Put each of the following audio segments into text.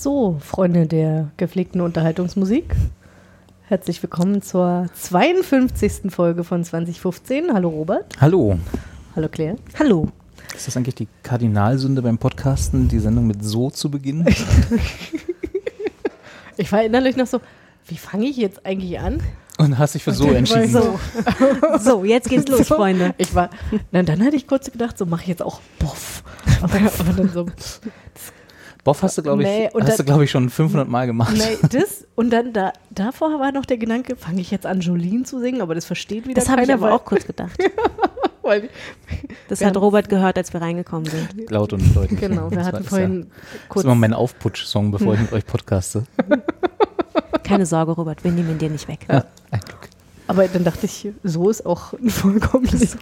So, Freunde der gepflegten Unterhaltungsmusik. Herzlich willkommen zur 52. Folge von 2015. Hallo Robert. Hallo. Hallo Claire. Hallo. Ist das eigentlich die Kardinalsünde beim Podcasten, die Sendung mit so zu beginnen? Ich war innerlich noch so, wie fange ich jetzt eigentlich an? Und hast dich für so entschieden. so, So, jetzt geht's los, so, Freunde. Ich war, na, dann hatte ich kurz gedacht, so mache ich jetzt auch Boff. Aber, aber dann so, Boff hast du, glaube ich, Nee, hast du, glaube ich, schon 500 Mal gemacht. nee, das und dann da, davor war noch der Gedanke, fange ich jetzt an Jolene zu singen, aber das versteht wieder Das habe ich keiner, aber weil- auch kurz gedacht. weil, Das hat Robert gehört, als wir reingekommen sind. Laut und deutlich. Genau, wir Das hatten vorhin Ja, das kurz ist immer mein Aufputsch-Song, bevor ich mit euch podcaste. Keine Sorge, Robert, wir nehmen ihn dir nicht weg. Ja. Aber dann dachte ich, so ist auch ein vollkommenes.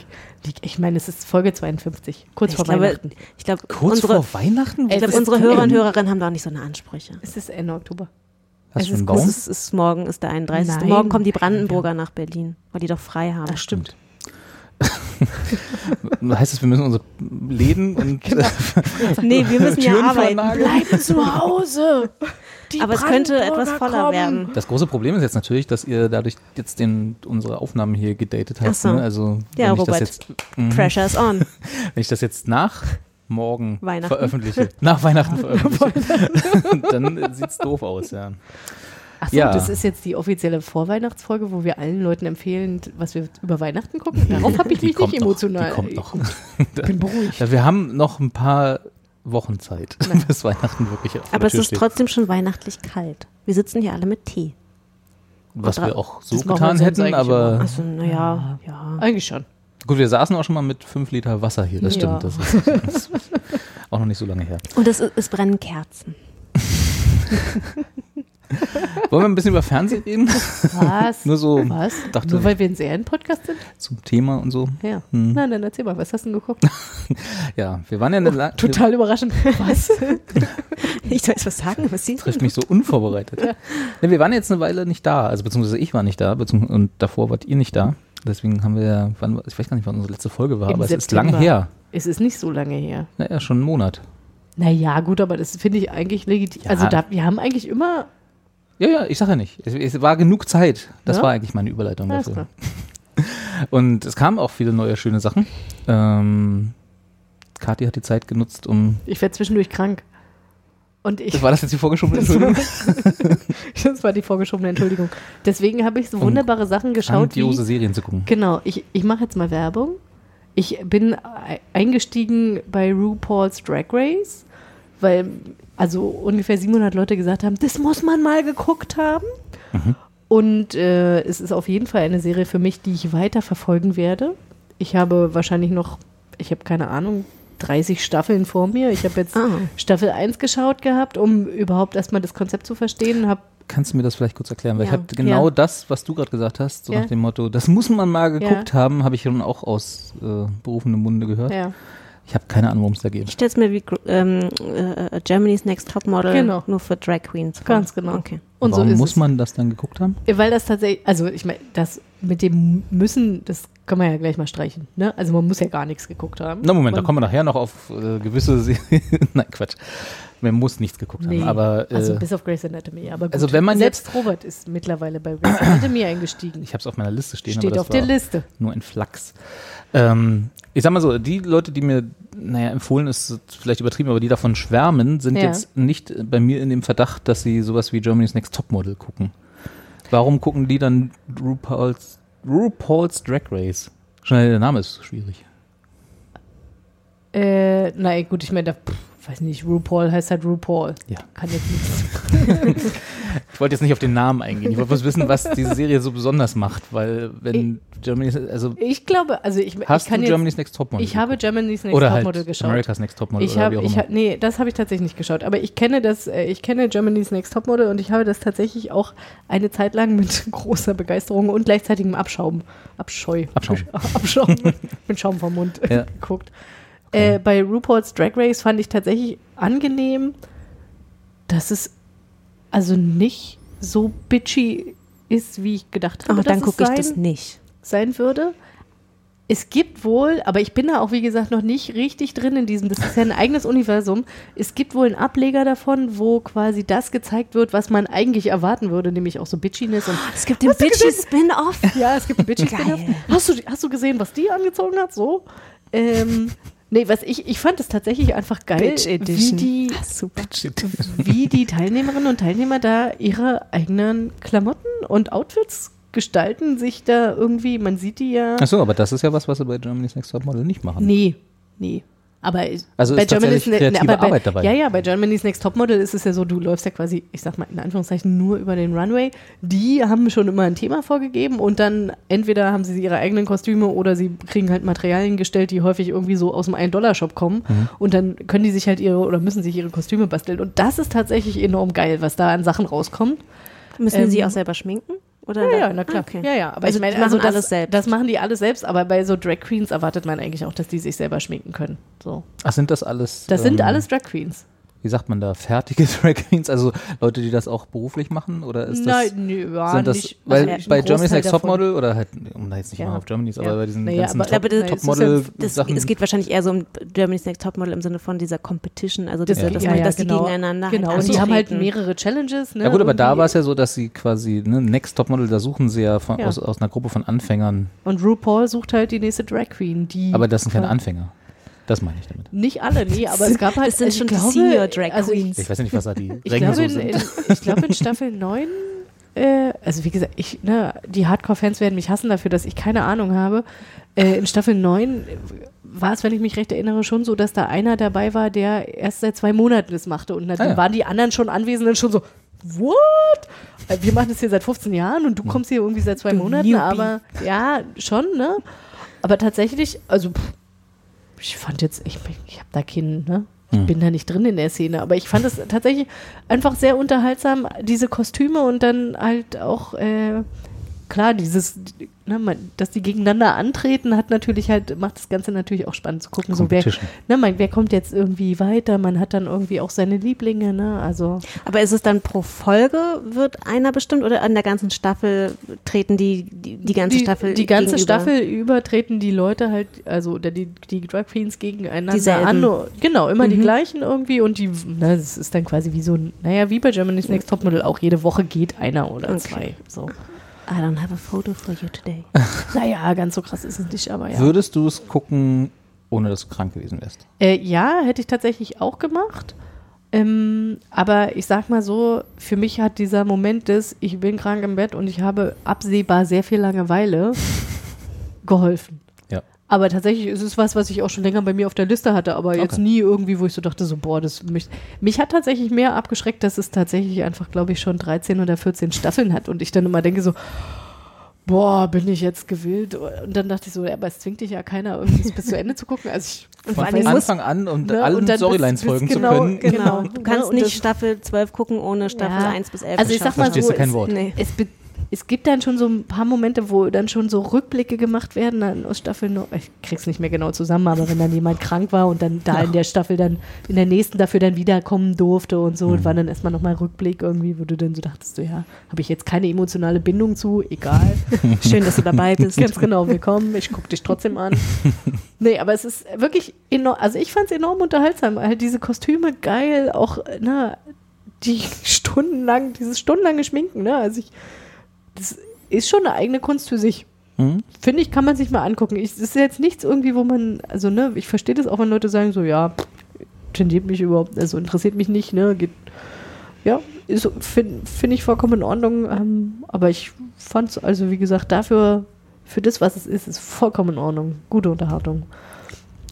Ich meine, es ist Folge 52, kurz Ich vor glaube, Weihnachten. ich glaube, Kurz unsere, vor Weihnachten? ich glaube, unsere Hörer und. Hörerinnen haben da auch nicht so eine Ansprüche. Es ist Ende Oktober. Hast es du einen ist Baum? Es ist, es ist morgen ist der 31. Nein. Morgen kommen die Brandenburger nach Berlin, weil die doch frei haben. Ach, stimmt. heißt es, wir müssen unsere Läden und Genau. Nee, wir müssen ja arbeiten. Bleib zu Hause! Die Aber es könnte etwas voller kommen. werden. Das große Problem ist jetzt natürlich, dass ihr dadurch jetzt den, unsere Aufnahmen hier gedatet habt. So. Ne? Also, Ja, wenn ich Robert. das jetzt, mhm. Pressure is on. Wenn ich das jetzt nach morgen Weihnachten. veröffentliche, nach Weihnachten veröffentliche, dann sieht's doof aus, ja. Ach so, Ja. das ist jetzt die offizielle Vorweihnachtsfolge, wo wir allen Leuten empfehlen, was wir über Weihnachten gucken. Darauf habe ich Die mich nicht noch, emotional. die kommt noch. Ich bin beruhigt. Wir haben noch ein paar Wochen Zeit, bis Weihnachten wirklich auf Aber der es ist steht. trotzdem schon weihnachtlich kalt. Wir sitzen hier alle mit Tee. Was wir auch so getan hätten, aber. Also, naja, ja. Eigentlich schon. gut, wir saßen auch schon mal mit fünf Liter Wasser hier, das Ja. stimmt. Das ist, das ist auch noch nicht so lange her. Und es, es brennen Kerzen. Wollen wir ein bisschen über Fernsehen reden? Was? Nur so was? dachte Nur weil wir ein Serienpodcast sind? zum Thema und so. Ja. Hm. Nein, dann erzähl mal, was hast du denn geguckt? Ja, wir waren ja eine La- Total überraschend. Was? Ich soll jetzt was sagen, was sie trifft mich so unvorbereitet. Ne, wir waren jetzt eine Weile nicht da, also beziehungsweise ich war nicht da, und davor wart ihr nicht da. Deswegen haben wir, ja- wann, ich weiß gar nicht, wann unsere letzte Folge war, Im aber es ist September. lange her. Es ist nicht so lange her. Naja, schon einen Monat. Naja, gut, aber das finde ich eigentlich legitim. Ja. Also da, wir haben eigentlich immer. Ja, ja, ich sage ja nicht. Es, es war genug Zeit. Das Ja? war eigentlich meine Überleitung Alles dafür. klar. Und es kamen auch viele neue schöne Sachen. Ähm, Kathi hat die Zeit genutzt, um. Ich werde zwischendurch krank. Und ich. War das jetzt die vorgeschobene Das Entschuldigung? das war die vorgeschobene Entschuldigung. Deswegen habe ich so Um wunderbare Sachen geschaut. Grandiose Wie, Serien zu gucken. genau, ich, ich mache jetzt mal Werbung. Ich bin ei- eingestiegen bei RuPaul's Drag Race, weil also ungefähr 700 Leute gesagt haben, das muss man mal geguckt haben. Mhm. Und äh, es ist auf jeden Fall eine Serie für mich, die ich weiter verfolgen werde. Ich habe wahrscheinlich noch, ich habe keine Ahnung, 30 Staffeln vor mir. Ich habe jetzt Ah. Staffel 1 geschaut gehabt, um überhaupt erstmal das Konzept zu verstehen. Hab, Kannst du mir das vielleicht kurz erklären? Weil ich Ja. habe genau Ja. das, was du gerade gesagt hast, so Ja. nach dem Motto, das muss man mal Ja. geguckt haben, habe ich schon auch aus äh, berufenem Munde gehört. ja. Ich habe keine Ahnung, worum es da Ich geht. stelle es mir wie ähm, äh, Germany's Next Topmodel Genau. nur für Drag Queens vor. Ganz genau. Okay. Und Warum so muss es. man das dann geguckt haben? Weil das tatsächlich, also ich meine, das mit dem Müssen, das kann man ja gleich mal streichen. Ne? Also man muss ja gar nichts geguckt haben. Na Moment, da man, kommen wir nachher noch auf äh, gewisse. Nein, Quatsch. Man muss nichts geguckt Nee, haben. Aber äh, also bis auf Grey's Anatomy. Aber gut. also wenn man Selbst Robert ist mittlerweile bei Grey's Anatomy eingestiegen. ich habe es auf meiner Liste stehen, Steht aber das auf der Liste. nur ein Flachs. Ähm, ich sag mal so, die Leute, die mir, naja, empfohlen ist vielleicht übertrieben, aber die davon schwärmen, sind Ja. jetzt nicht bei mir in dem Verdacht, dass sie sowas wie Germany's Next Topmodel gucken. Warum gucken die dann RuPaul's, RuPaul's Drag Race? Schon der Name ist schwierig. Äh, nein, gut, ich meine, da pff, weiß nicht, RuPaul heißt halt RuPaul. Ja. Kann jetzt nichts. Ich wollte jetzt nicht auf den Namen eingehen. Ich wollte bloß wissen, was diese Serie so besonders macht, weil wenn Germany's, also Ich glaube, also ich, hast ich kann du jetzt, Germany's Next Topmodel? ich habe Germany's Next oder Topmodel halt geschaut. America's Next Topmodel Ich habe, ich hab, nee, das habe ich tatsächlich nicht geschaut. Aber ich kenne das, äh, ich kenne Germany's Next Topmodel und ich habe das tatsächlich auch eine Zeit lang mit großer Begeisterung und gleichzeitigem Abschaum, Abscheu, Abschaum. Abschaum, mit Schaum vom Mund Ja. geguckt. Äh, bei RuPaul's Drag Race fand ich tatsächlich angenehm, dass es also nicht so bitchy ist, wie ich gedacht habe, Aber dann gucke ich sein, das nicht. sein würde. Es gibt wohl, aber ich bin da auch, wie gesagt, noch nicht richtig drin in diesem, das ist ja ein eigenes Universum. Es gibt wohl einen Ableger davon, wo quasi das gezeigt wird, was man eigentlich erwarten würde, nämlich auch so Bitchiness und Es gibt den Hast du Bitchy gesehen? Spin-Off. ja, es gibt ein bitchy Spin-off. Geil. Hast du, hast du gesehen, was die angezogen hat? So. Ähm, nee, was ich, ich fand es tatsächlich einfach geil, wie die, Ah, super. wie die Teilnehmerinnen und Teilnehmer da ihre eigenen Klamotten und Outfits gestalten, sich da irgendwie, man sieht die ja. Achso, aber das ist ja was, was sie bei Germany's Next Topmodel nicht machen. Nee, nee. Aber Also bei ist tatsächlich Ne- kreative aber bei, Arbeit dabei. Ja, ja, bei Germany's Next Topmodel ist es ja so, du läufst ja quasi, ich sag mal in Anführungszeichen, nur über den Runway. Die haben schon immer ein Thema vorgegeben und dann entweder haben sie ihre eigenen Kostüme oder sie kriegen halt Materialien gestellt, die häufig irgendwie so aus dem 1-Dollar-Shop kommen Mhm. und dann können die sich halt ihre oder müssen sich ihre Kostüme basteln. Und das ist tatsächlich enorm geil, was da an Sachen rauskommt. Müssen Ähm, sie auch selber schminken? Oder Ja, da- ja, na klar. Okay. Ja, ja. Aber Also ich meine, also das, alles selbst. das machen die alles selbst, aber bei so Drag Queens erwartet man eigentlich auch, dass die sich selber schminken können. So. Ach, sind das alles? Das sind ähm, alles Drag Queens. Wie sagt man da? Fertige Drag Queens? Also Leute, die das auch beruflich machen? Oder ist das? Nein, nö, ja, sind das, nicht. weil also bei Germany's Next. Topmodel oder halt, um da jetzt nicht Ja. mal auf Germany's, Ja. aber bei diesen Naja, ganzen aber- Ich glaube, das, das, Topmodel-Sachen. es geht wahrscheinlich eher so um Germany's Next Topmodel im Sinne von dieser Competition, also dass, Ja, dass, das- man, ja, dass genau. die gegeneinander Genau, halt und die haben halt mehrere Challenges. Ne? ja gut, aber da war es ja so, dass sie quasi, ne, Next Topmodel, da suchen sie ja, von, Ja. Aus, aus einer Gruppe von Anfängern. Und RuPaul sucht halt die nächste Drag Queen, die. Aber das sind keine Ja. Anfänger. Das meine ich damit. Nicht alle, nee, aber es gab halt. Das sind also ich schon die glaube, Senior Drag also ich- Queens. Ich weiß ja nicht, was da die Ich glaube, in, sind. in, ich glaube in Staffel 9, äh, also wie gesagt, ich, ne, die Hardcore-Fans werden mich hassen dafür, dass ich keine Ahnung habe. Äh, in Staffel 9 war es, wenn ich mich recht erinnere, schon so, dass da einer dabei war, der erst seit zwei Monaten das machte. Und dann Ah, ja. waren die anderen schon Anwesenden schon so, what? Äh, Wir machen das hier seit 15 Jahren und du Hm. kommst hier irgendwie seit zwei Du Monaten, Newbie. aber ja, schon, ne? Aber tatsächlich, also pff, ich fand jetzt, ich, ich habe da keinen, ne? Ich Hm. bin da nicht drin in der Szene, aber ich fand es tatsächlich einfach sehr unterhaltsam, diese Kostüme und dann halt auch, äh, klar, dieses, ne, man, dass die gegeneinander antreten, hat natürlich halt, macht das Ganze natürlich auch spannend zu gucken, so wer, ne, man, wer kommt jetzt irgendwie weiter, man hat dann irgendwie auch seine Lieblinge, ne, also. Aber ist es dann pro Folge wird einer bestimmt oder an der ganzen Staffel treten die die, die ganze die, Staffel Die ganze gegenüber? Staffel über treten die Leute halt, also oder die, die Drag Queens gegeneinander Dieselben. an. Genau, immer die Mhm. gleichen irgendwie und die, na, das ist dann quasi wie so ein, naja, wie bei Germany's Next Topmodel auch jede Woche geht einer oder Okay. zwei. So. I don't have a photo for you today. Naja, ganz so krass ist es nicht, aber ja. Würdest du es gucken, ohne dass du krank gewesen wärst? Äh, ja, hätte ich tatsächlich auch gemacht. Ähm, aber ich sag mal so, für mich hat dieser Moment des, ich bin krank im Bett und ich habe absehbar sehr viel Langeweile geholfen. Aber tatsächlich ist es was, was ich auch schon länger bei mir auf der Liste hatte, aber jetzt Okay. nie irgendwie, wo ich so dachte, so, boah, das mich, mich hat tatsächlich mehr abgeschreckt, dass es tatsächlich einfach, glaube ich, schon 13 oder 14 Staffeln hat und ich dann immer denke so, boah, bin ich jetzt gewillt? Und dann dachte ich so, ja, aber es zwingt dich ja keiner, irgendwie bis zu Ende zu gucken. Also ich, Und Von allen muss- Anfang an und Ne, allen und dann bis- Storylines bis folgen genau- zu können. genau. Genau. Du kannst Ne, nicht Staffel 12 gucken, ohne Staffel Ja. 1 bis 11 Also ich sag mal so, es, Wort. Nee. es, be- es gibt dann schon so ein paar Momente, wo dann schon so Rückblicke gemacht werden dann aus Staffel no Ich krieg's nicht mehr genau zusammen, aber wenn dann jemand krank war und dann da in der Staffel dann in der nächsten dafür dann wiederkommen durfte und so Mhm. und war dann erstmal nochmal Rückblick irgendwie, wo du dann so dachtest, so ja, habe ich jetzt keine emotionale Bindung zu, egal. Schön, dass du dabei bist. Ganz genau, willkommen, ich gucke dich trotzdem an. Nee, aber es ist wirklich enorm, also ich fand es enorm unterhaltsam. Halt diese Kostüme geil, auch, ne, die stundenlang, dieses stundenlange Schminken, ne, also ich, das ist schon eine eigene Kunst für sich. Mhm. Finde ich, kann man sich mal angucken. Ich, es ist jetzt nichts irgendwie, wo man, also ne, ich verstehe das auch, wenn Leute sagen so, ja, tendiert mich überhaupt, also interessiert mich nicht, ne, geht, ja, finde find ich vollkommen in Ordnung, ähm, aber ich fand es, also wie gesagt, dafür, für das, was es ist, ist vollkommen in Ordnung. Gute Unterhaltung.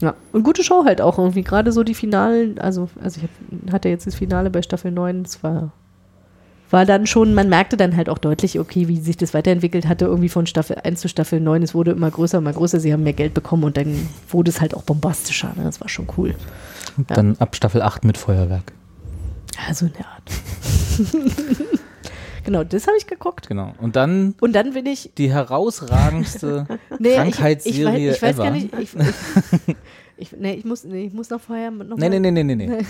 Ja, und gute Show halt auch irgendwie. Gerade so die Finalen, also, also ich hab, hatte jetzt das Finale bei Staffel 9, das war, war dann schon, man merkte dann halt auch deutlich, okay, wie sich das weiterentwickelt hatte, irgendwie von Staffel 1 zu Staffel 9. Es wurde immer größer, immer größer, sie haben mehr Geld bekommen und dann wurde es halt auch bombastischer. Ne? Das war schon cool. Und Dann ab Staffel 8 mit Feuerwerk. Also in der Art. genau, das habe ich geguckt. Genau. Und dann Und dann bin ich die herausragendste Nee, Krankheitsserie ich, ich, weiß, ich weiß gar nicht. Ich, ich, ich, nee, ich, muss, nee, ich muss noch vorher noch Nee, mal, nee, nee, nee, nee, nee.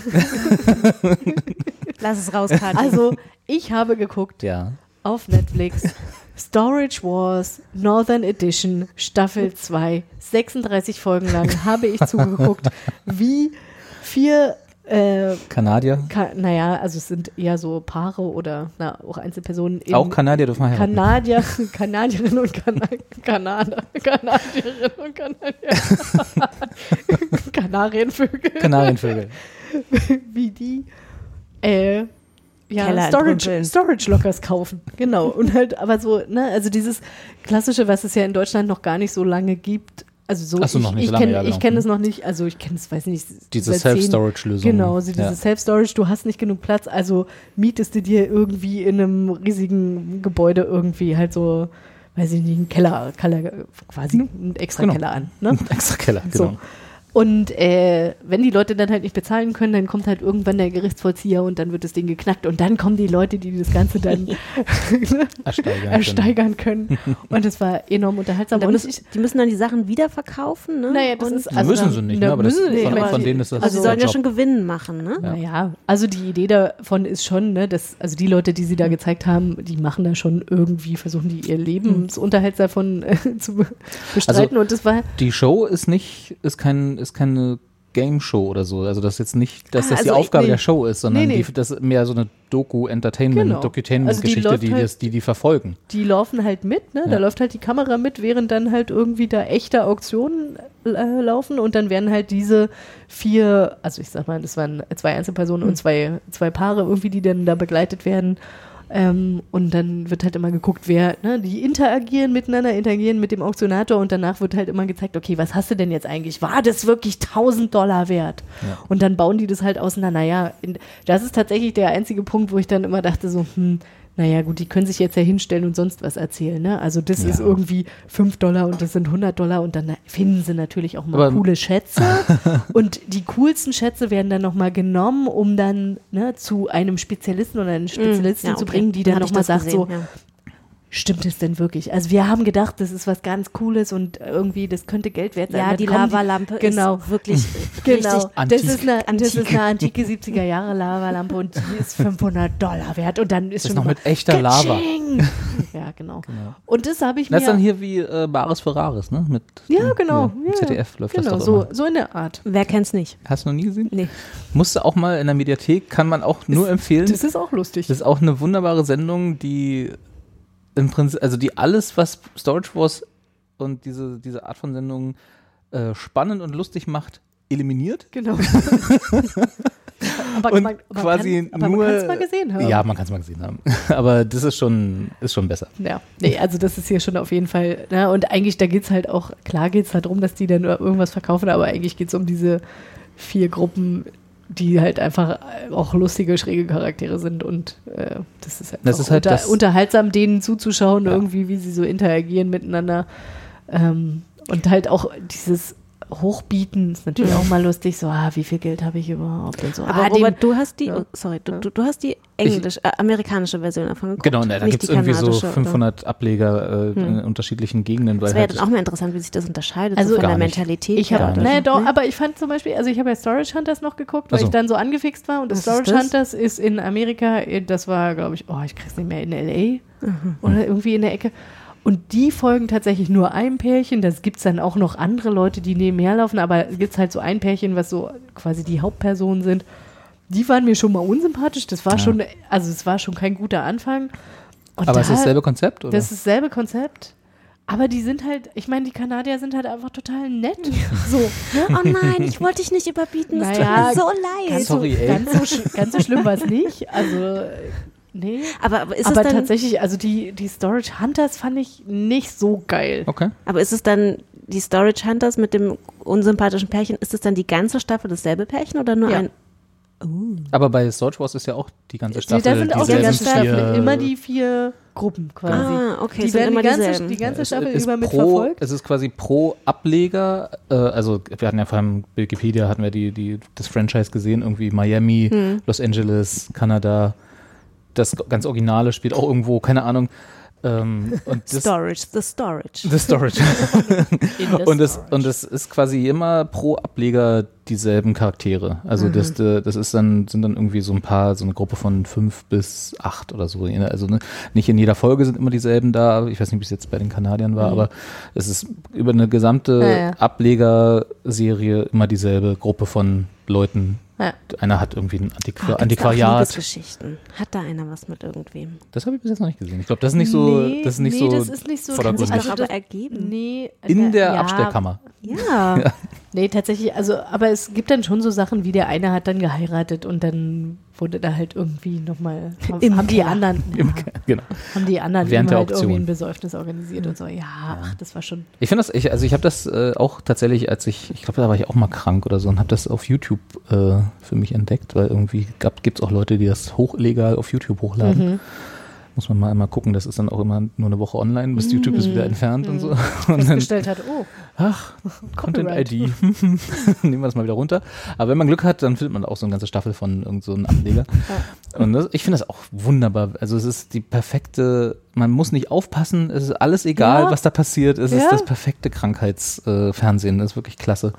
Lass es raus, Kathi. Also, ich habe geguckt Ja. auf Netflix Storage Wars Northern Edition Staffel 2. 36 Folgen lang habe ich zugeguckt, wie vier, äh, Kanadier. Ka naja, also es sind eher so Paare oder na, auch Einzelpersonen in Auch Kanadier dürfen wir heiraten. Kanadier, Kanadierinnen und Kana Kanadier, Kanadierinnen und Kanadier, Kanarienvögel, Kanarienvögel. wie die äh, ja, Keller Storage. Storage Lockers kaufen. Genau. Und halt, aber so, ne, also dieses klassische, was es ja in Deutschland noch gar nicht so lange gibt. Also so, Ach so, ich, noch nicht ich so kenne ja, genau. ich kenn es noch nicht, also ich kenne es, weiß nicht. Diese Self-Storage-Lösung. Genau, so diese Ja. Self-Storage, du hast nicht genug Platz, also mietest du dir irgendwie in einem riesigen Gebäude irgendwie halt so, weiß ich nicht, einen Keller, Keller quasi einen extra Genau. Keller an. Ne? Extra Keller, genau. So. Und äh, wenn die Leute dann halt nicht bezahlen können, dann kommt halt irgendwann der Gerichtsvollzieher und dann wird das Ding geknackt und dann kommen die Leute, die das Ganze dann Ersteigern. ersteigern können. Und es war enorm unterhaltsam. Und müssen, ich, die müssen dann die Sachen wieder verkaufen, ne? naja, das Und- ist können. müssen sie nicht, ne? aber das, von, nicht, von denen ist das Also sie sollen ja schon Gewinn machen, ne? Ja. Naja, also die Idee davon ist schon, ne, dass, also die Leute, die sie da gezeigt haben, die machen da schon irgendwie, versuchen die ihr Lebensunterhalt davon äh, zu be- bestreiten. und das war, Die Show ist nicht, ist kein, ist keine Game Show oder so. Also das ist jetzt nicht, dass Ah, das die also ich- Aufgabe nee. der Show ist, sondern Nee, nee. Die, das ist mehr so eine Doku-Entertainment, Genau. Docutainment-Geschichte, Also die die, das, die die verfolgen. die laufen halt mit, ne? Da Ja. läuft halt die Kamera mit, während dann halt irgendwie da echte Auktionen äh, laufen und dann werden halt diese vier, also ich sag mal, das waren zwei Einzelpersonen Hm. und zwei, zwei Paare irgendwie, die dann da begleitet werden. Ähm, und dann wird halt immer geguckt, wer, ne, die interagieren miteinander, interagieren mit dem Auktionator und danach wird halt immer gezeigt, okay, was hast du denn jetzt eigentlich? War das wirklich 1000 Dollar wert? Ja. Und dann bauen die das halt auseinander. Naja, in, das ist tatsächlich der einzige Punkt, wo ich dann immer dachte, so, hm, naja, gut, die können sich jetzt ja hinstellen und sonst was erzählen. Ne? Also, das Ja. ist irgendwie 5 Dollar und das sind 100 Dollar und dann finden sie natürlich auch mal Aber- coole Schätze. und die coolsten Schätze werden dann nochmal genommen, um dann ne, zu einem Spezialisten oder einer Spezialistin Ja, zu okay. bringen, die Dann dann nochmal sagt, so, gesehen, ja. Stimmt es denn wirklich? Also, wir haben gedacht, das ist was ganz Cooles und irgendwie, das könnte Geld wert sein. Ja, Dann die Lavalampe genau. ist wirklich Genau, richtig das Antik. ist, eine, das ist Antik. eine antike 70er Jahre Lavalampe und die ist 500 Dollar wert und dann ist Das schon noch mit echter Lava. Ja, genau. Und das habe ich Das ist dann mir hier wie äh, Bares Ferraris, ne? Mit, Ja, genau. Ja, ZDF läuft genau, das doch so, immer. so in der Art. Wer kennt's nicht? Hast du noch nie gesehen? Nee. Musste auch mal in der Mediathek, kann man auch nur empfehlen. Das ist auch lustig. Das ist auch eine wunderbare Sendung, die im Prinzip, also die alles, was Storage Wars und diese, diese Art von Sendungen äh, spannend und lustig macht, eliminiert. Genau. aber und man, man quasi kann, aber nur. man kann es mal gesehen haben. Ja, man kann es mal gesehen haben. Aber das ist schon, ist schon besser. Ja, nee, also das ist hier schon auf jeden Fall, ne, und eigentlich, da geht es halt auch, klar geht es darum, dass die dann irgendwas verkaufen, aber eigentlich geht es um diese vier Gruppen, die halt einfach auch lustige, schräge Charaktere sind und äh, das ist, einfach Das ist halt unter, das- unterhaltsam, denen zuzuschauen, Ja. irgendwie, wie sie so interagieren miteinander ähm, und halt auch dieses Hochbieten ist natürlich auch mal lustig, so, ah, wie viel Geld habe ich überhaupt und so. Aber ah, Robert, du hast die, Ja. sorry, du, du, du hast die englisch, äh, amerikanische Version davon geguckt. Genau, ne, da gibt es irgendwie so kanadische, oder? 500 Ableger äh, in unterschiedlichen Gegenden. Weil Das wäre halt dann auch mal interessant, wie sich das unterscheidet Also so von gar der nicht. Mentalität. Ich naja, so. doch, aber ich fand zum Beispiel, also ich habe ja Storage Hunters noch geguckt, weil Ach so. ich dann so angefixt war und das Was ist Storage das? Hunters ist in Amerika, äh, das war, glaube ich, oh, ich krieg's nicht mehr, in L.A. Mhm. oder irgendwie in der Ecke. Und die folgen tatsächlich nur einem Pärchen. Das gibt es dann auch noch andere Leute, die nebenher laufen, aber es gibt halt so ein Pärchen, was so quasi die Hauptpersonen sind. Die waren mir schon mal unsympathisch. Das war Ja. schon, also es war schon kein guter Anfang. Und aber ist da- das dasselbe Konzept? Oder? das ist dasselbe Konzept. Aber die sind halt, ich meine, die Kanadier sind halt einfach total nett. So, ne? Oh nein, ich wollte dich nicht überbieten. Das Naja, tut mir so leid. Ganz Sorry, so, ey. Ganz so, ganz so schlimm war es nicht. Also, nee. aber, aber ist aber es dann, tatsächlich, also die, die Storage Hunters fand ich nicht so geil. okay. aber ist es dann die Storage Hunters mit dem unsympathischen Pärchen, ist es dann die ganze Staffel dasselbe Pärchen oder nur Ja. ein? Aber bei Storage Wars ist ja auch die ganze Staffel. da sind auch die ganze Staffel immer die vier Gruppen quasi. Ah, okay, die werden immer die ganze, die ganze Es Staffel ist über mitverfolgt. Es ist quasi pro Ableger, äh, also wir hatten ja vor allem bei Wikipedia hatten wir die, die, das Franchise gesehen, irgendwie Miami, Hm. Los Angeles, Kanada. Das ganz Originale spielt auch irgendwo, keine Ahnung. Ähm, und das, Storage, the Storage. The Storage. und, es, und es ist quasi immer pro Ableger dieselben Charaktere. Also das, äh, das ist dann, sind dann irgendwie so ein paar, so eine Gruppe von fünf bis acht oder so. Also ne, nicht in jeder Folge sind immer dieselben da. Ich weiß nicht, wie es jetzt bei den Kanadiern war, aber es ist über eine gesamte Ja, ja. Ablegerserie immer dieselbe Gruppe von Leuten. Ja. Einer hat irgendwie ein Antiqu auch Antiquariat. Liebesgeschichten? Hat da einer was mit irgendwem? Das habe ich bis jetzt noch nicht gesehen. Ich glaube, das ist nicht so, nee, das ist nicht nee, so das ist nicht so. Kann sich Also doch aber das- ergeben. Nee, in der ja, Abstellkammer. Ja. Nee, tatsächlich, also, aber es gibt dann schon so Sachen, wie der eine hat dann geheiratet und dann wurde da halt irgendwie nochmal, haben, Im haben die anderen, Im- ja, Genau. haben die anderen Während der halt irgendwie Auktion. ein Besäufnis organisiert und so. Ja, ach, das war schon. Ich finde das, ich, also ich habe das äh, auch tatsächlich, als ich, ich glaube, da war ich auch mal krank oder so und habe das auf YouTube äh, für mich entdeckt, weil irgendwie gibt es auch Leute, die das hoch illegal auf YouTube hochladen. Mhm. Muss man mal immer gucken, das ist dann auch immer nur eine Woche online, bis YouTube ist wieder entfernt und so. Und dann, hat, oh, ach, Content Copyright. ID, nehmen wir das mal wieder runter. Aber wenn man Glück hat, dann findet man auch so eine ganze Staffel von irgend so einem Ableger. Und das, ich finde das auch wunderbar. Also es ist die perfekte, man muss nicht aufpassen, es ist alles egal, Ja. was da passiert. Es ist Ja. das perfekte Krankheitsfernsehen, Fernsehen. das ist wirklich klasse.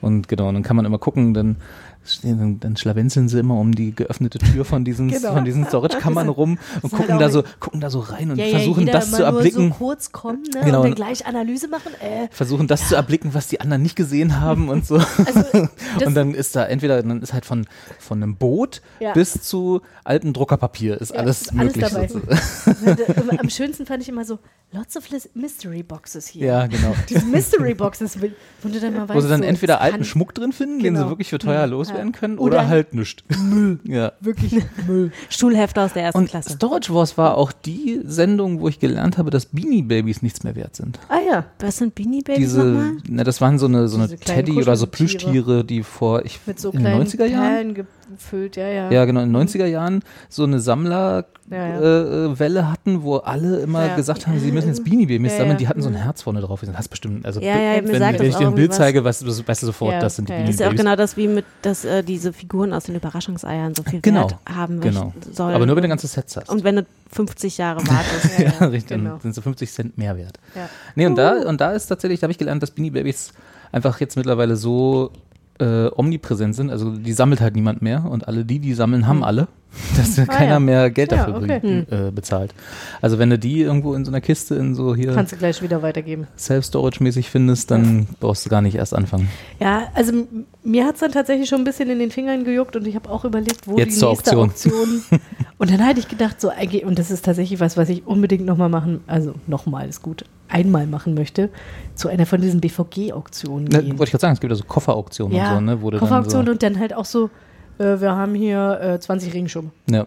Und genau, dann kann man immer gucken, dann, stehen, dann, schlawenzeln sie immer um die geöffnete Tür von diesen, Genau. von diesen Storage-Kammern rum und ist gucken halt da so, gucken da so rein und ja, versuchen das zu nur erblicken. so kurz kommen ne, Genau. und dann gleich Analyse machen. Äh, versuchen das zu erblicken, was die anderen nicht gesehen haben und so. also, und dann ist da entweder, dann ist halt von, von einem Boot bis zu altem Druckerpapier ist alles ist alles möglich. sozusagen. Am schönsten fand ich immer so, lots of Mystery Boxes hier. Ja, genau. Diese Mystery Boxes, wo du dann mal weißt, Wo sie dann so, entweder alten kann Schmuck drin finden, den Genau. sie wirklich für teuer Mhm. loswerden Ja. können, Oder oder, halt nichts. Müll. Ja. wirklich Müll. Schulhefte aus der ersten Und Klasse. Storage Wars war auch die Sendung, wo ich gelernt habe, dass Beanie Babies nichts mehr wert sind. Ah ja. Was sind Beanie Babies Diese, nochmal? na, das waren so eine, so eine Teddy- oder so. Plüschtiere, die vor, ich, Mit so in den kleinen 90er Jahren? Gefüllt, ja, ja. Ja, genau, in den 90er Jahren so eine Sammlerwelle Ja, ja. äh, äh, Welle hatten, wo alle immer Ja. gesagt haben, sie müssen jetzt Beanie Ja, sammeln. ja. Die hatten so ein Herz vorne drauf. Das hast bestimmt, also Ja, ja, mir wenn, wenn ich dir ein Bild zeige, weißt, du- weißt du sofort, Ja, das sind die. Beanie Das ist ja auch genau das, wie mit, dass äh, diese Figuren aus den Überraschungseiern so viel Genau, Wert haben genau. sollen. Aber nur wenn du ganze Sets hast. Und wenn du 50 Jahre wartest. ja, richtig, genau. dann sind sie 50 Cent mehr wert. Ja. Nee, und da, und da ist tatsächlich, da habe ich gelernt, dass Beanie Babies einfach jetzt mittlerweile so äh, omnipräsent sind. Also die sammelt halt niemand mehr und alle die, die sammeln, haben alle, dass ja keiner Hm. ja. mehr Geld Ja, dafür okay. bringt, äh, bezahlt. Also wenn du die irgendwo in so einer Kiste in so hier Kannst du gleich wieder weitergeben. Self-Storage-mäßig findest, dann brauchst du gar nicht erst anfangen. Ja, also mir hat es dann tatsächlich schon ein bisschen in den Fingern gejuckt und ich habe auch überlegt, wo Jetzt die zur nächste Auktion. und dann hatte ich gedacht, so und das ist tatsächlich was, was ich unbedingt nochmal machen, also nochmal ist gut, einmal machen möchte, zu einer von diesen BVG-Auktionen Ne, gehen. wollte ich gerade sagen, es gibt ja so Kofferauktionen ja, und so, ne? Wo du Kofferauktion dann und dann halt auch so, äh, wir haben hier äh, 20 Regenschirme so, ja,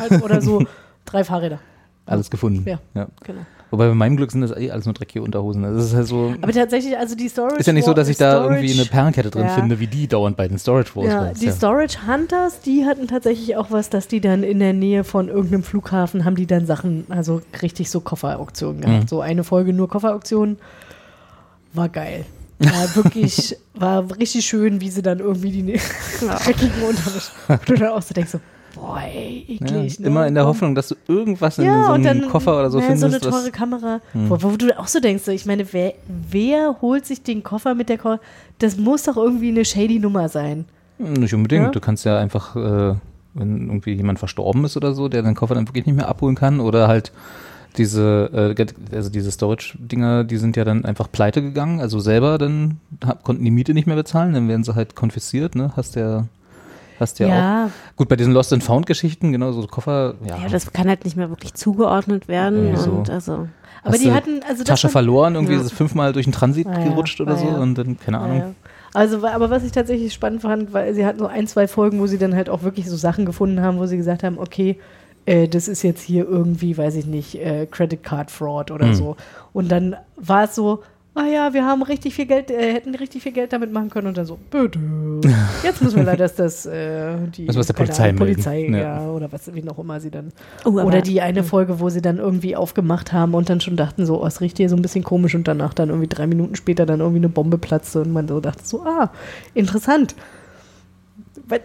halt, oder so drei Fahrräder. alles gefunden. Ja. Ja. Genau. Wobei bei meinem Glück sind das eh alles nur dreckige Unterhosen. Das ist halt so. Aber tatsächlich, also die Storage ist ja nicht so, dass ich da Storage- irgendwie eine Perlenkette drin Ja. finde, wie die dauernd bei den Storage Wars. Ja, die Storage Hunters, die hatten tatsächlich auch was, dass die dann in der Nähe von irgendeinem Flughafen haben die dann Sachen, also richtig so Kofferauktionen gehabt. Mhm. So eine Folge nur Kofferauktionen. War geil. War wirklich, war richtig schön, wie sie dann irgendwie die dreckigen Unterwäsche. Und du dann auch so denkst so, boah, ey, ja, eklig. ne? immer in der Hoffnung, dass du irgendwas in ja, so einem dann Koffer oder so ja, so findest. eine teure was, Kamera, Hm. wo, wo du auch so denkst, so, ich meine, wer, wer holt sich den Koffer mit der Koffer? Das muss doch irgendwie eine shady Nummer sein. Nicht unbedingt. Ja? Du kannst ja einfach, äh, wenn irgendwie jemand verstorben ist oder so, der den Koffer dann wirklich nicht mehr abholen kann oder halt diese, äh, also diese Storage-Dinger, die sind ja dann einfach pleite gegangen, also selber dann hab, konnten die Miete nicht mehr bezahlen, dann werden sie halt konfisziert, ne? Hast ja, hast ja, auch. Ja, Gut, bei diesen Lost and Found Geschichten, genau, so Koffer, ja. Ja, das kann halt nicht mehr wirklich zugeordnet werden. Ja, so. Und also, aber Hast die du hatten, also Tasche fand- verloren, irgendwie Ja. ist es fünfmal durch den Transit Ah ja, gerutscht oder ah so ja. und dann, keine Ahnung. Ja, ja. Also, aber was ich tatsächlich spannend fand, weil sie hatten so ein, zwei Folgen, wo sie dann halt auch wirklich so Sachen gefunden haben, wo sie gesagt haben, okay, äh, das ist jetzt hier irgendwie, weiß ich nicht, äh, Credit Card Fraud oder Mhm. so. Und dann war es so, ah ja, wir haben richtig viel Geld, äh, hätten richtig viel Geld damit machen können und dann so, bitte. Jetzt müssen wir leider, dass das äh, die es der Polizei Ahnung. Polizei Ja. ja. oder was, wie noch immer sie dann. Oh, oder die eine Folge, wo sie dann irgendwie aufgemacht haben und dann schon dachten so, oh, es riecht hier so ein bisschen komisch und danach dann irgendwie drei Minuten später dann irgendwie eine Bombe platzte und man so dachte so, ah, interessant. Weil-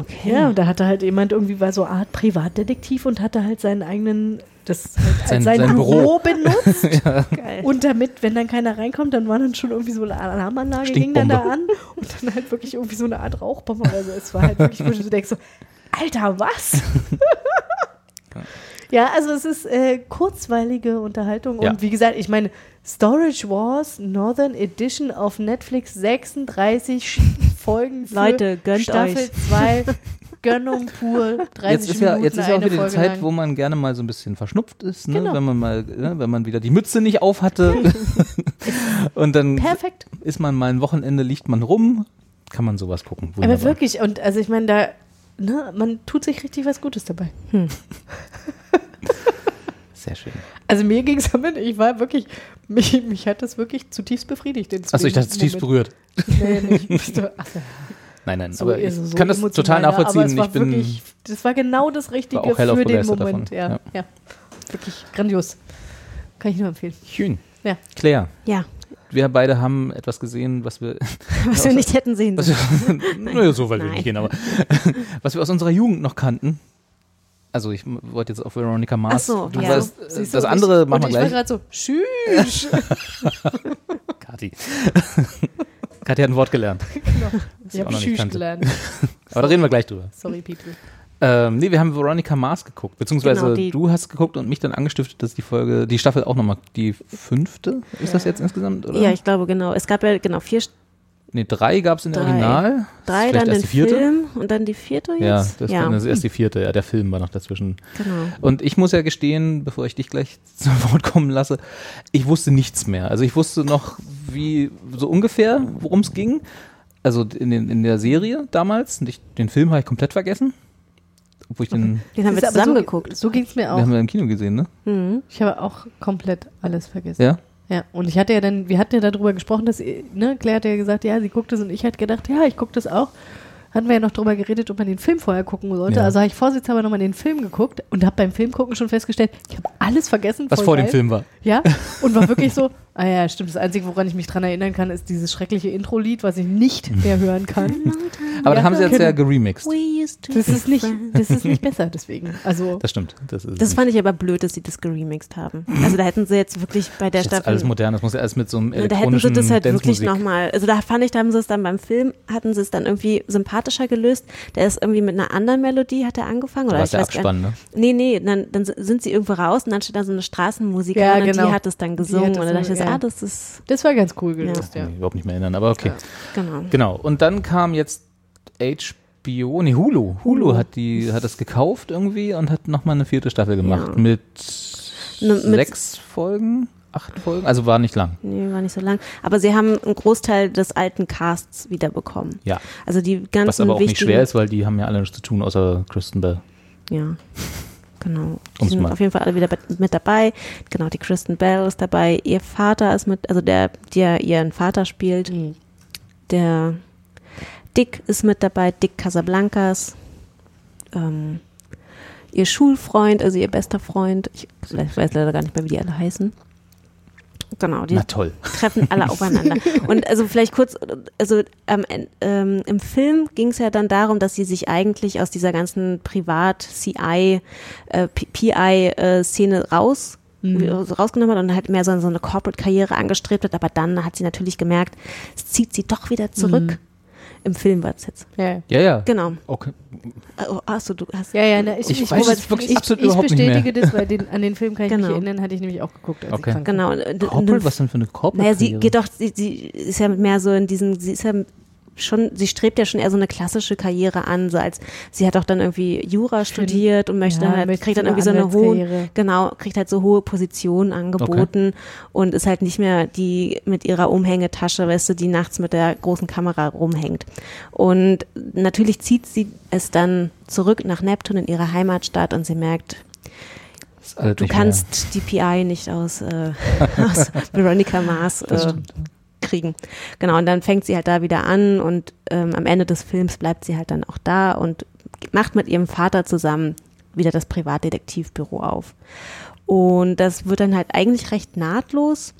Okay. Ja, und da hatte halt jemand irgendwie war so eine Art Privatdetektiv und hatte halt seinen eigenen, das halt als Sein- sein, sein Büro, benutzt. Geil. Und damit, wenn dann keiner reinkommt, dann war dann schon irgendwie so eine Alarmanlage, ging dann da an und dann halt wirklich irgendwie so eine Art Rauchbombe. Also es war halt wirklich, wo du denkst so, Alter, was? ja, also es ist äh, kurzweilige Unterhaltung Ja. und wie gesagt, ich meine, Storage Wars Northern Edition auf Netflix 36 Folgen für Leute, gönnt Staffel euch. 2. Gönnung pur, 30 Jetzt ist ja, Minuten jetzt ist ja auch wieder die Folge Zeit, lang. wo man gerne mal so ein bisschen verschnupft ist, ne? Genau. wenn man mal, ne? wenn man wieder die Mütze nicht auf hatte. und dann Perfekt. ist man mal ein Wochenende, liegt man rum, kann man sowas gucken. Aber Wunderbar. wirklich, und also ich meine, da, ne, man tut sich richtig was Gutes dabei. Sehr schön. Also mir ging es damit, ich war wirklich, mich, mich hat das wirklich zutiefst befriedigt. Achso, ich dachte, Moment. berührt. Nee, nicht. Ach, Nein, nein, so, aber ich so kann das total nachvollziehen. Ich bin wirklich, das war genau das Richtige für den Moment. Ja, Ja. ja. Wirklich grandios. Kann ich nur empfehlen. schön. Ja. Claire, Ja, wir beide haben etwas gesehen, was wir, was wir nicht hätten sehen sollen. naja, so weit will ich gehen, aber was wir aus unserer Jugend noch kannten. Also ich wollte jetzt auf Veronica Mars. Ach so, du ja. weißt, du, das und andere machen wir und ich war gleich. gerade so, tschüss. Kathi. Kathi hat ein Wort gelernt. ich auch habe kannte. gelernt. Aber da reden wir gleich drüber. Sorry, people. Ähm, nee, wir haben Veronica Mars geguckt, beziehungsweise Genau, du hast geguckt und mich dann angestiftet, dass die Folge, die Staffel auch nochmal, die fünfte ist das jetzt insgesamt, oder? Ja, ich glaube genau. Es gab ja genau vier, nee, drei gab es in der Drei. Original. drei, dann erst den die vierte? Film und dann die vierte jetzt. Ja, das ja. Dann ist erst die vierte, ja, der Film war noch dazwischen. genau. Und ich muss ja gestehen, bevor ich dich gleich zu Wort kommen lasse, ich wusste nichts mehr. Also ich wusste noch, wie, so ungefähr, worum es ging. Also in, den, in der Serie damals. Ich, den Film habe ich komplett vergessen. Obwohl ich den, Den haben wir zusammen so, geguckt. So ging es mir den auch. haben wir im Kino gesehen, ne? Mhm. Ich habe auch komplett alles vergessen. Ja? Ja, und ich hatte ja dann, wir hatten ja darüber gesprochen, dass, ne, Claire hat ja gesagt, ja, sie guckt es und ich hatte gedacht, ja, ich gucke das auch. Hatten wir ja noch darüber geredet, ob man den Film vorher gucken sollte. Ja. Also habe ich vorsichtshalber nochmal den Film geguckt und habe beim Film gucken schon festgestellt, ich habe alles vergessen. Was vor dem geil. Film war. Ja, und war wirklich so, ah ja, stimmt, das Einzige, woran ich mich dran erinnern kann, ist dieses schreckliche Intro-Lied, was ich nicht mehr hören kann. Aber Ja, da haben sie jetzt ja genau. geremixed. Das ist nicht, das ist nicht besser, deswegen. Also, Das stimmt. Das, ist Das fand ich aber blöd, dass sie das geremixed haben. Also da hätten sie jetzt wirklich bei der das ist alles modern. Das muss ja alles mit so einem Ja, da hätten sie elektronischen das halt wirklich nochmal, also da fand ich, da haben sie es dann beim Film, hatten sie es dann irgendwie sympathischer gelöst. Der ist irgendwie mit einer anderen Melodie, hat er angefangen. Oder war ich der weiß gar Abspann, ne? Nee, nee, dann, dann sind sie irgendwo raus und dann steht da so eine Straßenmusikerin Ja, und genau. die hat es dann gesungen. Und dann dachte ich, so, ja. ah, das ist, das war ganz cool gelöst, Kann ja. mich überhaupt nicht mehr erinnern, aber okay. genau. Genau. Und dann kam jetzt HBO, nee, Hulu. Hulu hat die, hat das gekauft irgendwie und hat nochmal eine vierte Staffel gemacht Ja. mit, Ne, mit- sechs Folgen, acht Folgen, also war nicht lang. Nee, war nicht so lang. Aber sie haben einen Großteil des alten Casts wiederbekommen. Ja. Also die ganzen Was aber auch nicht wichtigen, schwer ist, weil die haben ja alle nichts zu tun, außer Kristen Bell. Ja, genau. Die Um's sind mal. auf jeden Fall alle wieder mit- mit dabei. Genau, die Kristen Bell ist dabei. Ihr Vater ist mit, also der, der ihren Vater spielt. Mhm. Der Dick ist mit dabei, Dick Casablancas. Ähm, ihr Schulfreund, also ihr bester Freund. Ich weiß leider gar nicht mehr, wie die alle heißen. Genau, die Na toll. treffen alle aufeinander. Und also vielleicht kurz, also ähm, ähm, im Film ging es ja dann darum, dass sie sich eigentlich aus dieser ganzen Privat-CI, äh, PI-Szene raus so rausgenommen hat und halt mehr so, so eine Corporate-Karriere angestrebt hat, aber dann hat sie natürlich gemerkt, es zieht sie doch wieder zurück. Im Film war es jetzt. Ja, Ja, ja. Genau. Okay. Oh, achso, du hast. ja, ja na, ich, Ich ich, weiß es wirklich ich, absolut ich überhaupt nicht mehr. bestätige das, weil den, an den Film kann ich Genau. mich erinnern, hatte ich nämlich auch geguckt. Als Okay. ich krank. Genau. und- und- Corporate, was denn für eine Corporate? Naja, sie geht doch, sie, sie ist ja mehr so in diesen, sie ist ja schon, sie strebt ja schon eher so eine klassische Karriere an, so als sie hat auch dann irgendwie Jura studiert und möchte Ja, halt, möchte kriegt dann irgendwie so eine hohe, genau, kriegt halt so hohe Positionen angeboten und ist halt nicht mehr die mit ihrer Umhängetasche, weißt du, die nachts mit der großen Kamera rumhängt. Und natürlich zieht sie es dann zurück nach Neptun in ihre Heimatstadt und sie merkt, Du kannst die PI nicht aus, äh, aus Veronica Mars äh. Kriegen. Genau, und dann fängt sie halt da wieder an und ähm, am Ende des Films bleibt sie halt dann auch da und macht mit ihrem Vater zusammen wieder das Privatdetektivbüro auf. Und das wird dann halt eigentlich recht nahtlos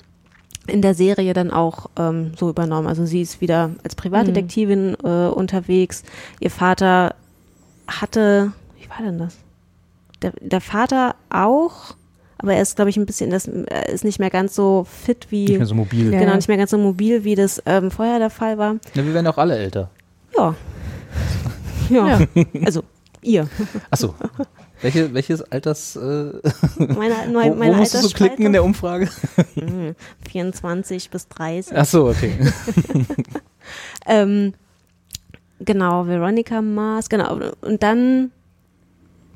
in der Serie dann auch ähm, so übernommen. Also sie ist wieder als Privatdetektivin äh, unterwegs. Ihr Vater hatte, wie war denn das? Der, der Vater auch, aber er ist, glaube ich, ein bisschen, das, er ist nicht mehr ganz so fit wie, Nicht mehr so mobil. Ja. genau, nicht mehr ganz so mobil, wie das ähm, vorher der Fall war. Ja, wir werden auch alle älter. Ja. Ja, also ihr. Achso. Welche, welches Alters. Äh, Meine, wo, meine, wo meine musst du so klicken in der Umfrage? Hm, 24 bis 30. Achso, okay. Ähm, genau, Veronica Mars, genau. Und dann,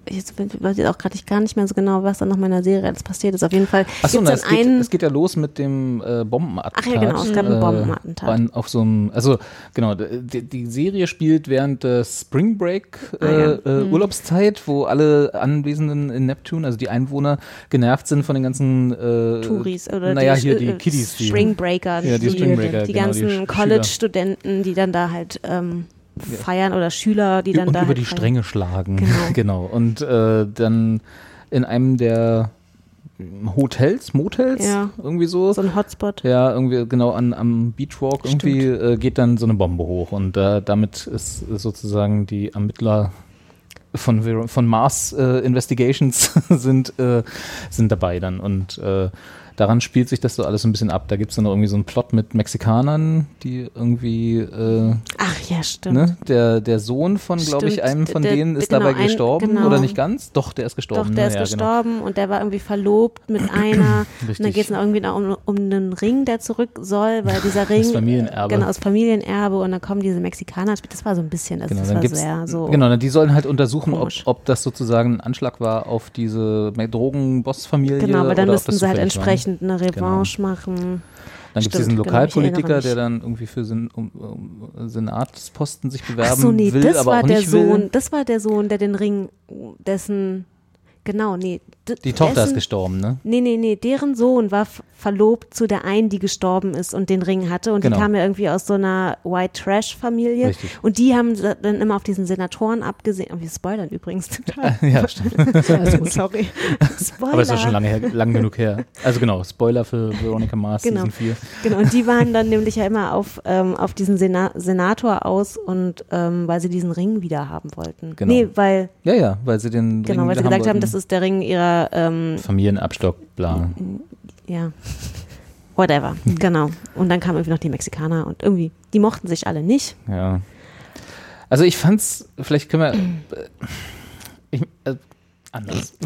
jetzt weiß ich auch gerade gar nicht mehr so genau, was dann noch in meiner Serie alles passiert ist. Auf jeden Fall Achso, gibt's na, es, geht, es geht ja los mit dem äh, Bombenattentat. Ach ja, genau, es gab ein äh, Bombenattentat. an- auf so einem, also genau, die, die Serie spielt während der Spring Break äh, Ah, ja. äh, Urlaubszeit, wo alle Anwesenden in Neptune, also die Einwohner, genervt sind von den ganzen äh, Touris oder naja, die, hier die äh, Kiddies. Die, Spring Breaker, ja, die die, Spring Breaker, die genau, ganzen College-Studenten, die dann da halt ähm, feiern oder Schüler, die dann und da über halt die feiern. Stränge schlagen. Genau. genau. Und äh, dann in einem der Hotels, Motels, Ja. irgendwie so. So ein Hotspot. Ja, irgendwie genau an, am Beachwalk irgendwie äh, geht dann so eine Bombe hoch und äh, damit ist sozusagen die Ermittler von, von Mars äh, Investigations sind, äh, sind dabei dann und äh, daran spielt sich das so alles so ein bisschen ab. Da gibt es dann noch irgendwie so einen Plot mit Mexikanern, die irgendwie, äh, Ach ja, stimmt. ne, der, der Sohn von, glaube ich, einem von der- denen ist genau, dabei ein- gestorben genau. oder nicht ganz? Doch, der ist gestorben. Doch, der ne? ist ja, Genau. gestorben und der war irgendwie verlobt mit einer. und Richtig. dann geht es irgendwie noch um, um einen Ring, der zurück soll, weil dieser Ring. Familienerbe. Genau, aus Familienerbe und dann kommen diese Mexikaner. Das war so ein bisschen, das, Genau, das war sehr so. genau, die sollen halt untersuchen, ob, komisch. ob das sozusagen ein Anschlag war auf diese Drogen-Boss-Familie. Genau, aber dann müssten das sie halt zufällig entsprechend eine Revanche machen. Dann gibt es diesen genau, Lokalpolitiker, der dann irgendwie für Sen um, um, Senatsposten sich bewerben Ach so, nee, will, das aber war auch der nicht will. Sohn, das war der Sohn, der den Ring, dessen, genau, nee. Die Tochter dessen, ist gestorben, ne? Nee, nee, nee, deren Sohn war verlobt zu der einen, die gestorben ist und den Ring hatte. Und Genau. die kam ja irgendwie aus so einer White Trash-Familie. Und die haben dann immer auf diesen Senatoren abgesehen. Oh, wir spoilern übrigens total. ja, stimmt. Sorry. Spoiler. Aber es ist schon lange her, lang genug her. Also genau, Spoiler für Veronica Mars Genau. Season 4. Genau, und die waren dann nämlich ja immer auf, ähm, auf diesen Sena Senator aus und ähm, weil sie diesen Ring wieder haben wollten. Genau. Nee, weil, Ja, ja, weil sie den genau, Ring weil sie gesagt haben, wollten. das ist der Ring ihrer ähm, Familienabstock, bla. ja, whatever, genau. Und dann kamen irgendwie noch die Mexikaner und irgendwie, die mochten sich alle nicht. Ja. Also ich fand's, vielleicht können wir äh, ich, äh, anders.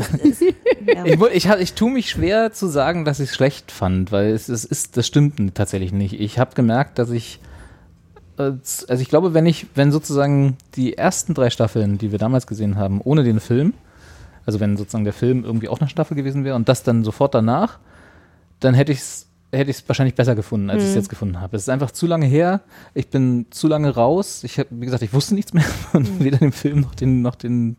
Ja. Ich, ich, ich tue mich schwer zu sagen, dass ich es schlecht fand, weil es, es ist, das stimmt tatsächlich nicht. Ich habe gemerkt, dass ich, äh, also ich glaube, wenn ich, wenn sozusagen die ersten drei Staffeln, die wir damals gesehen haben, ohne den Film, also wenn sozusagen der Film irgendwie auch eine Staffel gewesen wäre und das dann sofort danach, dann hätte ich es hätte ich es wahrscheinlich besser gefunden, als ich es jetzt gefunden habe. Es ist einfach zu lange her. Ich bin zu lange raus. Ich habe, wie gesagt, ich wusste nichts mehr von weder dem Film noch den, noch den,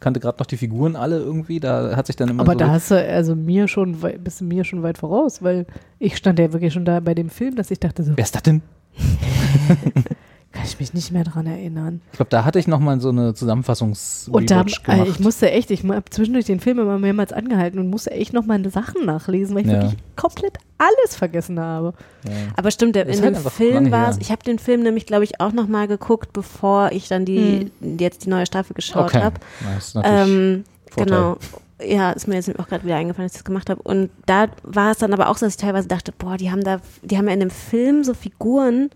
kannte gerade noch die Figuren alle irgendwie. Da hat sich dann immer Aber so da hast du also mir schon, bist du mir schon weit voraus, weil ich stand ja wirklich schon da bei dem Film, dass ich dachte so, Wer ist das denn? kann ich mich nicht mehr dran erinnern. Ich glaube, da hatte ich noch mal so eine zusammenfassungs Und da, äh, gemacht. ich musste echt, ich habe zwischendurch den Film immer mehrmals angehalten und musste echt noch meine Sachen nachlesen, weil ich Ja. wirklich komplett alles vergessen habe. ja. Aber stimmt, der, in halt dem Film war es, ich habe den Film nämlich, glaube ich, auch nochmal geguckt, bevor ich dann die, jetzt die neue Staffel geschaut Okay. habe. Das ist natürlich Ähm, genau. Ja, ist mir jetzt auch gerade wieder eingefallen, dass ich das gemacht habe. Und da war es dann aber auch so, dass ich teilweise dachte, boah, die haben da, die haben ja in dem Film so Figuren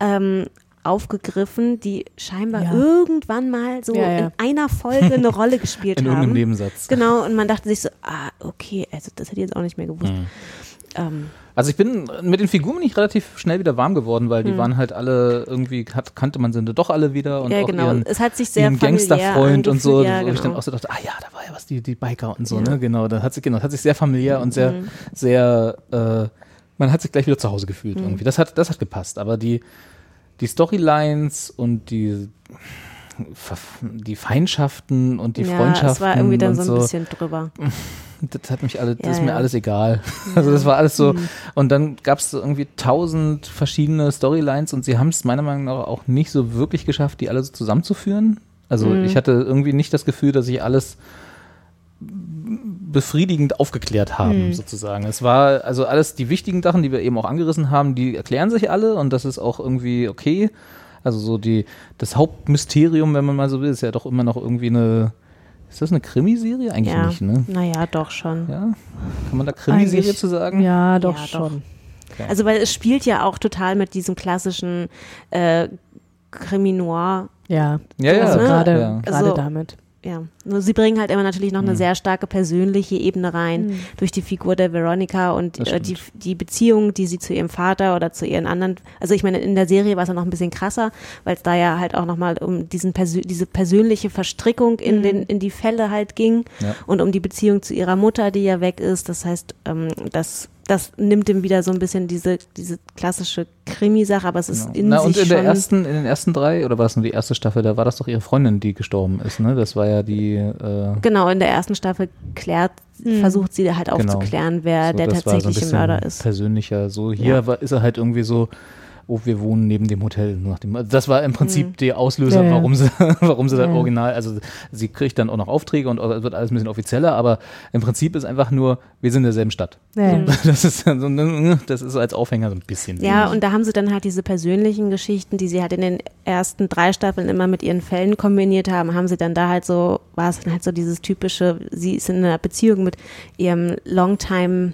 ähm, aufgegriffen, die scheinbar Ja. irgendwann mal so Ja, ja. in einer Folge eine Rolle gespielt in haben. irgendeinem Nebensatz. Genau, und man dachte sich so, ah, okay, also das hätte ich jetzt auch nicht mehr gewusst. Mhm. Ähm, Also ich bin mit den Figuren bin ich relativ schnell wieder warm geworden, weil die Hm. waren halt alle irgendwie hat, kannte man sie doch alle wieder und ja, auch genau. ihren, es hat sich sehr ihren familiär Gangsterfreund und so. Ja, wo ich dann genau. auch so dachte, ah ja, da war ja was die die Biker und so, Ja. ne, genau, da hat sich genau, das hat sich sehr familiär und sehr Mhm. sehr äh, man hat sich gleich wieder zu Hause gefühlt Mhm. irgendwie. Das hat das hat gepasst, aber die die Storylines und die die Feindschaften und die ja, Freundschaften es war irgendwie dann so ein bisschen drüber. das hat mich alle, das Ja, ist mir ja. alles egal. Also das war alles so. Und dann gab es irgendwie tausend verschiedene Storylines und sie haben es meiner Meinung nach auch nicht so wirklich geschafft, die alle so zusammenzuführen. Also Mhm. ich hatte irgendwie nicht das Gefühl, dass ich alles befriedigend aufgeklärt haben, sozusagen. Es war also alles die wichtigen Sachen, die wir eben auch angerissen haben, die erklären sich alle und das ist auch irgendwie okay. Also so die, das Hauptmysterium, wenn man mal so will, ist ja doch immer noch irgendwie eine, ist das eine Krimiserie? Eigentlich Ja. nicht, ne? Naja, doch schon. Ja, kann man da Krimiserie Eigentlich- zu sagen? Ja, doch Ja, doch. schon. Also weil es spielt ja auch total mit diesem klassischen äh, Krimi-Noir. Ja, Ja, ja. also ne? gerade Ja. gerade Also- damit. Ja, nur sie bringen halt immer natürlich noch eine Mhm. sehr starke persönliche Ebene rein Mhm. durch die Figur der Veronica und äh, die, die Beziehung, die sie zu ihrem Vater oder zu ihren anderen, also ich meine, in der Serie war es ja noch ein bisschen krasser, weil es da ja halt auch nochmal um diesen Persö diese persönliche Verstrickung in, Mhm. den, in die Fälle halt ging Ja. und um die Beziehung zu ihrer Mutter, die ja weg ist. Das heißt, ähm, das, das nimmt ihm wieder so ein bisschen diese, diese klassische Krimi-Sache, aber es ist Genau. in Na, sich und in schon. der ersten, in den ersten drei, oder war das nur die erste Staffel, da war das doch ihre Freundin, die gestorben ist, ne? Das war ja die, äh, Genau, in der ersten Staffel klärt, Mhm. versucht sie halt Genau. aufzuklären, wer so, der so tatsächliche bisschen Mörder ist. Persönlicher. So, hier Ja. war, ist er halt irgendwie so, oh, wir wohnen neben dem Hotel. Nach dem, also das war im Prinzip Mhm. der Auslöser, Ja, ja. warum sie, warum sie Ja, das. Original, also sie kriegt dann auch noch Aufträge und es wird alles ein bisschen offizieller, aber im Prinzip ist einfach nur, wir sind in derselben Stadt. Ja, ja. Das ist dann so, das ist als Aufhänger so ein bisschen. Ja, und da haben sie dann halt diese persönlichen Geschichten, die sie halt in den ersten drei Staffeln immer mit ihren Fällen kombiniert haben, haben sie dann da halt so, war es dann halt so dieses typische, sie ist in einer Beziehung mit ihrem Longtime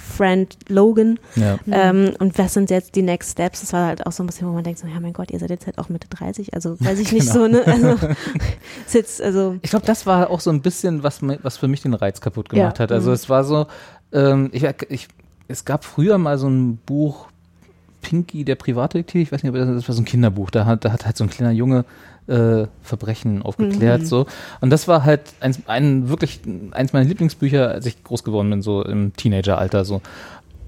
Friend Logan ja. ähm, und was sind jetzt die Next Steps? Das war halt auch so ein bisschen, wo man denkt, so, ja mein Gott, ihr seid jetzt halt auch Mitte 30, also weiß ich nicht Genau. so, ne? Also, ist jetzt, also Ich glaube, das war auch so ein bisschen, was, was für mich den Reiz kaputt gemacht Ja. hat. Also Mhm. es war so, ähm, ich, ich, es gab früher mal so ein Buch, Pinky, der Privatdetektiv, ich weiß nicht, aber das, das war so ein Kinderbuch, da hat, da hat halt so ein kleiner Junge äh, Verbrechen aufgeklärt, Mhm. so. Und das war halt eins, ein, wirklich eins meiner Lieblingsbücher, als ich groß geworden bin, so im Teenageralter, so.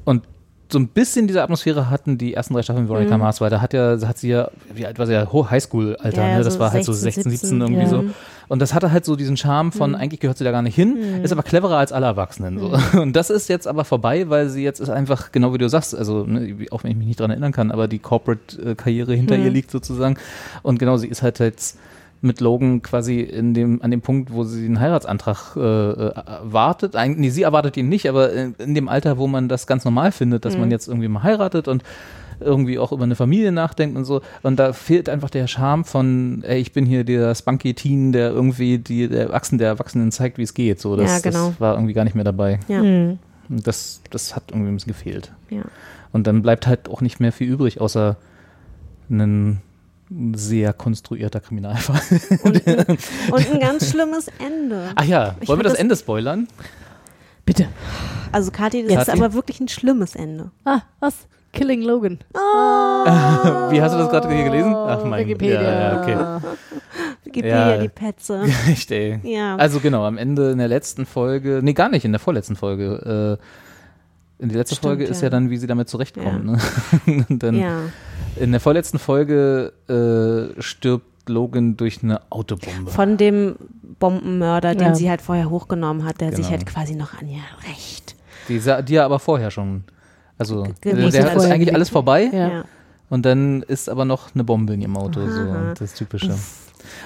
Und so ein bisschen diese Atmosphäre hatten die ersten drei Staffeln Veronica Mhm. Mars, weil da hat ja, hat sie ja, wie alt war sie ja, Ho- Highschool-Alter, Ja, ne? Das so war halt so 16, 16, 17 irgendwie ja. so. Und das hatte halt so diesen Charme von, eigentlich gehört sie da gar nicht hin, ist aber cleverer als alle Erwachsenen. So. Und das ist jetzt aber vorbei, weil sie jetzt ist einfach, genau wie du sagst, also ne, auch wenn ich mich nicht dran erinnern kann, aber die Corporate-Karriere hinter ihr liegt sozusagen. Und genau, sie ist halt jetzt mit Logan quasi in dem, an dem Punkt, wo sie einen Heiratsantrag äh, äh, wartet. Eigentlich, nee, sie erwartet ihn nicht, aber in, in dem Alter, wo man das ganz normal findet, dass man jetzt irgendwie mal heiratet und irgendwie auch über eine Familie nachdenkt und so. Und da fehlt einfach der Charme von, ey, ich bin hier der spunky Teen, der irgendwie die, der Erwachsenen, der Erwachsenen zeigt, wie es geht. So, das, Ja, genau. das war irgendwie gar nicht mehr dabei. ja, Mhm. Und das, das hat irgendwie ein bisschen gefehlt. ja. Und dann bleibt halt auch nicht mehr viel übrig, außer ein sehr konstruierter Kriminalfall. Und ein, und ein ganz schlimmes Ende. Ach ja, Ich wollen wir das das- Ende spoilern? Bitte. Also Kathi, das ist Kathi? aber wirklich ein schlimmes Ende. Ah, was? Killing Logan. Wie hast du das gerade hier gelesen? Ach mein Wikipedia. Ja, ja, okay. Wikipedia, Ja. die Petze. Echt, ey. Ja. Also genau, am Ende in der letzten Folge, nee, gar nicht, in der vorletzten Folge. Äh, in die letzte Stimmt, Folge ist ja. ja dann, wie sie damit zurechtkommen. Ne? Dann ja. in der vorletzten Folge äh, stirbt Logan durch eine Autobombe. Von dem Bombenmörder, den Ja. sie halt vorher hochgenommen hat, der sich Genau. halt quasi noch an ihr Recht. Die, die ja aber vorher schon. Also Ge- der, der ist eigentlich alles vorbei Ja. Und dann ist aber noch eine Bombe in ihrem Auto. So, Aha. das Typische.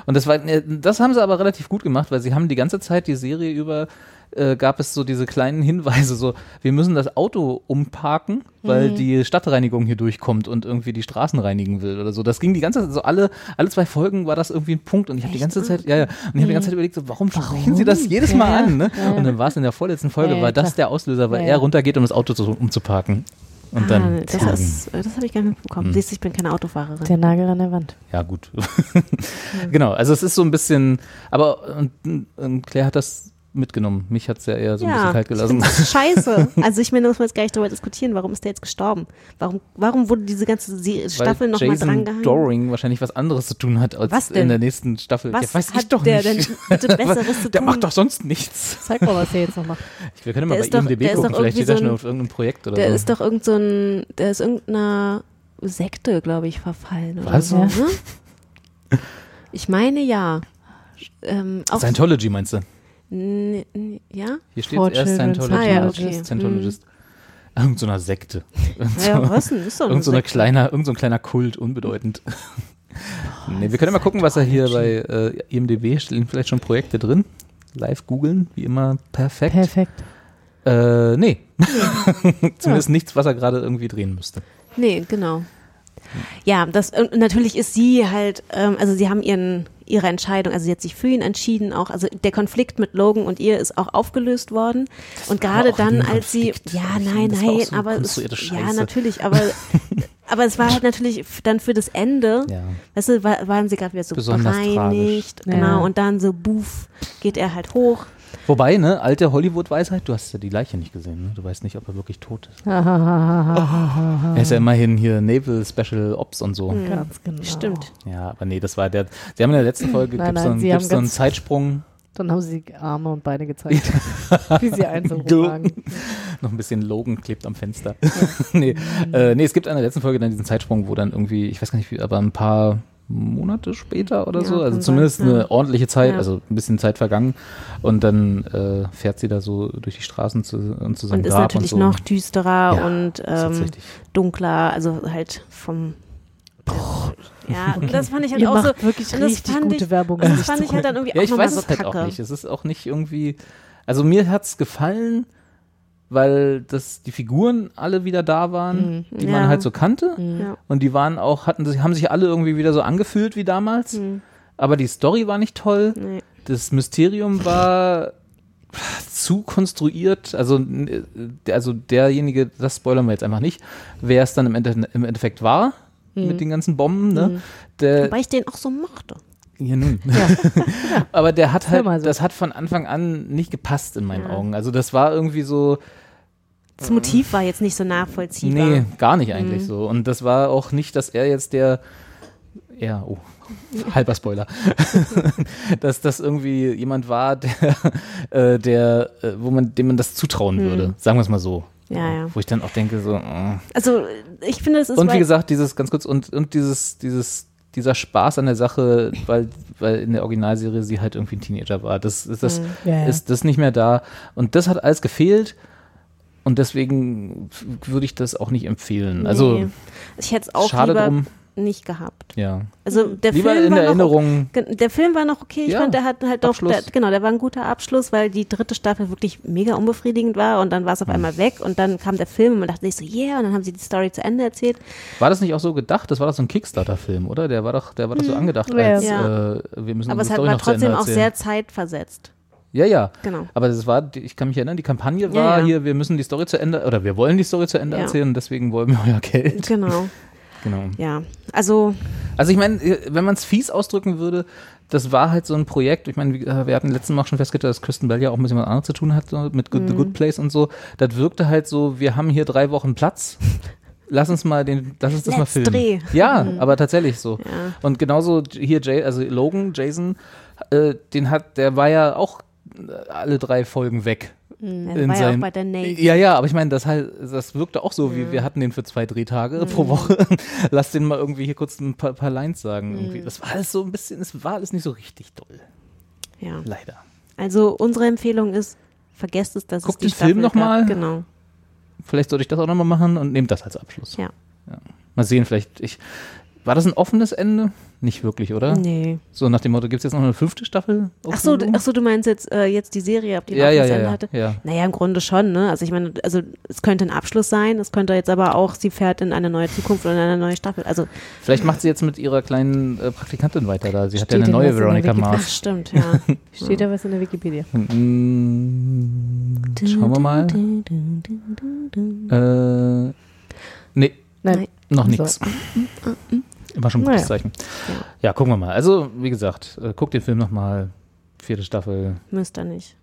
Und das war, äh, das haben sie aber relativ gut gemacht, weil sie haben die ganze Zeit die Serie über äh, gab es so diese kleinen Hinweise, so wir müssen das Auto umparken, weil die Stadtreinigung hier durchkommt und irgendwie die Straßen reinigen will oder so. Das ging die ganze Zeit, so alle, alle zwei Folgen war das irgendwie ein Punkt und ich habe die ganze Zeit, ja, ja, und ich habe die ganze Zeit überlegt, so, warum sprechen sie das jedes Mal Ja, an, ne? ja. Und dann war es in der vorletzten Folge, Ja, war das der Auslöser, weil Ja, er runtergeht, um das Auto zu, umzuparken. Und dann, ah, das ist, das habe ich gar nicht mitbekommen. Hm. Siehst du, ich bin keine Autofahrerin. Der Nagel an der Wand. Ja, gut. genau, also es ist so ein bisschen, aber und, und Claire hat das mitgenommen. Mich hat es ja eher so ein bisschen kalt ich gelassen. scheiße. Also ich meine, da muss man jetzt gar nicht drüber diskutieren. Warum ist der jetzt gestorben? Warum, warum wurde diese ganze Se- Staffel noch mal Jason drangehangen? Doring wahrscheinlich was anderes zu tun hat als Was denn? in der nächsten Staffel. Was ja, weiß hat ich doch der nicht. denn bitte Besseres zu der tun? macht doch sonst nichts. Zeig mal, was er jetzt noch macht. Wir können mal Der bei IMDb der ist gucken, doch vielleicht steht er so schon auf irgendeinem Projekt oder Der so. ist doch irgend so ein, der ist irgendeiner Sekte, glaube ich, verfallen. Oder Was? So, Ja. ne? Ich meine ja. Ähm, auch Scientology meinst du? N- Ja, Ja? Hier steht erst Scientologist. Ah, ja, okay. Scientologist. Irgend so einer Sekte. Irgend so, Ja, was denn? Ist doch irgend so, eine eine kleiner, irgend so ein kleiner Kult, unbedeutend. nee, wir können ja mal gucken, was er hier bei äh, IMDb stehen vielleicht schon Projekte drin. Live googeln, wie immer perfekt. Perfekt. Äh, nee. Zumindest nichts, was er gerade irgendwie drehen müsste. Nee, genau. Ja, das und natürlich ist sie halt, ähm, also sie haben ihren ihre Entscheidung, also sie hat sich für ihn entschieden auch, also der Konflikt mit Logan und ihr ist auch aufgelöst worden und gerade dann, als sie, ja, nein, das nein, so aber es, ja, natürlich, aber aber es war halt natürlich dann für das Ende, Ja. weißt du, war, waren sie gerade wieder so Besonders bereinigt, tragisch. genau, Ja. und dann so, buff, geht er halt hoch. Wobei, ne, alte Hollywood-Weisheit, du hast ja die Leiche nicht gesehen, ne? Du weißt nicht, ob er wirklich tot ist. Ah. Er ist ja immerhin hier Naval Special Ops und so. Ganz genau. Stimmt. Ja, aber nee, das war der. Sie haben in der letzten Folge Nein, gibt's nein, so einen, gibt's so einen Zeitsprung, Dann haben sie Arme und Beine gezeigt, wie sie einzeln rumlagen. noch ein bisschen Logan klebt am Fenster. nee, äh, nee, es gibt in der letzten Folge dann diesen Zeitsprung, wo dann irgendwie, ich weiß gar nicht wie, aber ein paar Monate später oder Ja, so, also zumindest sein, ja. eine ordentliche Zeit, Ja. also ein bisschen Zeit vergangen und dann äh, fährt sie da so durch die Straßen zu, und zu seinem Und ist Grab natürlich und so. noch düsterer Ja, und ähm, dunkler, also halt vom ja, das fand ich halt Ihr auch so. wirklich richtig fand gute ich, Werbung. Das fand ich halt dann irgendwie Ja, auch ich weiß so es halt kacke. auch nicht. Es ist auch nicht irgendwie. Also mir hat's gefallen, weil das die Figuren alle wieder da waren, die Ja. man halt so kannte. Ja. Und die waren auch, hatten sich, haben sich alle irgendwie wieder so angefühlt wie damals. Mhm. Aber die Story war nicht toll. Nee. Das Mysterium war zu konstruiert. Also, äh, also derjenige, das spoilern wir jetzt einfach nicht, wer es dann im, Ende, im Endeffekt war. Mit den ganzen Bomben, ne? Der, Wobei ich den auch so mochte. Ja, nun. Aber der hat halt, so. das hat von Anfang an nicht gepasst in meinen Augen. Also das war irgendwie so, Das Motiv war jetzt nicht so nachvollziehbar. nee, gar nicht eigentlich Mhm. so. Und das war auch nicht, dass er jetzt der, ja, oh, halber Spoiler, dass das irgendwie jemand war, der, äh, der, äh, wo man, dem man das zutrauen würde. Sagen wir es mal so. Mhm. Ja, ja. Wo ich dann auch denke so, äh. Also ich finde, es ist und wie gesagt, dieses ganz kurz und, und dieses, dieses, dieser Spaß an der Sache, weil, weil in der Originalserie sie halt irgendwie ein Teenager war. Das, ist das Ja, ja. ist das nicht mehr da. Und das hat alles gefehlt. Und deswegen würde ich das auch nicht empfehlen. Also nee. ich hätte es auch schade lieber drum. Nicht gehabt. Ja. Also der Lieber Film in war der noch Erinnerung. Der Film war noch okay. Ich Ja, fand, der hat halt doch, der, genau, der war ein guter Abschluss, weil die dritte Staffel wirklich mega unbefriedigend war und dann war es Hm. auf einmal weg und dann kam der Film und man dachte sich so, yeah, und dann haben sie die Story zu Ende erzählt. War das nicht auch so gedacht? Das war doch so ein Kickstarter-Film, oder? Der war doch, der war doch so angedacht Ja. als Ja. äh, wir müssen Aber es Story war trotzdem auch sehr zeitversetzt. Ja, ja. Genau. Aber das war, ich kann mich erinnern, die Kampagne Ja, war ja. hier, wir müssen die Story zu Ende, oder wir wollen die Story zu Ende Ja. erzählen und deswegen wollen wir euer Geld. Genau. Genau. Ja. Also, Also ich meine, wenn man es fies ausdrücken würde, das war halt so ein Projekt. Ich meine, äh, wir hatten letzten Mal schon festgestellt, dass Kristen Bell ja auch ein bisschen was anderes zu tun hat, mit Good, The Mhm. Good Place und so. Das wirkte halt so, wir haben hier drei Wochen Platz. Lass uns mal den, lass uns das mal Let's filmen. dreh. Ja, aber tatsächlich so. Ja. Und genauso hier Jay, also Logan, Jason, äh, den hat, der war ja auch äh, alle drei Folgen weg. Er In war ja auch seinem- bei der Navy. Ja, ja, aber ich meine, das halt, das wirkte auch so, wie wir hatten den für zwei Drehtage Mhm. pro Woche. Lass den mal irgendwie hier kurz ein paar, paar Lines sagen. Irgendwie. Das war alles so ein bisschen, es war alles nicht so richtig doll. Ja. Leider. Also unsere Empfehlung ist, vergesst es, dass Guckt es die den Film Staffel noch gab. mal. Genau. Vielleicht sollte ich das auch nochmal machen und nehmt das als Abschluss. Ja. Mal sehen, vielleicht. Ich, war das ein offenes Ende? Nicht wirklich, oder? Nee. So nach dem Motto, gibt es jetzt noch eine fünfte Staffel? Ach so, ach so, du meinst jetzt, äh, jetzt die Serie, ob die Ja, noch ja, ein ja, Ende ja, hatte? ja. Naja, im Grunde schon, ne? Also ich meine, also es könnte ein Abschluss sein, es könnte jetzt aber auch, sie fährt in eine neue Zukunft oder in eine neue Staffel. Also, Vielleicht macht sie jetzt mit ihrer kleinen äh, Praktikantin weiter da. Sie hat ja eine neue Veronica Wikipedia? ach, Mars. stimmt, ja. Steht da was in der Wikipedia? Mm, Schauen wir mal. Äh, nee, Nein. noch So. Immer schon ein gutes Naja. Zeichen. Ja, gucken wir mal. Also, wie gesagt, äh, guckt den Film nochmal. Vierte Staffel. Müsst ihr nicht.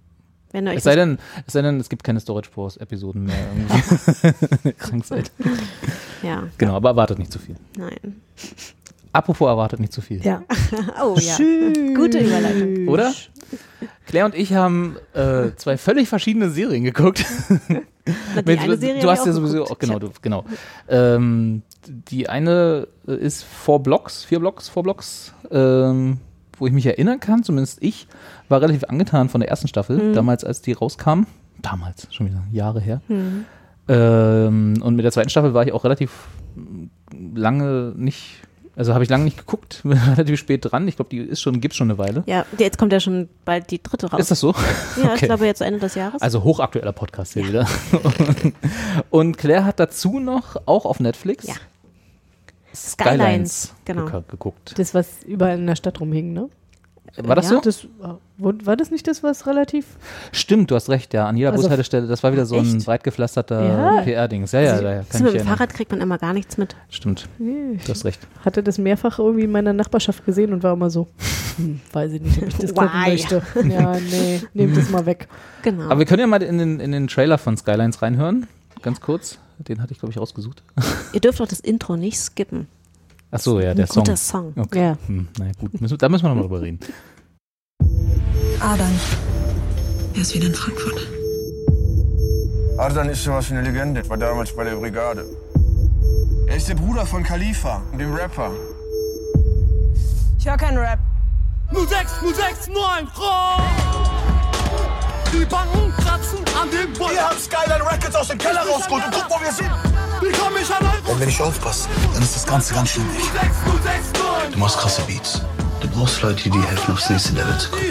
Wenn ihr euch Es sei, denn, es sei denn, es gibt keine Storage Wars Episoden mehr. Irgendwie. Krank seid. ja, Genau, aber erwartet nicht zu viel. nein. Apropos erwartet nicht zu viel. Ja. Oh ja, gute Überleitung. Oder? Claire und ich haben äh, zwei völlig verschiedene Serien geguckt. Na, Mit- Serie du hast ja sowieso auch, genau, du, genau. Ähm, die eine äh, ist Four Blocks, vier Blocks, Four Blocks, ähm, wo ich mich erinnern kann, zumindest ich, war relativ angetan von der ersten Staffel, Mhm. damals als die rauskam. Damals, schon wieder Jahre her. Ähm, und mit der zweiten Staffel war ich auch relativ lange nicht, also habe ich lange nicht geguckt, bin relativ spät dran. Ich glaube, die ist schon, gibt's schon eine Weile. Ja, jetzt kommt ja schon bald die dritte raus. Ist das so? ja, ich okay. glaube jetzt Ende des Jahres. Also hochaktueller Podcast hier wieder. Und Claire hat dazu noch, auch auf Netflix, Ja. Skylines, Skylines, genau. geguckt. Das, was überall in der Stadt rumhing, ne? War das ja. so? Das, war das nicht das, was relativ. Stimmt, du hast recht, ja. An jeder Also- Bushaltestelle, das war wieder so ein Echt? breit gepflasterter Ja. PR-Dings. Ja, ja, ja, Siehst kann mit dem. Fahrrad kriegt man immer gar nichts mit. Stimmt, Nee, du hast recht. ich hatte das mehrfach irgendwie in meiner Nachbarschaft gesehen und war immer so. Hm, weiß ich nicht, ob ich das gucken möchte. Ja, nee, nehmt das mal weg. Genau. Aber wir können ja mal in den, in den Trailer von Skylines reinhören. Ganz kurz. Den hatte ich, glaube ich, rausgesucht. Ihr dürft auch das Intro nicht skippen. Ach so, ja, der Ein Song. guter Song. Okay. Ja. Hm, naja, gut. Müssen, da müssen wir nochmal drüber reden. Adern. Er ist wieder in Frankfurt. Ardan ist sowas wie eine Legende, war damals bei der Brigade. Er ist der Bruder von Khalifa, dem Rapper. Ich höre keinen Rap. 06, 06, 9, Die Banken an dem Boy. Wir haben Skyline Records aus dem Keller rausgeholt und guck, wo wir sind. Wie komm ich an Wenn wir nicht aufpassen, dann ist das Ganze ganz schlimm. 06, 06, 9, Du machst krasse Beats. Du brauchst Leute, die dir helfen, aufs nächste Level zu kommen.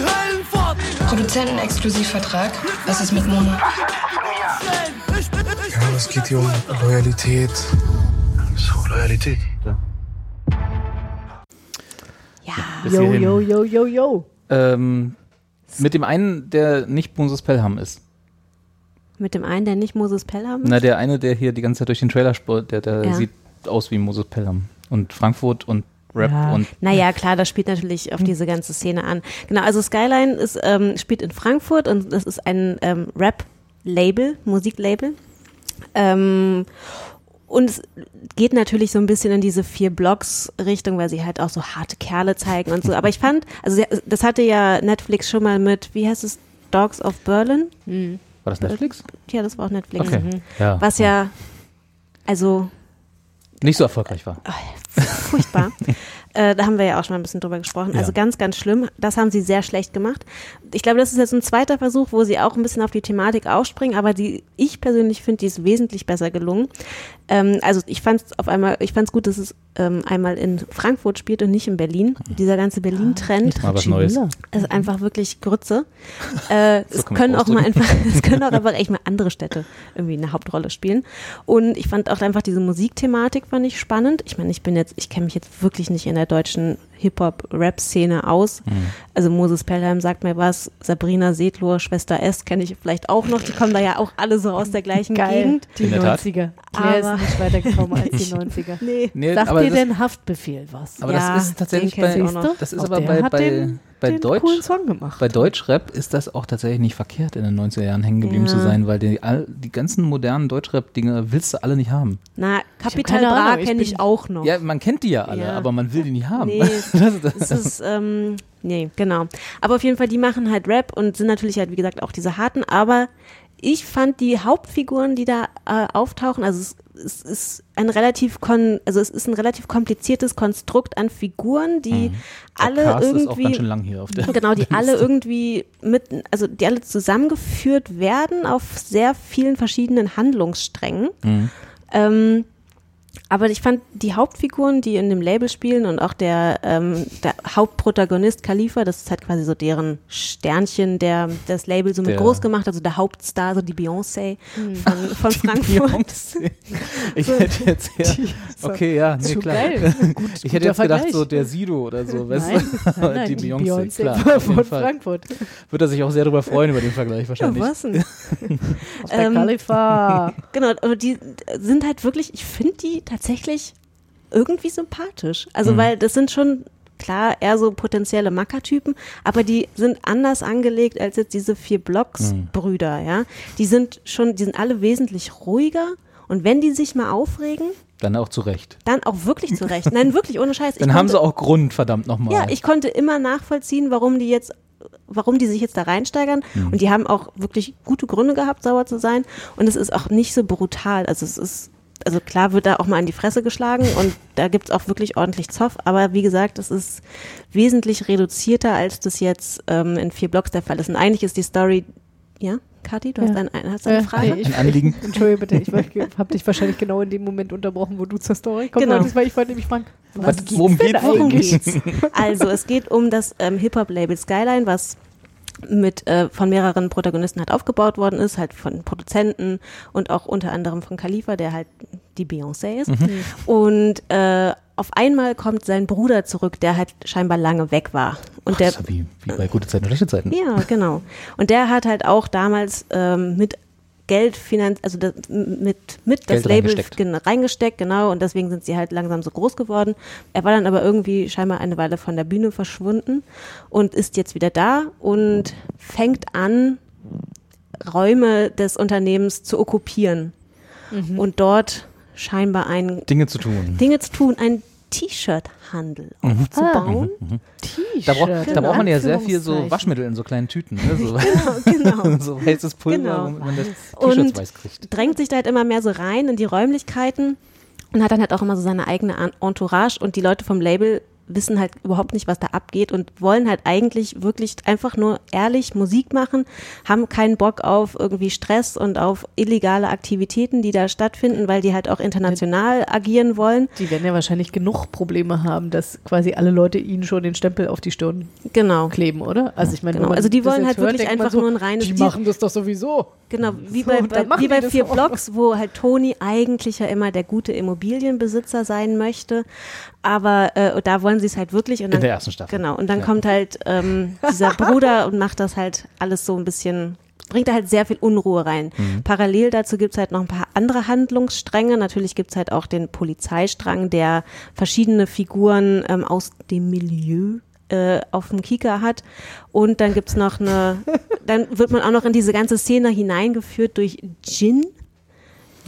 Produzentenexklusivvertrag. Was ist mit Mona? Ja, es geht hier um Loyalität. So, Loyalität. Ja. Yo, hierhin. yo, yo, yo, yo. Ähm, mit dem einen, der nicht Moses Pelham ist. Mit dem einen, der nicht Moses Pelham ist. Na, der eine, der hier die ganze Zeit durch den Trailer spurt, der, der Ja. sieht aus wie Moses Pelham. Und Frankfurt und Rap Ja. und Naja, klar, das spielt natürlich auf diese ganze Szene an. Genau, also Skyline ist, ähm, spielt in Frankfurt und das ist ein ähm, Rap-Label, Musiklabel. Ähm, und es geht natürlich so ein bisschen in diese vier Blocks-Richtung, weil sie halt auch so harte Kerle zeigen und so. Aber ich fand, also das hatte ja Netflix schon mal mit, wie heißt es, Dogs of Berlin? War das Netflix? Ja, das war auch Netflix. Okay. Ja. Was ja, also nicht so erfolgreich war. furchtbar. äh, da haben wir ja auch schon mal ein bisschen drüber gesprochen. Also Ja. ganz, ganz schlimm. Das haben sie sehr schlecht gemacht. Ich glaube, das ist jetzt ein zweiter Versuch, wo sie auch ein bisschen auf die Thematik aufspringen, aber die, ich persönlich finde, die ist wesentlich besser gelungen. Ähm, also ich fand es auf einmal, ich fand es gut, dass es ähm, einmal in Frankfurt spielt und nicht in Berlin. Dieser ganze Berlin-Trend Mal was Neues. ist einfach wirklich Grütze. Äh, So es können auch mal einfach, es können auch einfach echt mal andere Städte irgendwie eine Hauptrolle spielen. Und ich fand auch einfach diese Musikthematik fand ich spannend. Ich meine, ich bin jetzt, ich kenne mich jetzt wirklich nicht in der deutschen Hip-Hop-Rap-Szene aus. Mhm. Also Moses Pelham sagt mir was, Sabrina Sedlor, Schwester S kenne ich vielleicht auch noch. Die kommen da ja auch alle so aus der gleichen Geil. Gegend. Die In der Tat. 90er. Claire Aber- ist nicht weitergekommen als die 90er. Nee. Nee, Sagt aber dir denn Haftbefehl was? aber Ja, das ist tatsächlich bei, das ist Auch aber bei, bei, bei den Deutsch, coolen Song gemacht. bei Deutschrap ist das auch tatsächlich nicht verkehrt, in den 90er Jahren hängen geblieben Ja. zu sein, weil die, all, die ganzen modernen Deutschrap-Dinge willst du alle nicht haben. Na, Capital Bra kenne ich auch noch. Ja, man kennt die ja alle, Ja. aber man will die nicht haben. Nee, das, ist- es ist, ähm, nee, genau. Aber auf jeden Fall, die machen halt Rap und sind natürlich halt, wie gesagt, auch diese harten, aber ich fand die Hauptfiguren, die da äh, auftauchen, also es, ist ein relativ kon also es ist ein relativ kompliziertes Konstrukt an Figuren, die alle Der Cast irgendwie Genau, die alle irgendwie mit, also die alle zusammengeführt werden auf sehr vielen verschiedenen Handlungssträngen. Mhm. Ähm, aber ich fand die Hauptfiguren, die in dem Label spielen und auch der, ähm, der Hauptprotagonist Khalifa, das ist halt quasi so deren Sternchen, der das Label so mit Der- groß gemacht, also der Hauptstar, so die Beyoncé von, von Frankfurt. Beyoncé. Ich hätte jetzt eher, okay, ja, nee, Zu klar. geil. Gut, Ich hätte jetzt gedacht, Vergleich. so der Sido oder so, weißt Nein, du? nein, nein, die die Beyoncé, Beyoncé klar. von. Frankfurt. Wird er sich auch sehr darüber freuen, über den Vergleich Ja, wahrscheinlich. was denn? Der Ähm, Khalifa. Genau, aber die sind halt wirklich, ich finde die tatsächlich irgendwie sympathisch. Also, weil das sind schon, klar, eher so potenzielle Mackertypen, aber die sind anders angelegt als jetzt diese vier Blocks-Brüder, ja. Die sind schon, die sind alle wesentlich ruhiger und wenn die sich mal aufregen, Dann auch zu Recht. dann auch wirklich zurecht. Nein, wirklich, ohne Scheiß. Ich Dann haben konnte- sie auch Grund, verdammt nochmal. ja, ich konnte immer nachvollziehen, warum die jetzt, warum die sich jetzt da reinsteigern. Mhm. Und die haben auch wirklich gute Gründe gehabt, sauer zu sein. Und es ist auch nicht so brutal. Also es ist, also klar wird da auch mal in die Fresse geschlagen und da gibt's auch wirklich ordentlich Zoff, aber wie gesagt, es ist wesentlich reduzierter, als das jetzt ähm, in vier Blocks der Fall ist. Und eigentlich ist die Story, ja, Kathi, du hast, Ja. ein, ein, hast eine Äh, Frage? nee, ich- Ein Anliegen. Entschuldige bitte, ich habe dich wahrscheinlich genau in dem Moment unterbrochen, wo du zur Story kommst. Genau. Genau. Weil ich wollte nämlich fragen, was Was- worum denn geht's? Worum geht's? Also, es geht um das ähm, Hip-Hop-Label Skyline, was mit äh, von mehreren Protagonisten halt aufgebaut worden ist, halt von Produzenten und auch unter anderem von Khalifa, der halt die Beyoncé ist. Und äh, auf einmal kommt sein Bruder zurück, der halt scheinbar lange weg war. Und Ach, der das ist ja wie, wie bei gute Zeiten und schlechte Zeiten. ja, genau. Und der hat halt auch damals ähm, mit Geld finanz, also das, mit, mit das Geld Label reingesteckt. reingesteckt, genau, und deswegen sind sie halt langsam so groß geworden. Er war dann aber irgendwie scheinbar eine Weile von der Bühne verschwunden und ist jetzt wieder da und fängt an, Räume des Unternehmens zu okkupieren und dort scheinbar ein Dinge zu tun. Dinge zu tun, ein T-Shirt-Handel aufzubauen. Da, braucht, da Genau. braucht man ja sehr viel so. Waschmittel in so kleinen Tüten. Ne? So, Genau. so weißes Pulver, Genau. womit man das T-Shirts Und weiß kriegt. drängt sich da halt immer mehr so rein in die Räumlichkeiten und hat dann halt auch immer so seine eigene Entourage und die Leute vom Label wissen halt überhaupt nicht, was da abgeht und wollen halt eigentlich wirklich einfach nur ehrlich Musik machen, haben keinen Bock auf irgendwie Stress und auf illegale Aktivitäten, die da stattfinden, weil die halt auch international agieren wollen. Die werden ja wahrscheinlich genug Probleme haben, dass quasi alle Leute ihnen schon den Stempel auf die Stirn Genau. kleben, oder? Also ich meine, Genau. Also die wollen halt hört, wirklich einfach nur ein reines Die machen das doch sowieso. Genau, wie So, bei, bei, wie bei vier. Blocks, wo halt Toni eigentlich ja immer der gute Immobilienbesitzer sein möchte. Aber äh, da wollen sie es halt wirklich. Und dann, In der ersten Staffel. Genau, und dann Ja. kommt halt ähm, dieser Bruder und macht das halt alles so ein bisschen, bringt da halt sehr viel Unruhe rein. Mhm. Parallel dazu gibt's halt noch ein paar andere Handlungsstränge. Natürlich gibt's halt auch den Polizeistrang, der verschiedene Figuren ähm, aus dem Milieu äh, auf dem Kika hat. Und dann gibt's noch eine, dann wird man auch noch in diese ganze Szene hineingeführt durch Jin.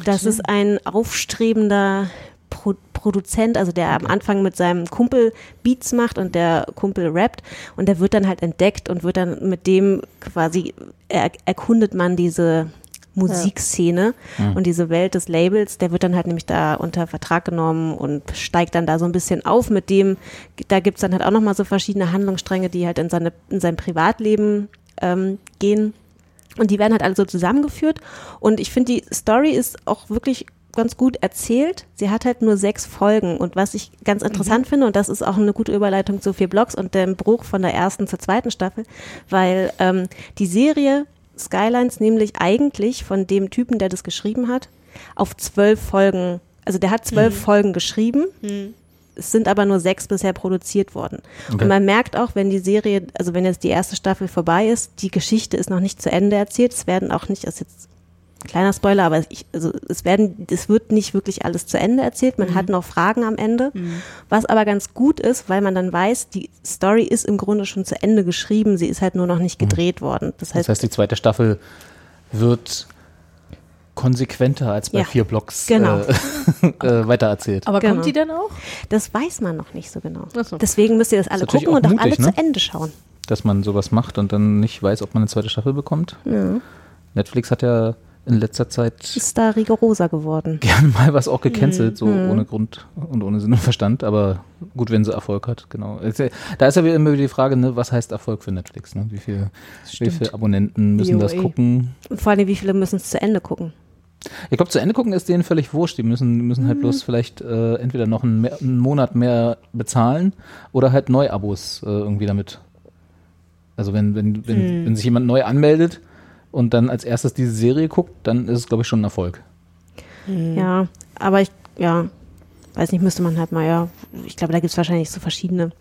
Das ist ein aufstrebender Pro Produzent, also der am Anfang mit seinem Kumpel Beats macht und der Kumpel rappt. Und der wird dann halt entdeckt und wird dann mit dem quasi er erkundet man diese Musikszene und diese Welt des Labels, der wird dann halt nämlich da unter Vertrag genommen und steigt dann da so ein bisschen auf mit dem, da gibt's dann halt auch nochmal so verschiedene Handlungsstränge, die halt in, seine, in sein Privatleben ähm, gehen. Und die werden halt alle so zusammengeführt. Und ich finde, die Story ist auch wirklich ganz gut erzählt. Sie hat halt nur sechs Folgen. Und was ich ganz interessant finde, und das ist auch eine gute Überleitung zu vier Blogs und dem Bruch von der ersten zur zweiten Staffel, weil ähm, die Serie Skylines nämlich eigentlich von dem Typen, der das geschrieben hat, auf zwölf Folgen, also der hat zwölf Folgen geschrieben. Es sind aber nur sechs bisher produziert worden. Okay. Und man merkt auch, wenn die Serie, also wenn jetzt die erste Staffel vorbei ist, die Geschichte ist noch nicht zu Ende erzählt. Es werden auch nicht, das ist jetzt ein kleiner Spoiler, aber ich, also es werden, es wird nicht wirklich alles zu Ende erzählt. Man hat noch Fragen am Ende. Was aber ganz gut ist, weil man dann weiß, die Story ist im Grunde schon zu Ende geschrieben. Sie ist halt nur noch nicht gedreht worden. Das Das heißt, heißt, die zweite Staffel wird konsequenter als bei Ja, vier Blocks genau. äh, äh, weitererzählt. Aber Genau. kommt die dann auch? das weiß man noch nicht so genau. So. Deswegen müsst ihr das alle natürlich gucken und auch auch alle ne? zu Ende schauen. Dass man sowas macht und dann nicht weiß, ob man eine zweite Staffel bekommt. Netflix hat ja in letzter Zeit Ist da rigoroser geworden. gerne mal was auch gecancelt, so Mhm. ohne Grund und ohne Sinn und Verstand, aber gut, wenn sie Erfolg hat, genau. Da ist ja immer wieder die Frage, ne, was heißt Erfolg für Netflix? Ne? Wie, viel, wie viele Abonnenten müssen das gucken? Und vor allem, wie viele müssen es zu Ende gucken? Ich glaube, zu Ende gucken ist denen völlig wurscht. Die müssen, müssen halt bloß vielleicht äh, entweder noch einen, mehr, einen Monat mehr bezahlen oder halt Neuabos äh, irgendwie damit. Also wenn, wenn, wenn, wenn sich jemand neu anmeldet und dann als erstes diese Serie guckt, dann ist es, glaube ich, schon ein Erfolg. Ja, aber ich, ja, weiß nicht, müsste man halt mal, ja, ich glaube, da gibt es wahrscheinlich so verschiedene.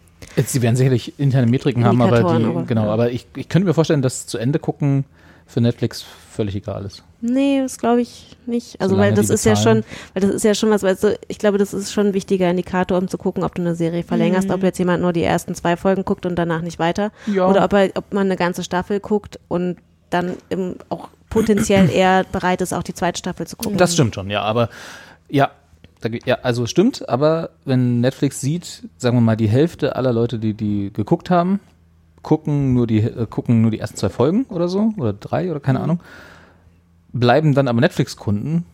Sie werden sicherlich interne Metriken haben, aber die, aber, genau, ja. aber ich, ich könnte mir vorstellen, dass zu Ende gucken für Netflix völlig egal ist. Nee, das glaube ich nicht. Also, Solange weil das ist ja schon, weil das ist ja schon was, weißt du, ich glaube, das ist schon ein wichtiger Indikator, um zu gucken, ob du eine Serie verlängerst, ob jetzt jemand nur die ersten zwei Folgen guckt und danach nicht weiter. Ja. Oder ob, er, ob man eine ganze Staffel guckt und dann im, auch potenziell eher bereit ist, auch die zweite Staffel zu gucken. Das stimmt schon, ja, aber ja, ja, also stimmt, aber wenn Netflix sieht, sagen wir mal, die Hälfte aller Leute, die die geguckt haben, gucken nur die äh, gucken nur die ersten zwei Folgen oder so oder drei oder keine Ahnung, bleiben dann aber Netflix-Kunden,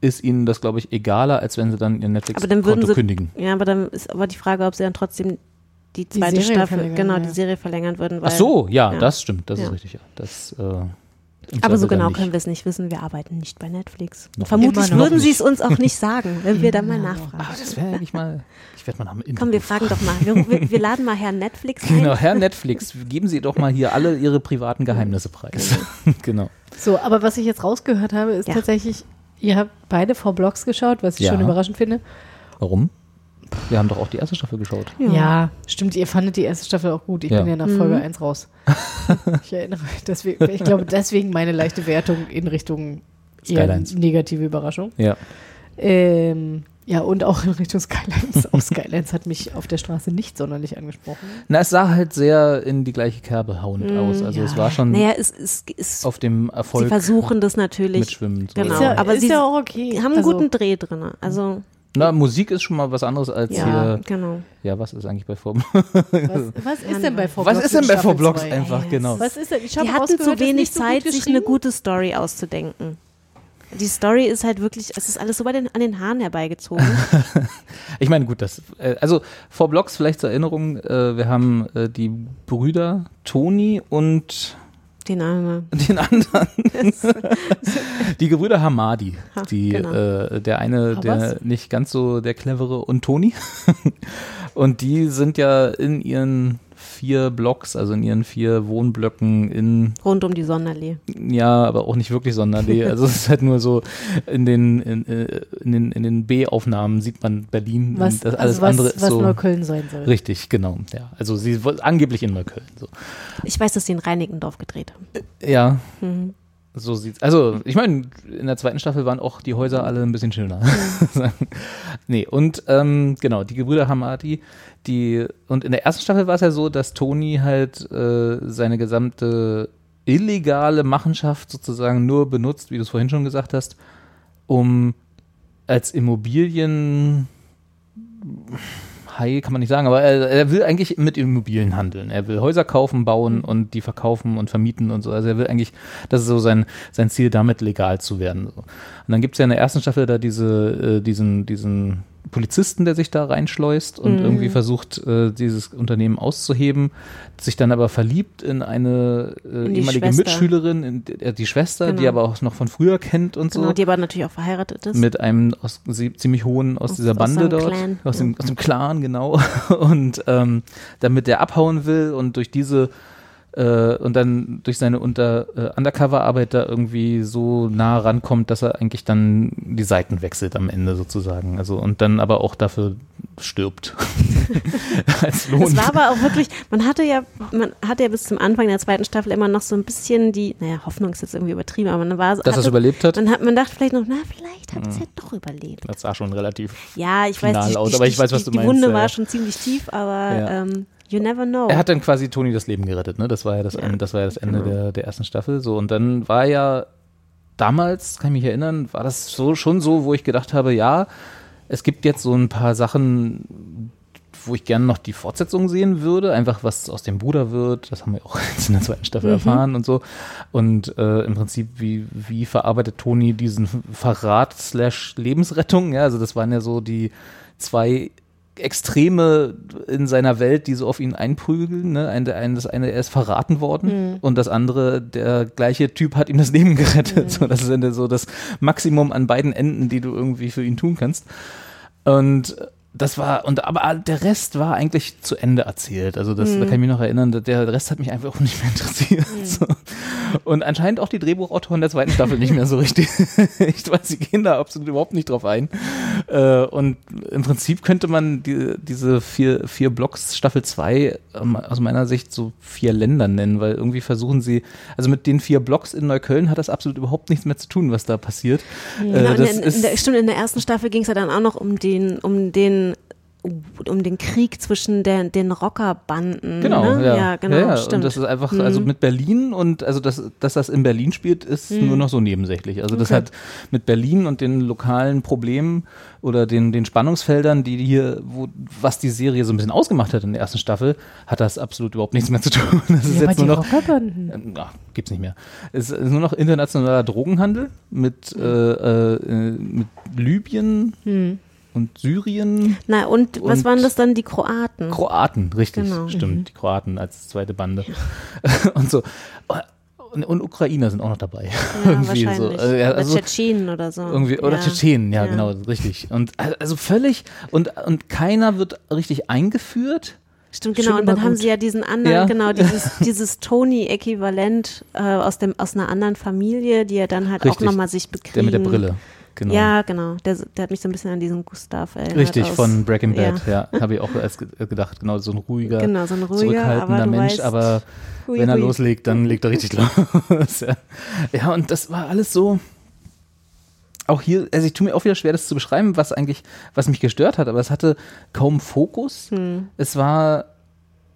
ist ihnen das, glaube ich, egaler, als wenn sie dann ihr Netflix-Konto kündigen. ja, aber dann ist aber die Frage, ob sie dann trotzdem die Die zweite Serie Staffel, verlängern, genau, ja. die Serie verlängern würden. Weil, Ach so, ja, ja. das stimmt, das Ja. ist richtig, ja. Das, äh, Aber so dann genau können wir es nicht wissen. Wir arbeiten nicht bei Netflix. Noch Vermutlich würden sie es uns auch nicht sagen, wenn wir da mal nachfragen. Ah, das wäre eigentlich mal, ich werde mal nach dem Komm, wir fragen doch mal. Wir, wir, wir laden mal Herrn Netflix ein. Genau, Herr Netflix, geben Sie doch mal hier alle Ihre privaten Geheimnisse preis. genau. So, aber was ich jetzt rausgehört habe, ist Ja. tatsächlich, ihr habt beide vor Blogs geschaut, was ich Ja. schon überraschend finde. Warum? Wir haben doch auch die erste Staffel geschaut. Ja. stimmt, ihr fandet die erste Staffel auch gut. Ich Ja. bin ja nach Folge 1 raus. ich erinnere mich, deswegen, ich glaube, deswegen meine leichte Wertung in Richtung eher Skylines. negative Überraschung. Ja. Ähm, ja, und auch in Richtung Skylines. auch Skylines hat mich auf der Straße nicht sonderlich angesprochen. Na, es sah halt sehr in die gleiche Kerbe hauend aus. Also es war schon Naja, es ist, ist auf dem sie Erfolg versuchen das natürlich. mitschwimmen. So. Genau. Ist ja, aber ist sie ja auch okay. haben einen Also, guten Dreh drin. Also, Na, Musik ist schon mal was anderes als ja, hier. genau. Ja, was ist eigentlich bei Form? Was, was ist denn bei Was Vorblogs ist denn bei zwei? einfach, Ja, genau. Was ist denn? Ich habe Die hatten zu wenig so Zeit, sich eine gute Story auszudenken. Die Story ist halt wirklich, es ist alles so bei den, an den Haaren herbeigezogen. Ich meine, gut, das, äh, also vor Blogs vielleicht zur Erinnerung, äh, wir haben äh, die Brüder Toni und Den Namen. den anderen. die Gebrüder Hamadi. Ha, Die, genau. äh, der eine, der nicht ganz so der clevere und Toni. und die sind ja in ihren vier Blocks, also in ihren vier Wohnblöcken in, Rund um die Sonderlee. ja, aber auch nicht wirklich Sonderlee. Also es ist halt nur so in den, in, äh, in den, in den B-Aufnahmen sieht man Berlin Was, und das alles also was, andere ist was so. Neukölln sein soll. Richtig, genau. Ja, also sie angeblich in Neukölln. So. Ich weiß, dass sie in Reinickendorf gedreht haben. Ja, Mhm. so sieht's. Also ich meine, in der zweiten Staffel waren auch die Häuser alle ein bisschen schöner. nee, und ähm, genau, die Gebrüder Hamadi, die und in der ersten Staffel war es ja so, dass Toni halt äh, seine gesamte illegale Machenschaft sozusagen nur benutzt, wie du es vorhin schon gesagt hast, um als Immobilien Hai kann man nicht sagen, aber er, er will eigentlich mit Immobilien handeln. Er will Häuser kaufen, bauen und die verkaufen und vermieten und so. Also er will eigentlich, das ist so sein, sein Ziel, damit legal zu werden. So. Und dann gibt es ja in der ersten Staffel da diese, äh, diesen, diesen Polizisten, der sich da reinschleust und Mhm. irgendwie versucht, äh, dieses Unternehmen auszuheben, sich dann aber verliebt in eine äh, In die ehemalige Schwester. Mitschülerin, in, äh, die Schwester, die Genau. aber auch noch von früher kennt und Genau, so die aber natürlich auch verheiratet ist. mit einem aus, sie- ziemlich hohen aus, Aus- dieser aus Bande seinem dort, Clan, aus, ja. dem, aus dem Clan, genau. Und ähm, damit der abhauen will und durch diese äh, und dann durch seine unter äh, Undercover-Arbeit da irgendwie so nah rankommt, dass er eigentlich dann die Seiten wechselt am Ende sozusagen. Also und dann aber auch dafür stirbt. Als Lohn. Es war aber auch wirklich, man hatte ja, man hatte ja bis zum Anfang der zweiten Staffel immer noch so ein bisschen die, naja, Hoffnung ist jetzt irgendwie übertrieben, aber man war dass er es überlebt hat. man hat, man dachte vielleicht noch, na, vielleicht hat es ja doch überlebt. Das sah schon relativ. Ja, ich weiß, die, aus, die, aber ich weiß, was die, du die meinst, Wunde ja. war schon ziemlich tief, aber Ja. ähm, you never know. Er hat dann quasi Toni das Leben gerettet, ne? Das war ja das, Ja, Ende, das, war ja das Ende genau. der, der ersten Staffel. So, und dann war ja damals, kann ich mich erinnern, war das so schon so, wo ich gedacht habe, ja, es gibt jetzt so ein paar Sachen, wo ich gerne noch die Fortsetzung sehen würde, einfach was aus dem Bruder wird, das haben wir auch jetzt in der zweiten Staffel Mhm. erfahren und so. Und äh, im Prinzip, wie, wie verarbeitet Toni diesen Verrat slash Lebensrettung, ja, also das waren ja so die zwei Extreme in seiner Welt, die so auf ihn einprügeln. Ne? Ein, ein, das eine, er ist verraten worden und das andere, der gleiche Typ hat ihm das Leben gerettet. So, das ist so das Maximum an beiden Enden, die du irgendwie für ihn tun kannst. Und das war, und aber der Rest war eigentlich zu Ende erzählt. Also das, da kann ich mich noch erinnern, der Rest hat mich einfach auch nicht mehr interessiert. So. Und anscheinend auch die Drehbuchautoren der zweiten Staffel nicht mehr so richtig. ich weiß, sie gehen da absolut überhaupt nicht drauf ein. Äh, und im Prinzip könnte man die, diese vier, vier Blocks Staffel 2 ähm, aus meiner Sicht so vier Länder nennen, weil irgendwie versuchen sie, also mit den vier Blocks in Neukölln hat das absolut überhaupt nichts mehr zu tun, was da passiert. Genau, Äh, in, das der, in, der, stimmt, in der ersten Staffel ging es ja dann auch noch um den, um den um den Krieg zwischen der, den Rockerbanden. Genau, ne? ja. ja, genau, ja, ja. stimmt. Und das ist einfach, also Mhm. mit Berlin und also dass, dass das in Berlin spielt, ist Mhm. nur noch so nebensächlich. Also das Okay. hat mit Berlin und den lokalen Problemen oder den, den Spannungsfeldern, die hier, wo, was die Serie so ein bisschen ausgemacht hat in der ersten Staffel, hat das absolut überhaupt nichts mehr zu tun. Das ist jetzt die nur noch. Rockerbanden. Ähm, ach, gibt's nicht mehr. Es ist nur noch internationaler Drogenhandel mit, Mhm. äh, äh, mit Libyen Hm. Und Syrien. Na, und, was Und waren das dann, die Kroaten? Kroaten, richtig, Genau. stimmt. Mhm. Die Kroaten als zweite Bande. und so. Und, und Ukrainer sind auch noch dabei. Ja, irgendwie so. wahrscheinlich. Also, ja, Oder also Tschetschenen oder so. Irgendwie, oder Ja. Tschetschenen, ja, Ja. genau, richtig. Und al- also völlig, und, und keiner wird richtig eingeführt. Stimmt, genau. Und dann haben gut. sie ja diesen anderen, Ja. genau, dieses, dieses Tony-Äquivalent äh, aus, dem, aus einer anderen Familie, die er dann halt auch Richtig. nochmal sich bekriegen. Der mit der Brille. Genau. Ja, genau. Der, der hat mich so ein bisschen an diesen Gustav erinnert. Richtig, aus, von Breaking Bad, Ja. ja, habe ich auch als ge- gedacht. Genau, so ein ruhiger, Genau, so ein ruhiger, zurückhaltender aber Mensch, weißt, aber hui, wenn er hui. loslegt, dann legt er richtig los. ja. ja, und das war alles so. Auch hier, also ich tue mir auch wieder schwer, das zu beschreiben, was eigentlich, was mich gestört hat, aber es hatte kaum Fokus. Hm. Es war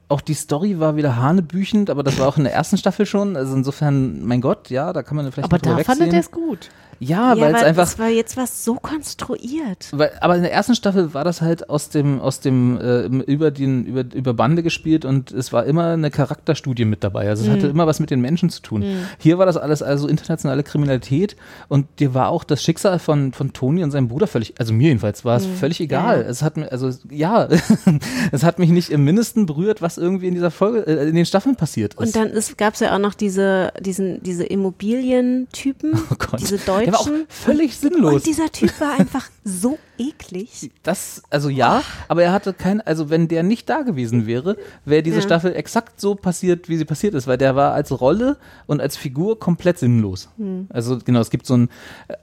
auch die Story war wieder hanebüchend, aber das war auch in der ersten Staffel schon. Also insofern, mein Gott, ja, da kann man vielleicht Aber da fandet er es gut. Ja, Ja, weil es einfach das war jetzt was so konstruiert. weil, aber in der ersten Staffel war das halt aus dem, aus dem, äh, über den, über, über Bande gespielt und es war immer eine Charakterstudie mit dabei. Also es hatte immer was mit den Menschen zu tun. Hier war das alles also internationale Kriminalität und dir war auch das Schicksal von, von Toni und seinem Bruder völlig, also mir jedenfalls war es völlig egal. Ja. Es hat mir, also ja, es hat mich nicht im Mindesten berührt, was irgendwie in dieser Folge, äh, in den Staffeln passiert ist. Und dann gab es ja auch noch diese, diesen, diese Immobilientypen, oh Gott. Diese Der war auch Deutschen. völlig sinnlos. Und dieser Typ war einfach so eklig. Das, also ja, aber er hatte kein, also wenn der nicht da gewesen wäre, wäre diese Ja. Staffel exakt so passiert, wie sie passiert ist, weil der war als Rolle und als Figur komplett sinnlos. Hm. Also genau, es gibt so einen,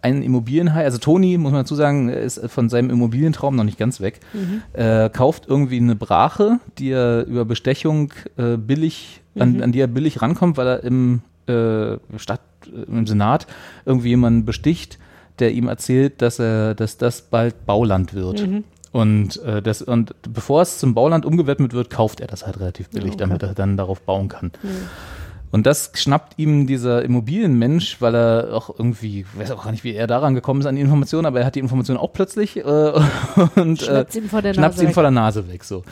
einen Immobilienhai, also Toni, muss man dazu sagen, ist von seinem Immobilientraum noch nicht ganz weg, Mhm. äh, kauft irgendwie eine Brache, die er über Bestechung äh, billig, an, Mhm. an die er billig rankommt, weil er im äh, Stadt, im Senat irgendwie jemanden besticht, der ihm erzählt, dass er, dass das bald Bauland wird. Mhm. Und, äh, das, und bevor es zum Bauland umgewidmet wird, kauft er das halt relativ billig, damit er dann darauf bauen kann. Und das schnappt ihm dieser Immobilienmensch, weil er auch irgendwie, ich weiß auch gar nicht, wie er daran gekommen ist an die Information, aber er hat die Information auch plötzlich äh, und Schnappt's äh, ihm vor der Nase weg. vor der Nase weg. So.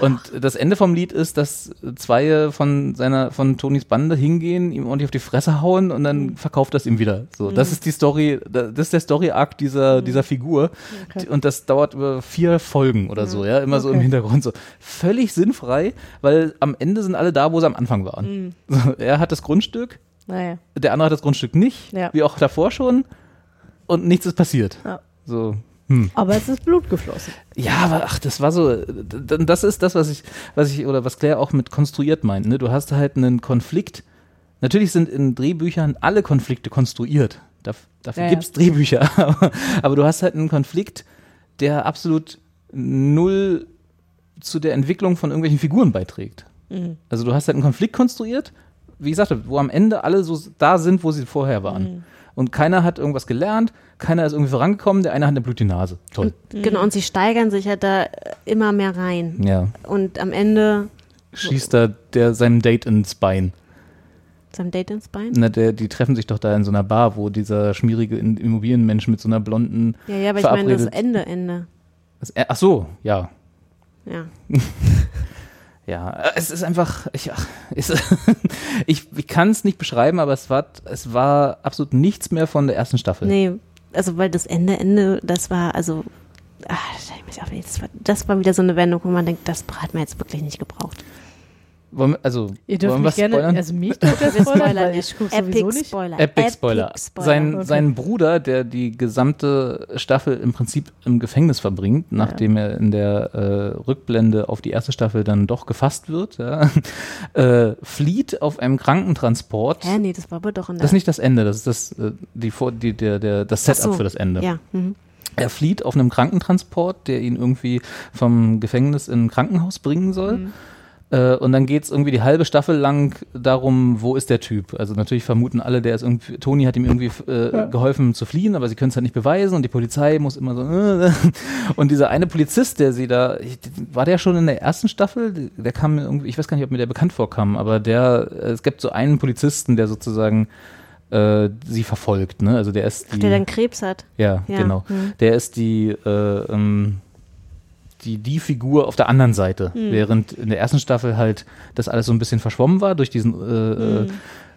Und das Ende vom Lied ist, dass zwei von seiner von Tonys Bande hingehen, ihm ordentlich auf die Fresse hauen und dann Mhm. verkauft das ihm wieder. So, das ist die Story, das ist der Story-Arc dieser, Mhm. dieser Figur. Und das dauert über vier Folgen oder so, ja, immer so im Okay. Hintergrund so. Völlig sinnfrei, weil am Ende sind alle da, wo sie am Anfang waren. Mhm. So, er hat das Grundstück, Naja. der andere hat das Grundstück nicht, Ja. wie auch davor schon, und nichts ist passiert. Ja. So, hm. Aber es ist Blut geflossen. Ja, aber ach, das war so, das ist das, was ich, was ich, oder was Claire auch mit konstruiert meint. Ne? Du hast halt einen Konflikt. Natürlich sind in Drehbüchern alle Konflikte konstruiert. Daf, dafür Ja, ja. gibt's Drehbücher. Aber, aber du hast halt einen Konflikt, der absolut null zu der Entwicklung von irgendwelchen Figuren beiträgt. Mhm. Also du hast halt einen Konflikt konstruiert, wie gesagt, wo am Ende alle so da sind, wo sie vorher waren. Mhm. Und keiner hat irgendwas gelernt, keiner ist irgendwie vorangekommen, der eine hat eine blutige Nase. Toll. Genau, und sie steigern sich ja da immer mehr rein. Ja. Und am Ende schießt da der seinem Date ins Bein. seinem Date ins Bein. Na, der, die treffen sich doch da in so einer Bar, wo dieser schmierige Immobilienmensch mit so einer blonden Ja, ja, aber ich meine das Ende, Ende. Das- äh, Ach so, ja. Ja. Ja, äh, es ist einfach, ich, ach, ich, ich kann es nicht beschreiben, aber es war, es war absolut nichts mehr von der ersten Staffel. Nee, also weil das Ende, Ende, das war, also, ah, mich auch- das war, das war wieder so eine Wendung, wo man denkt, das hat man jetzt wirklich nicht gebraucht. Wollen also, Ihr dürft wollen mich gerne, spoilern? also mich dürft ihr spoilern, ich gucke sowieso Epic nicht. Spoiler. Epic Spoiler. Spoiler. Sein, Okay. sein Bruder, der die gesamte Staffel im Prinzip im Gefängnis verbringt, nachdem er in der äh, Rückblende auf die erste Staffel dann doch gefasst wird, ja, äh, flieht auf einem Krankentransport. Hä, nee, das war aber doch in der. Das ist nicht das Ende, das ist das, äh, die, Vor- die, der, der, das Setup so. für das Ende. Ja. Mhm. Er flieht auf einem Krankentransport, der ihn irgendwie vom Gefängnis in ein Krankenhaus bringen soll. Äh, und dann geht's irgendwie die halbe Staffel lang darum, wo ist der Typ? Also natürlich vermuten alle, der ist irgendwie, Toni hat ihm irgendwie äh, geholfen zu fliehen, aber sie können es halt nicht beweisen und die Polizei muss immer so. Äh, und dieser eine Polizist, der sie da, ich- war der schon in der ersten Staffel? Der kam irgendwie, ich weiß gar nicht, ob mir der bekannt vorkam, aber der, äh, es gibt so einen Polizisten, der sozusagen äh, sie verfolgt, ne? Also der ist die, Der dann Krebs hat. ja, Ja, genau. hm. Der ist die, äh, ähm, die, die Figur auf der anderen Seite. Hm. Während in der ersten Staffel halt das alles so ein bisschen verschwommen war durch diesen äh, Hm.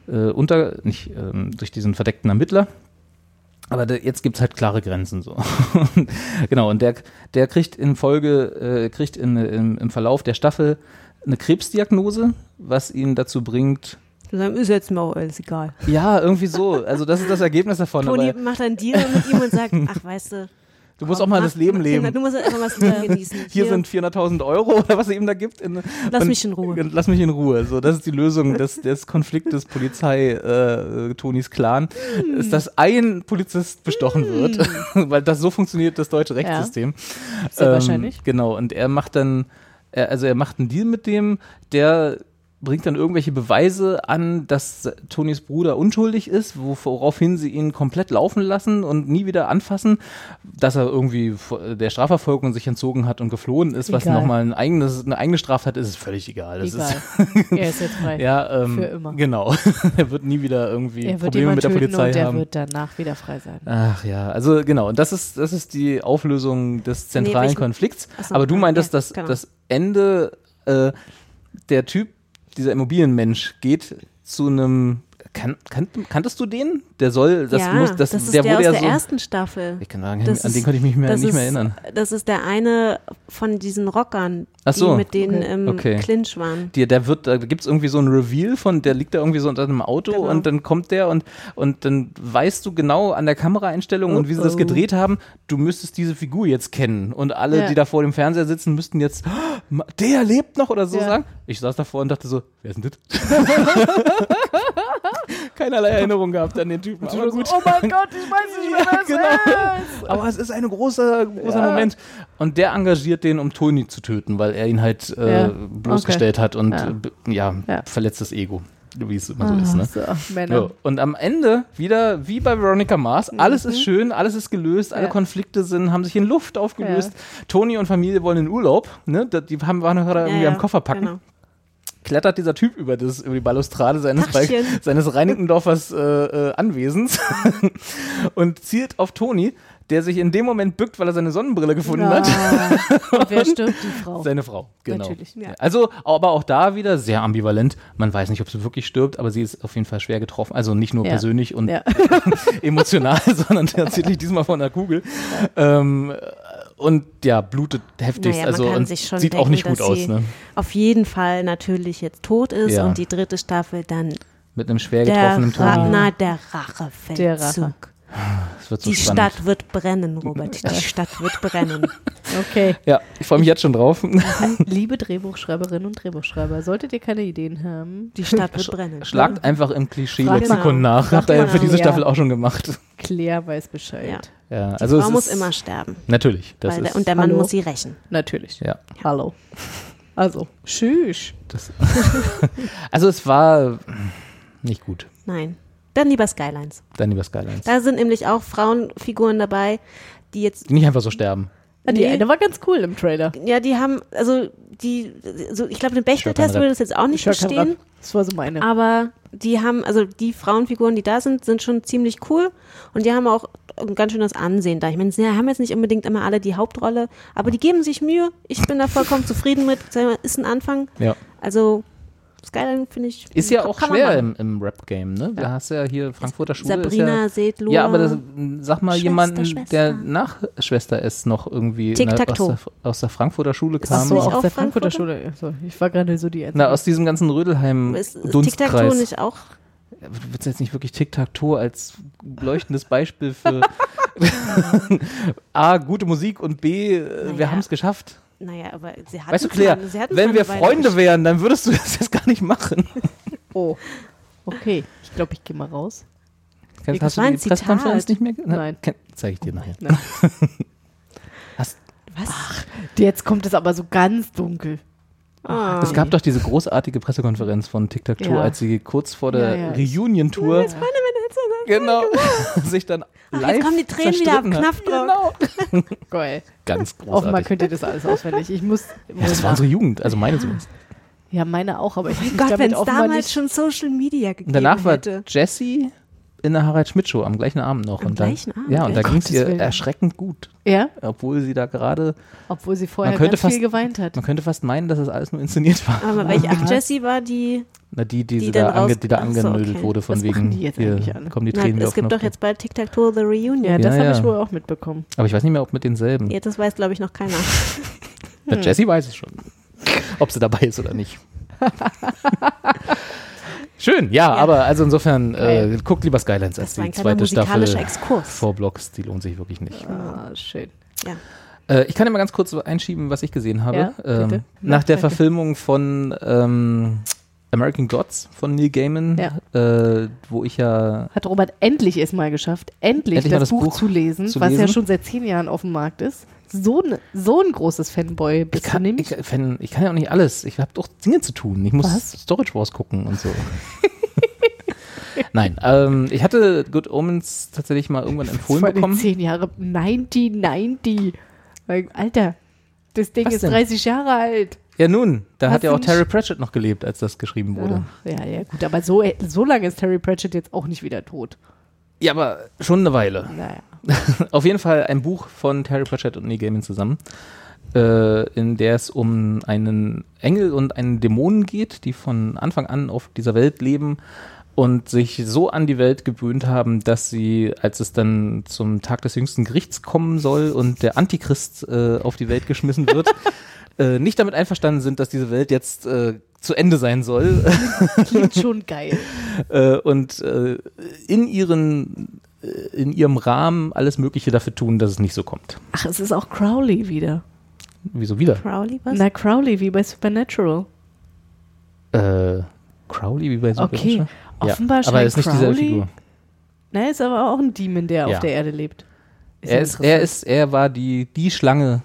äh, unter, nicht, ähm, durch diesen verdeckten Ermittler. Aber der, jetzt gibt's halt klare Grenzen so. genau, und der, der kriegt in Folge, äh, kriegt in, im, im Verlauf der Staffel eine Krebsdiagnose, was ihn dazu bringt, Du sagst, ist jetzt auch alles egal. ja, irgendwie so. Also das ist das Ergebnis davon. Toni macht einen Deal mit ihm und sagt, ach, weißt du. Du musst auch mal das Leben leben. Du musst einfach mal das Leben genießen. Hier sind 400.000 Euro oder was er ihm da gibt. In, Lass mich in Ruhe. Lass mich in Ruhe. So, das ist die Lösung des, des Konfliktes Polizei äh, Tonis Clan, ist, dass ein Polizist bestochen wird, weil das so funktioniert das deutsche Rechtssystem. Sehr wahrscheinlich. Genau. Und er macht dann, er, also er macht einen Deal mit dem, der bringt dann irgendwelche Beweise an, dass Tonys Bruder unschuldig ist, wo- woraufhin sie ihn komplett laufen lassen und nie wieder anfassen, dass er irgendwie der Strafverfolgung sich entzogen hat und geflohen ist, was Egal. nochmal ein eigenes, eine eigene Straftat ist, ist völlig egal. Das Egal. Ist, er ist jetzt frei. ja, ähm, Für immer. Genau. er wird nie wieder irgendwie er Probleme mit der Polizei und der haben. wird danach wieder frei sein. Ach ja, also genau, und das ist, das ist die Auflösung des zentralen welchen- Konflikts. Ach so, Aber du ja, meintest, ja, dass genau. das Ende, äh, der Typ, dieser Immobilienmensch, geht zu einem. Kan, kan, kanntest du den? Der soll, das ja, muss, das, das ist der, der, wurde aus ja der so. ersten Staffel. ich kann sagen, Das an den konnte ich mich mehr, das nicht ist, mehr erinnern. Das ist der eine von diesen Rockern, Ach so, die mit denen okay. im Okay. Clinch waren. Die, der wird, da gibt's irgendwie so ein Reveal von, der liegt da irgendwie so unter einem Auto Genau. und dann kommt der und, und dann weißt du genau an der Kameraeinstellung und wie sie das Oh, oh. gedreht haben, du müsstest diese Figur jetzt kennen. Und alle, Ja. die da vor dem Fernseher sitzen, müssten jetzt, "Oh, der lebt noch oder so Ja. sagen. Ich saß davor und dachte so, wer ist denn das? Keinerlei Erinnerung gehabt an den Typen. Aber gut. Oh mein Gott, ich weiß nicht mehr, wer es genau. Aber es ist ein großer, großer Moment. Und der engagiert den, um Tony zu töten, weil er ihn halt äh, Ja. bloßgestellt hat und Ja. äh, ja, Ja. verletztes Ego, wie es immer so ist. Ne? So, Männer. So. Und am Ende wieder wie bei Veronica Mars, alles ist schön, alles ist gelöst, alle Mhm. Ja. Konflikte sind, haben sich in Luft aufgelöst. Toni und Familie wollen in Urlaub, ne? Die haben, waren gerade irgendwie ja, am Koffer packen. genau. Klettert dieser Typ über, das, über die Balustrade seines, seines Reinickendorfers äh, äh, Anwesens und zielt auf Toni, der sich in dem Moment bückt, weil er seine Sonnenbrille gefunden hat. Ah. Und wer stirbt? Die Frau. Seine Frau, genau. Natürlich, ja. Also, aber auch da wieder sehr ambivalent. Man weiß nicht, ob sie wirklich stirbt, aber sie ist auf jeden Fall schwer getroffen. Also nicht nur Ja. persönlich und Ja. emotional, sondern tatsächlich diesmal von der Kugel. Ähm, und ja, blutet heftig. Naja, also man kann und sich schon sieht denken, auch nicht gut dass aus, sie ne? auf jeden Fall natürlich jetzt tot ist Ja. und die dritte Staffel dann Mit einem schwer der, getroffenen Ra Toni. na, der Rachefeldzug. Der Rache. Das wird so Die spannend. Stadt wird brennen, Robert. Die Stadt wird brennen. Okay. Ja, ich freue mich jetzt schon drauf. Liebe Drehbuchschreiberinnen und Drehbuchschreiber, solltet ihr keine Ideen haben, Die Stadt wird brennen. Schlagt einfach im Frag Klischee-Lexikon mal. nach. Habt ihr mal. für diese Ja. Staffel auch schon gemacht. Claire weiß Bescheid. Ja, Die also Frau es muss ist, immer sterben. Natürlich. Der, und der Mann Hallo? muss sie rächen. Natürlich. ja. Hallo. Also, tschüss. Also es war nicht gut. Nein. Dann lieber Skylines. Dann lieber Skylines. Da sind nämlich auch Frauenfiguren dabei, die jetzt Die nicht einfach so sterben. Ah, Die Nee. eine war ganz cool im Trailer. Ja, die haben, also die, so, ich glaube, den Bechteltest würde das jetzt auch nicht Rap. Das war so meine. aber die haben, also die Frauenfiguren, die da sind, sind schon ziemlich cool und die haben auch ein ganz schönes Ansehen da. Ich meine, sie haben jetzt nicht unbedingt immer alle die Hauptrolle, aber die geben sich Mühe. Ich bin da vollkommen zufrieden mit. Ist ein Anfang. Ja. Also Skyline finde ich. Ist ja auch schwer im, im Rap-Game, ne? Da hast du ja hier Frankfurter Schule. Sabrina ist Sedlow. ja, ja, aber das, sag mal Schwester, jemanden, Schwester. der nach Schwester ist, noch irgendwie der, aus, der, aus der Frankfurter Schule kam. so, nicht aus der Frankfurter Frankfurter? Schule. So, ich war gerade so die Na, aus diesem ganzen ist Tic-Tac-Toe nicht auch? Wird jetzt nicht wirklich Tic-Tac-Toe als leuchtendes Beispiel für A, gute Musik und B, äh, wir Naja. haben es geschafft. Naja, aber sie hatten Weißt du, Claire, sie hatten's wenn wir Freunde wären, dann würdest du das jetzt gar nicht machen. Oh. Okay. Ich glaube, ich gehe mal raus. Kannst, Das hast du die Pressekonferenz nicht mehr? ge- Nein. Kann- Zeig ich dir nachher. Hast, Was? Jetzt kommt es aber so ganz dunkel. Ah. Es gab doch diese großartige Pressekonferenz von Tic Tac Toe, Ja. als sie kurz vor der Ja, ja. Reunion-Tour genau sich dann Ach, live jetzt kommen die Tränen wieder hat. Knopfdruck. Genau. Geil. Ganz Offenbar großartig. könnt ihr das alles auswendig. Ich muss. Ja, das war unsere Jugend, also meine zumindest. Ja, meine auch, aber ich Mein muss Gott, wenn es offenbar damals nicht. schon Social Media gegeben Und danach war hätte. Jessie in der Harald Schmidt Show am gleichen Abend noch. Am und dann, gleichen Abend? Ja, und da ging es ihr Willen. erschreckend gut, Ja, obwohl sie da gerade, obwohl sie vorher ganz fast- viel geweint hat. man könnte fast meinen, dass es alles nur inszeniert war. Aber welche, ach, Jessie war die. Na, die, die, Die dann da, ange, die da angenödelt okay. wurde, von Was wegen, die jetzt hier alle? kommen die Na, Tränen wieder es gibt doch jetzt bald Tic Tac Toe The Reunion. Ja, das Ja, habe ja. ich wohl auch mitbekommen. Aber ich weiß nicht mehr, ob mit denselben. Ja, das weiß, glaube ich, noch keiner. Na, Hm. Jessie weiß es schon. Ob sie dabei ist oder nicht. Schön, ja, aber also insofern, äh, guckt lieber Skylines als Das war die zweite Staffel. Exkurs. Vor Blocks, die lohnt sich wirklich nicht. Ah, schön. Ja. Äh, ich kann ja mal ganz kurz einschieben, was ich gesehen habe. Ja, ähm, Na, nach der danke. Verfilmung von ähm, American Gods von Neil Gaiman, äh, wo ich ja Hat Robert endlich es mal geschafft, endlich, Endlich das, das Buch, Buch zu lesen, zu was ja schon seit zehn Jahren auf dem Markt ist. So, ne, so ein großes Fanboy ich bist du kann, nämlich. ich, Fan, ich kann ja auch nicht alles. Ich habe doch Dinge zu tun. Ich muss Was? Storage Wars gucken und so. Nein, ähm, ich hatte Good Omens tatsächlich mal irgendwann empfohlen Vor bekommen. zehn Jahre, 90, 90. Weil, Alter, das Ding Was ist denn? 30 Jahre alt. Ja nun, da Hast hat ja du auch Terry Pratchett noch gelebt, als das geschrieben wurde. Ja, ja, ja, gut, aber so, so lange ist Terry Pratchett jetzt auch nicht wieder tot. Ja, aber schon eine Weile. Naja. Auf jeden Fall ein Buch von Terry Pratchett und Neil Gaiman zusammen, äh, in der es um einen Engel und einen Dämonen geht, die von Anfang an auf dieser Welt leben und sich so an die Welt gewöhnt haben, dass sie, als es dann zum Tag des jüngsten Gerichts kommen soll und der Antichrist äh, auf die Welt geschmissen wird, äh, nicht damit einverstanden sind, dass diese Welt jetzt äh, zu Ende sein soll Klingt schon geil. äh, und äh, in ihren in ihrem Rahmen alles Mögliche dafür tun, dass es nicht so kommt. Ach, es ist auch Crowley wieder. Wieso wieder? Crowley, was? Na, Crowley, wie bei Supernatural. Äh, Crowley wie bei Okay, Supernatural? offenbar ja, aber scheint er ist nicht dieselbe Crowley- Figur. Na, ist aber auch ein Demon, der Ja. auf der Erde lebt. Er ja ist, er ist, er war die, die Schlange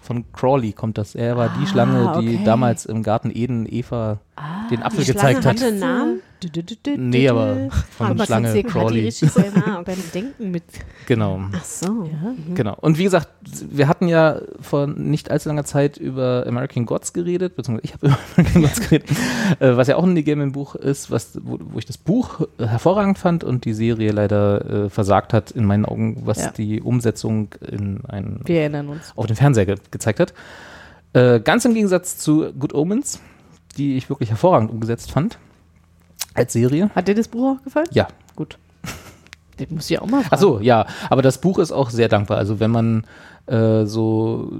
von Crowley kommt das. Er war die Ah, Schlange, die okay. damals im Garten Eden Eva den Apfel die gezeigt hat. einen Namen? Du, du, du, du, Nee, aber von Aber Schlange kannst dir gerade Crowley. richtig Ah, beim Denken mit. Genau. Ach so. Ja. Genau. Und wie gesagt, wir hatten ja vor nicht allzu langer Zeit über American Gods geredet, beziehungsweise ich habe über American Gods geredet, äh, was ja auch ein Neil Gaiman Buch ist, was, wo, wo ich das Buch äh, hervorragend fand und die Serie leider äh, versagt hat, in meinen Augen, was Ja. die Umsetzung in einen, Wir erinnern uns. auf den Fernseher ge gezeigt hat. Äh, ganz im Gegensatz zu Good Omens, die ich wirklich hervorragend umgesetzt fand, als Serie. Hat dir das Buch auch gefallen? Ja, Gut. Den muss ich ja auch mal fragen. Ach so, ja, aber das Buch ist auch sehr dankbar. Also wenn man äh, so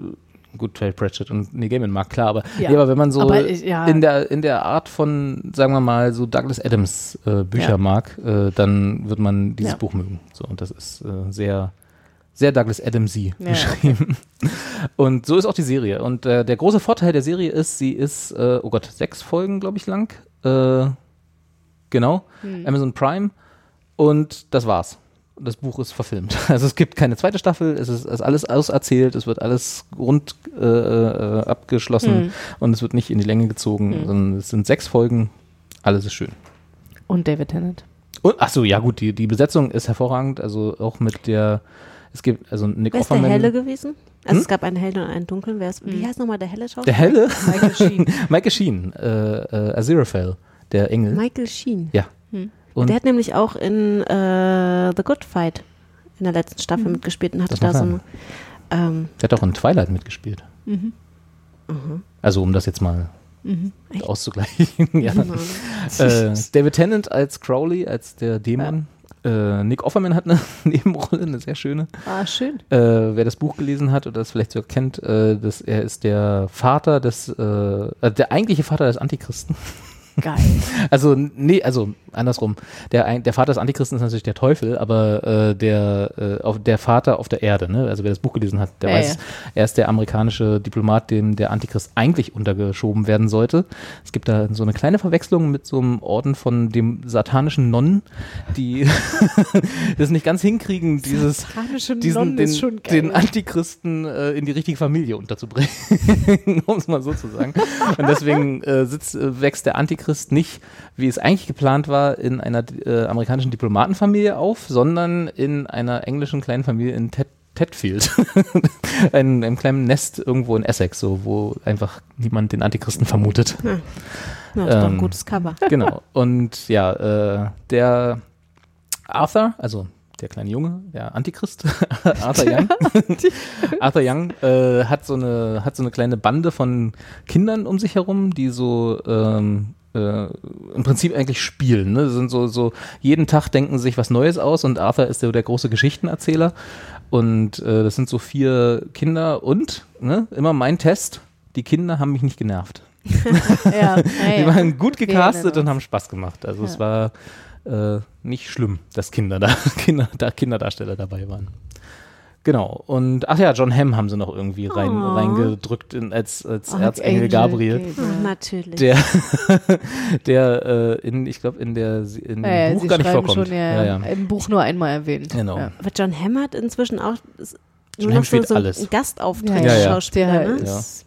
gut Trey Pratchett und Neil Gaiman mag, klar, aber, Ja. nee, aber wenn man so ich- ja. in der in der Art von, sagen wir mal, so Douglas Adams äh, Bücher Ja. mag, äh, dann wird man dieses. Buch mögen. So und das ist äh, sehr sehr Douglas Adamsy Ja, geschrieben. Und so ist auch die Serie. Und äh, der große Vorteil der Serie ist, sie ist, äh, oh Gott, sechs Folgen, glaube ich, lang. Äh, genau. Hm. Amazon Prime. Und das war's. Das Buch ist verfilmt. Also es gibt keine zweite Staffel, es ist, ist alles auserzählt, es wird alles rund äh, äh, abgeschlossen Hm. und es wird nicht in die Länge gezogen, Hm. sondern es sind sechs Folgen, alles ist schön. Und David Tennant. Und, ach so, ja gut, die, die Besetzung ist hervorragend, also auch mit der, es gibt, also Nick Wer ist der Offerman. Helle gewesen? Also Hm? es gab einen Hellen und einen Dunklen. Wer ist, Wie heißt nochmal der Helle Schauspieler? Der Helle? Michael Sheen. Michael Sheen, äh, äh, Aziraphale, der Engel. Michael Sheen. ja. Hm. Und der hat nämlich auch in äh, The Good Fight in der letzten Staffel Hm. mitgespielt und hatte Das da so eine. Ähm, der hat auch in Twilight mitgespielt. Mhm. Also um das jetzt mal Mhm. auszugleichen. ja. Mhm. äh, David Tennant als Crowley, als der Dämon. Äh, Nick Offerman hat eine Nebenrolle, eine sehr schöne. Ah, schön. Äh, wer das Buch gelesen hat oder das vielleicht sogar kennt, äh, das, er ist der Vater des, äh, äh, der eigentliche Vater des Antichristen. Geil. Also, nee, also andersrum. Der, der Vater des Antichristen ist natürlich der Teufel, aber äh, der, äh, auf, der Vater auf der Erde, ne? also wer das Buch gelesen hat, der Ja, weiß, ja. er ist der amerikanische Diplomat, dem der Antichrist eigentlich untergeschoben werden sollte. Es gibt da so eine kleine Verwechslung mit so einem Orden von dem satanischen Nonnen, die das nicht ganz hinkriegen, dieses diesen, den, den Antichristen äh, in die richtige Familie unterzubringen, um es mal so zu sagen. Und deswegen äh, sitzt, äh, wächst der Antichrist nicht, wie es eigentlich geplant war, in einer äh, amerikanischen Diplomatenfamilie auf, sondern in einer englischen kleinen Familie in Ted Tedfield. ein, einem kleinen Nest irgendwo in Essex, so, wo einfach niemand den Antichristen vermutet. Ja, ist doch ein Ähm, gutes Cover. Genau. Und ja, äh, der Arthur, also der kleine Junge, der Antichrist, Arthur Young, Arthur Young äh, hat so eine hat so eine kleine Bande von Kindern um sich herum, die so ähm, äh, im Prinzip eigentlich spielen. Ne? Das sind so so jeden Tag denken sich was Neues aus und Arthur ist der, der große Geschichtenerzähler und äh, das sind so vier Kinder und ne, immer mein Test. Die Kinder haben mich nicht genervt. ja, Die waren gut gecastet erinnern und haben Spaß gemacht. Also es Ja. war äh, nicht schlimm, dass Kinder da, Kinder, da Kinderdarsteller dabei waren. Genau. Und ach ja, John Hamm haben sie noch irgendwie rein, Oh. reingedrückt in, als, als Oh, Erzengel Angel Gabriel. Ach, natürlich. Der, der äh, in, ich glaube, in der in dem Ja, ja, Buch sie gar nicht vorkommt. Schon, ja, ja, ja. Im Buch nur einmal erwähnt. Genau. Ja. Aber John Hamm hat inzwischen auch John Hamm spielt so alles. ein Gastauftritt Ja, ja. Schauspieler, Der ne? ist,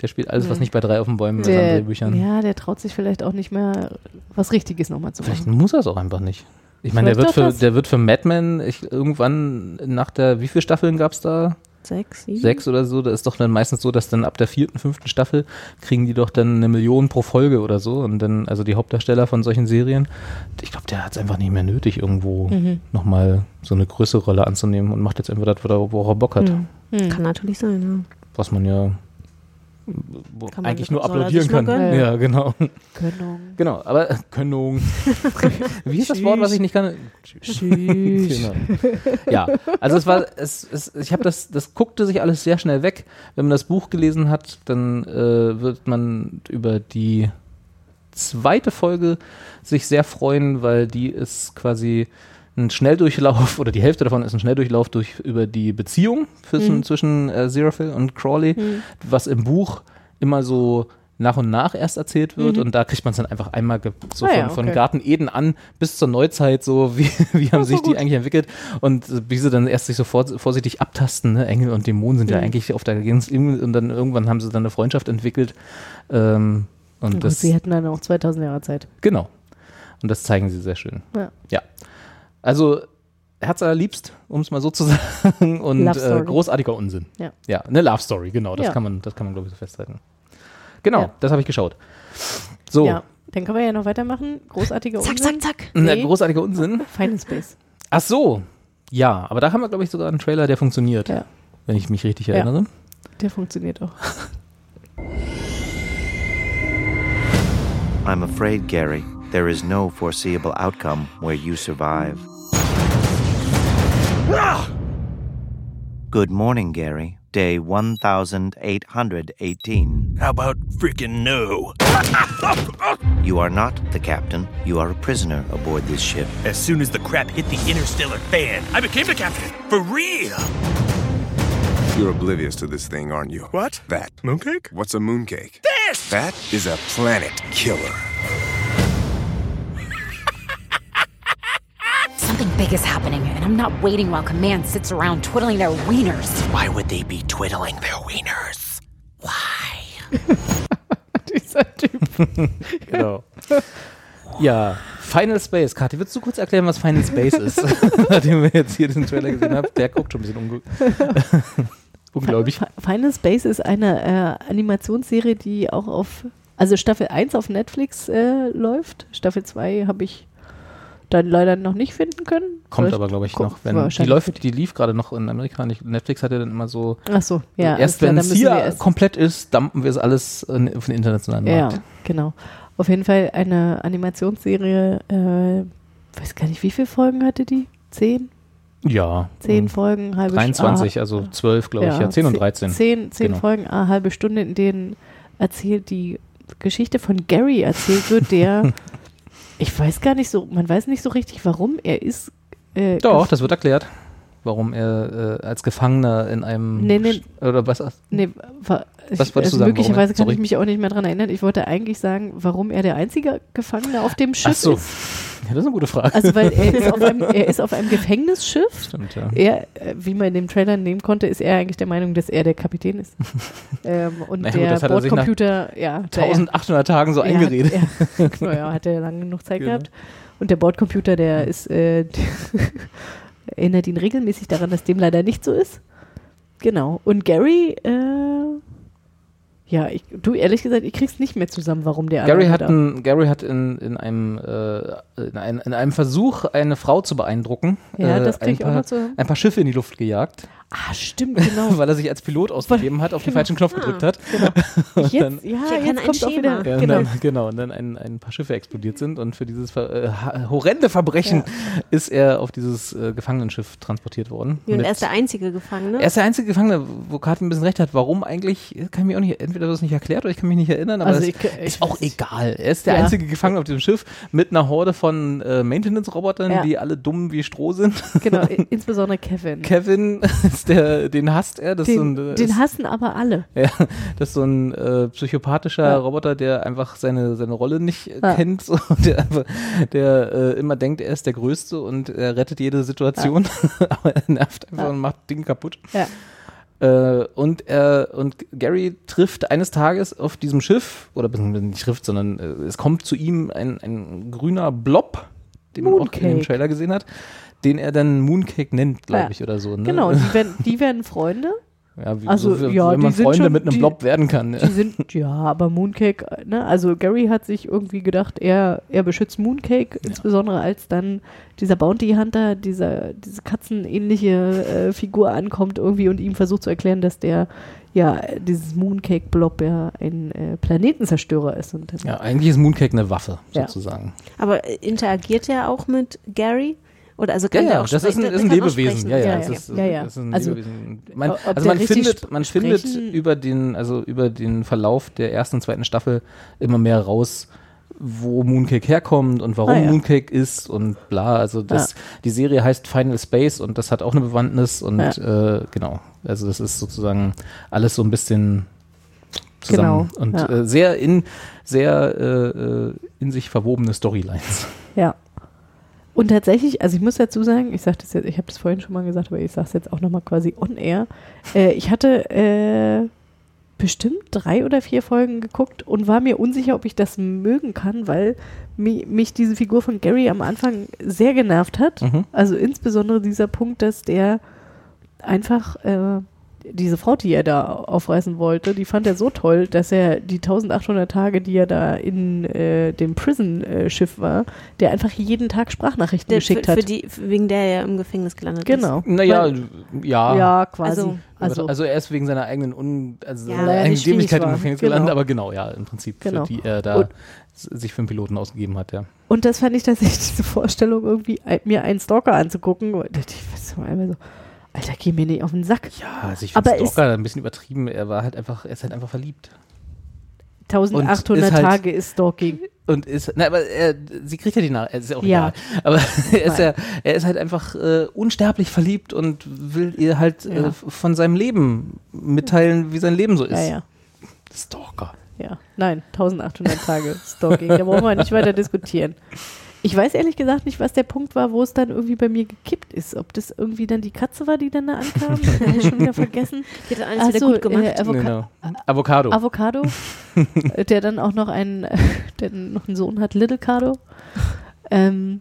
Der spielt alles, was Ja. nicht bei drei auf den Bäumen ist an der, Drehbüchern. ja, der traut sich vielleicht auch nicht mehr was Richtiges nochmal zu Vielleicht machen. muss er es auch einfach nicht. Ich meine, der wird, für, der wird für Mad Men ich, irgendwann nach der, wie viele Staffeln gab es da? Sechs, sieben? sechs oder so, da ist doch dann meistens so, dass dann ab der vierten, fünften Staffel kriegen die doch dann eine Million pro Folge oder so und dann, also die Hauptdarsteller von solchen Serien, ich glaube, der hat es einfach nicht mehr nötig, irgendwo Mhm. nochmal so eine größere Rolle anzunehmen und macht jetzt einfach das, worauf er Bock hat, Hm. Hm. Kann natürlich sein, was man ja eigentlich nur er applaudieren kann. gönnen. Ja, genau. Gönnung. Genau, aber äh, Gönnung. Wie ist das Wort, was ich nicht kann? Tschüss. Genau. Ja, also es war, es, es, ich habe das, das guckte sich alles sehr schnell weg. Wenn man das Buch gelesen hat, dann äh, wird man über die zweite Folge sich sehr freuen, weil die ist quasi ein Schnelldurchlauf oder die Hälfte davon ist ein Schnelldurchlauf durch über die Beziehung zwischen, Mhm. zwischen äh, Zeraphil und Crawley, Mhm. was im Buch immer so nach und nach erst erzählt wird Mhm. und da kriegt man es dann einfach einmal so Ah von, ja, von okay. Garten Eden an bis zur Neuzeit so wie, wie haben ist sich die eigentlich entwickelt und äh, wie sie dann erst sich so vor, vorsichtig abtasten, ne? Engel und Dämonen sind ja Mhm. eigentlich auf der Gens und dann irgendwann haben sie dann eine Freundschaft entwickelt ähm, und Gut, das sie hätten dann auch 2000 Jahre Zeit. genau und das zeigen sie sehr schön. Ja. Ja. Also Herz allerliebst, um es mal so zu sagen und äh, großartiger Unsinn. Ja. Ja, eine Love Story, genau, das Ja. kann man das kann man glaube ich so festhalten. Genau, Ja. das habe ich geschaut. So, Ja, dann können wir ja noch weitermachen. Großartiger Zack, Unsinn. zack, zack. ein Nee. großartiger Unsinn. Final Space. Ach so. Ja, aber da haben wir, glaube ich, sogar einen Trailer, der funktioniert. Ja. Wenn ich mich richtig Ja. erinnere. Der funktioniert auch. I'm afraid, Gary, there is no foreseeable outcome where you survive. Good morning, Gary. Day 1818. How about freaking no? You are not the captain. You are a prisoner aboard this ship. As soon as the crap hit the interstellar fan, I became the captain. For real. You're oblivious to this thing, aren't you? What? That. Mooncake? What's a mooncake? This! That is a planet killer. Something big is happening, and I'm not waiting while Command sits around twiddling their wieners. Why would they be twiddling their wieners? Dieser Typ. Genau. ja, Final Space. Kathi, würdest du kurz erklären, was Final Space ist? Nachdem wir jetzt hier diesen Trailer gesehen haben. Der guckt schon ein bisschen unge unglaublich. Fi- Final Space ist eine äh, Animationsserie, die auch auf, also Staffel 1 auf Netflix äh, läuft. Staffel 2 habe ich dann leider noch nicht finden können. Kommt Vielleicht aber, glaube ich, noch. Wenn, die, läuft, die lief gerade noch in Amerika. Nicht- Netflix hat ja dann immer so. Ach so, ja. erst wenn es hier komplett ist, dumpen wir es alles in- auf den internationalen Ja, Markt. genau. Auf jeden Fall eine Animationsserie, äh, weiß gar nicht, wie viele Folgen hatte die? Zehn? Ja. Zehn Mhm. Folgen, halbe 23, ah, also 12, glaube ich. Ja, 10 und 13. Zehn, zehn Genau. Folgen, ah, halbe Stunde, in denen erzählt die Geschichte von Gary erzählt wird, der, ich weiß gar nicht so, man weiß nicht so richtig, warum er ist. Äh, Doch, das wird erklärt. Warum er äh, als Gefangener in einem. Nee, nee. Oder was? Nee, war, Was wolltest du also sagen, Möglicherweise er- kann ich mich auch nicht mehr dran erinnern. Ich wollte eigentlich sagen, warum er der einzige Gefangene auf dem Schiff Ach so. ist. Ja, das ist eine gute Frage. Also, weil er ist auf einem, ist auf einem Gefängnisschiff. Stimmt, ja. Er, äh, wie man in dem Trailer nehmen konnte, ist er eigentlich der Meinung, dass er der Kapitän ist. ähm, und Na gut, der er Bordcomputer, ja. der- 1800 Tagen so er eingeredet. Hat, ja, genau, ja, hat er lange genug Zeit Genau. gehabt. Und der Bordcomputer, der ist, äh, erinnert ihn regelmäßig daran, dass dem leider nicht so ist. Genau. Und Gary, äh, ja, ich, du ehrlich gesagt, ich krieg's nicht mehr zusammen, warum der Gary hat, ein, Gary hat in, in, einem, äh, in, ein, in einem Versuch, eine Frau zu beeindrucken, Ja, äh, ein, paar, ein paar Schiffe in die Luft gejagt, Ah, stimmt, genau. weil er sich als Pilot ausgegeben hat, auf den genau. falschen Knopf gedrückt hat. Und Jetzt, dann, ja, Ich erkenne jetzt ein kommt auch Schema. wieder. ja, und genau. dann, genau, und dann ein, ein paar Schiffe explodiert sind und für dieses ver- äh, horrende Verbrechen ist er auf dieses äh, Gefangenenschiff transportiert worden. Und Mit- er ist der einzige Gefangene. er ist der einzige Gefangene, wo Kati ein bisschen recht hat. Warum eigentlich? Kann ich mir auch nicht, entweder wird es nicht erklärt oder ich kann mich nicht erinnern, aber Also das ich- ich ist auch egal. Er ist der Ja. einzige Gefangene auf diesem Schiff mit einer Horde von äh, Maintenance-Robotern, Ja. die alle dumm wie Stroh sind. Genau, insbesondere Kevin. Kevin ist der, den hasst er. Das ist so den, ein, den ist, hassen aber alle. ja, das ist so ein äh, psychopathischer Ja. Roboter, der einfach seine, seine Rolle nicht äh, Ja. kennt, so, der, der äh, immer denkt, er ist der Größte und er rettet jede Situation, aber er nervt einfach und macht Dinge kaputt. Ja. Äh, und er und Gary trifft eines Tages auf diesem Schiff, oder nicht trifft, sondern äh, es kommt zu ihm ein, ein grüner Blob, den man auch in dem Mooncake. Trailer gesehen hat, den er dann Mooncake nennt, glaube Ja. ich, oder so. Ne? Genau, die werden, die werden Freunde. Ja, wie, Also, so, ja, wie man Freunde schon- mit einem die- Blob werden kann. Ne? Die sind, ja, aber Mooncake, ne? Also Gary hat sich irgendwie gedacht, er, er beschützt Mooncake, insbesondere als dann dieser Bounty Hunter, dieser, diese katzenähnliche äh, Figur ankommt irgendwie und ihm versucht zu erklären, dass der, ja, dieses Mooncake-Blob ja ein äh, Planetenzerstörer ist. Und Ja, eigentlich ist Mooncake eine Waffe, Ja. sozusagen. Aber äh, interagiert er auch mit Gary? Oder also kann Ja, der ja, auch das ist ein, ist ein Lebewesen. Ja, ja, Ja, das ja. ist, Ja, ja. ist ein Also, Lebewesen. Man, also man findet, man findet über den, also über den Verlauf der ersten und zweiten Staffel immer mehr raus, wo Mooncake herkommt und warum Ah, ja. Mooncake ist und bla. Also das, die Serie heißt Final Space und das hat auch eine Bewandtnis und äh, genau. Also das ist sozusagen alles so ein bisschen zusammen Genau, und ja. äh, sehr in sehr äh, äh, in sich verwobene Storylines. Ja. Und tatsächlich, also ich muss dazu sagen, ich sagte das jetzt, ich habe das vorhin schon mal gesagt, aber ich sage es jetzt auch nochmal quasi on air. Äh, ich hatte äh, bestimmt drei oder vier Folgen geguckt und war mir unsicher, ob ich das mögen kann, weil mi mich diese Figur von Gary am Anfang sehr genervt hat. Mhm. Also insbesondere dieser Punkt, dass der einfach äh, diese Frau, die er da aufreißen wollte, die fand er so toll, dass er die 1800 Tage, die er da in äh, dem Prison-Schiff war, der einfach jeden Tag Sprachnachrichten Der, geschickt für, hat. für die, wegen der er im Gefängnis gelandet genau. Naja, Weil- ja. ja, quasi. Also- Also, Also, er ist wegen seiner eigenen Un also Ja, seiner er eigenen Dämlichkeit im. Gefängnis Genau. gelandet, aber genau, ja, im Prinzip, Genau. für die er da Und- sich für einen Piloten ausgegeben hat, ja. und das fand ich tatsächlich diese Vorstellung, irgendwie ein- mir einen Stalker anzugucken. Ich war einmal so, Alter, geh mir nicht auf den Sack. Ja, also ich finde Stalker ein bisschen übertrieben. Er war halt einfach, er ist halt einfach verliebt. 1800 ist halt- Tage ist Stalking. Und ist, na, aber er, sie kriegt ja die Nach, ist ja auch Ja. egal. Aber er ist ja, er ist halt einfach äh, unsterblich verliebt und will ihr halt Ja. äh, von seinem Leben mitteilen, wie sein Leben so ist. Ja, ja. Stalker. Ja, nein, 1800 Tage Stalking. Da brauchen wir nicht weiter diskutieren. Ich weiß ehrlich gesagt nicht, was der Punkt war, wo es dann irgendwie bei mir gekippt ist. Ob das irgendwie dann die Katze war, die dann da ankam. Das habe ich schon wieder vergessen. Die hat alles Ach wieder so, gut gemacht. äh, Avoca Genau. Avocado. Avocado, der dann auch noch einen, der noch einen Sohn hat, Little Cardo. Ähm,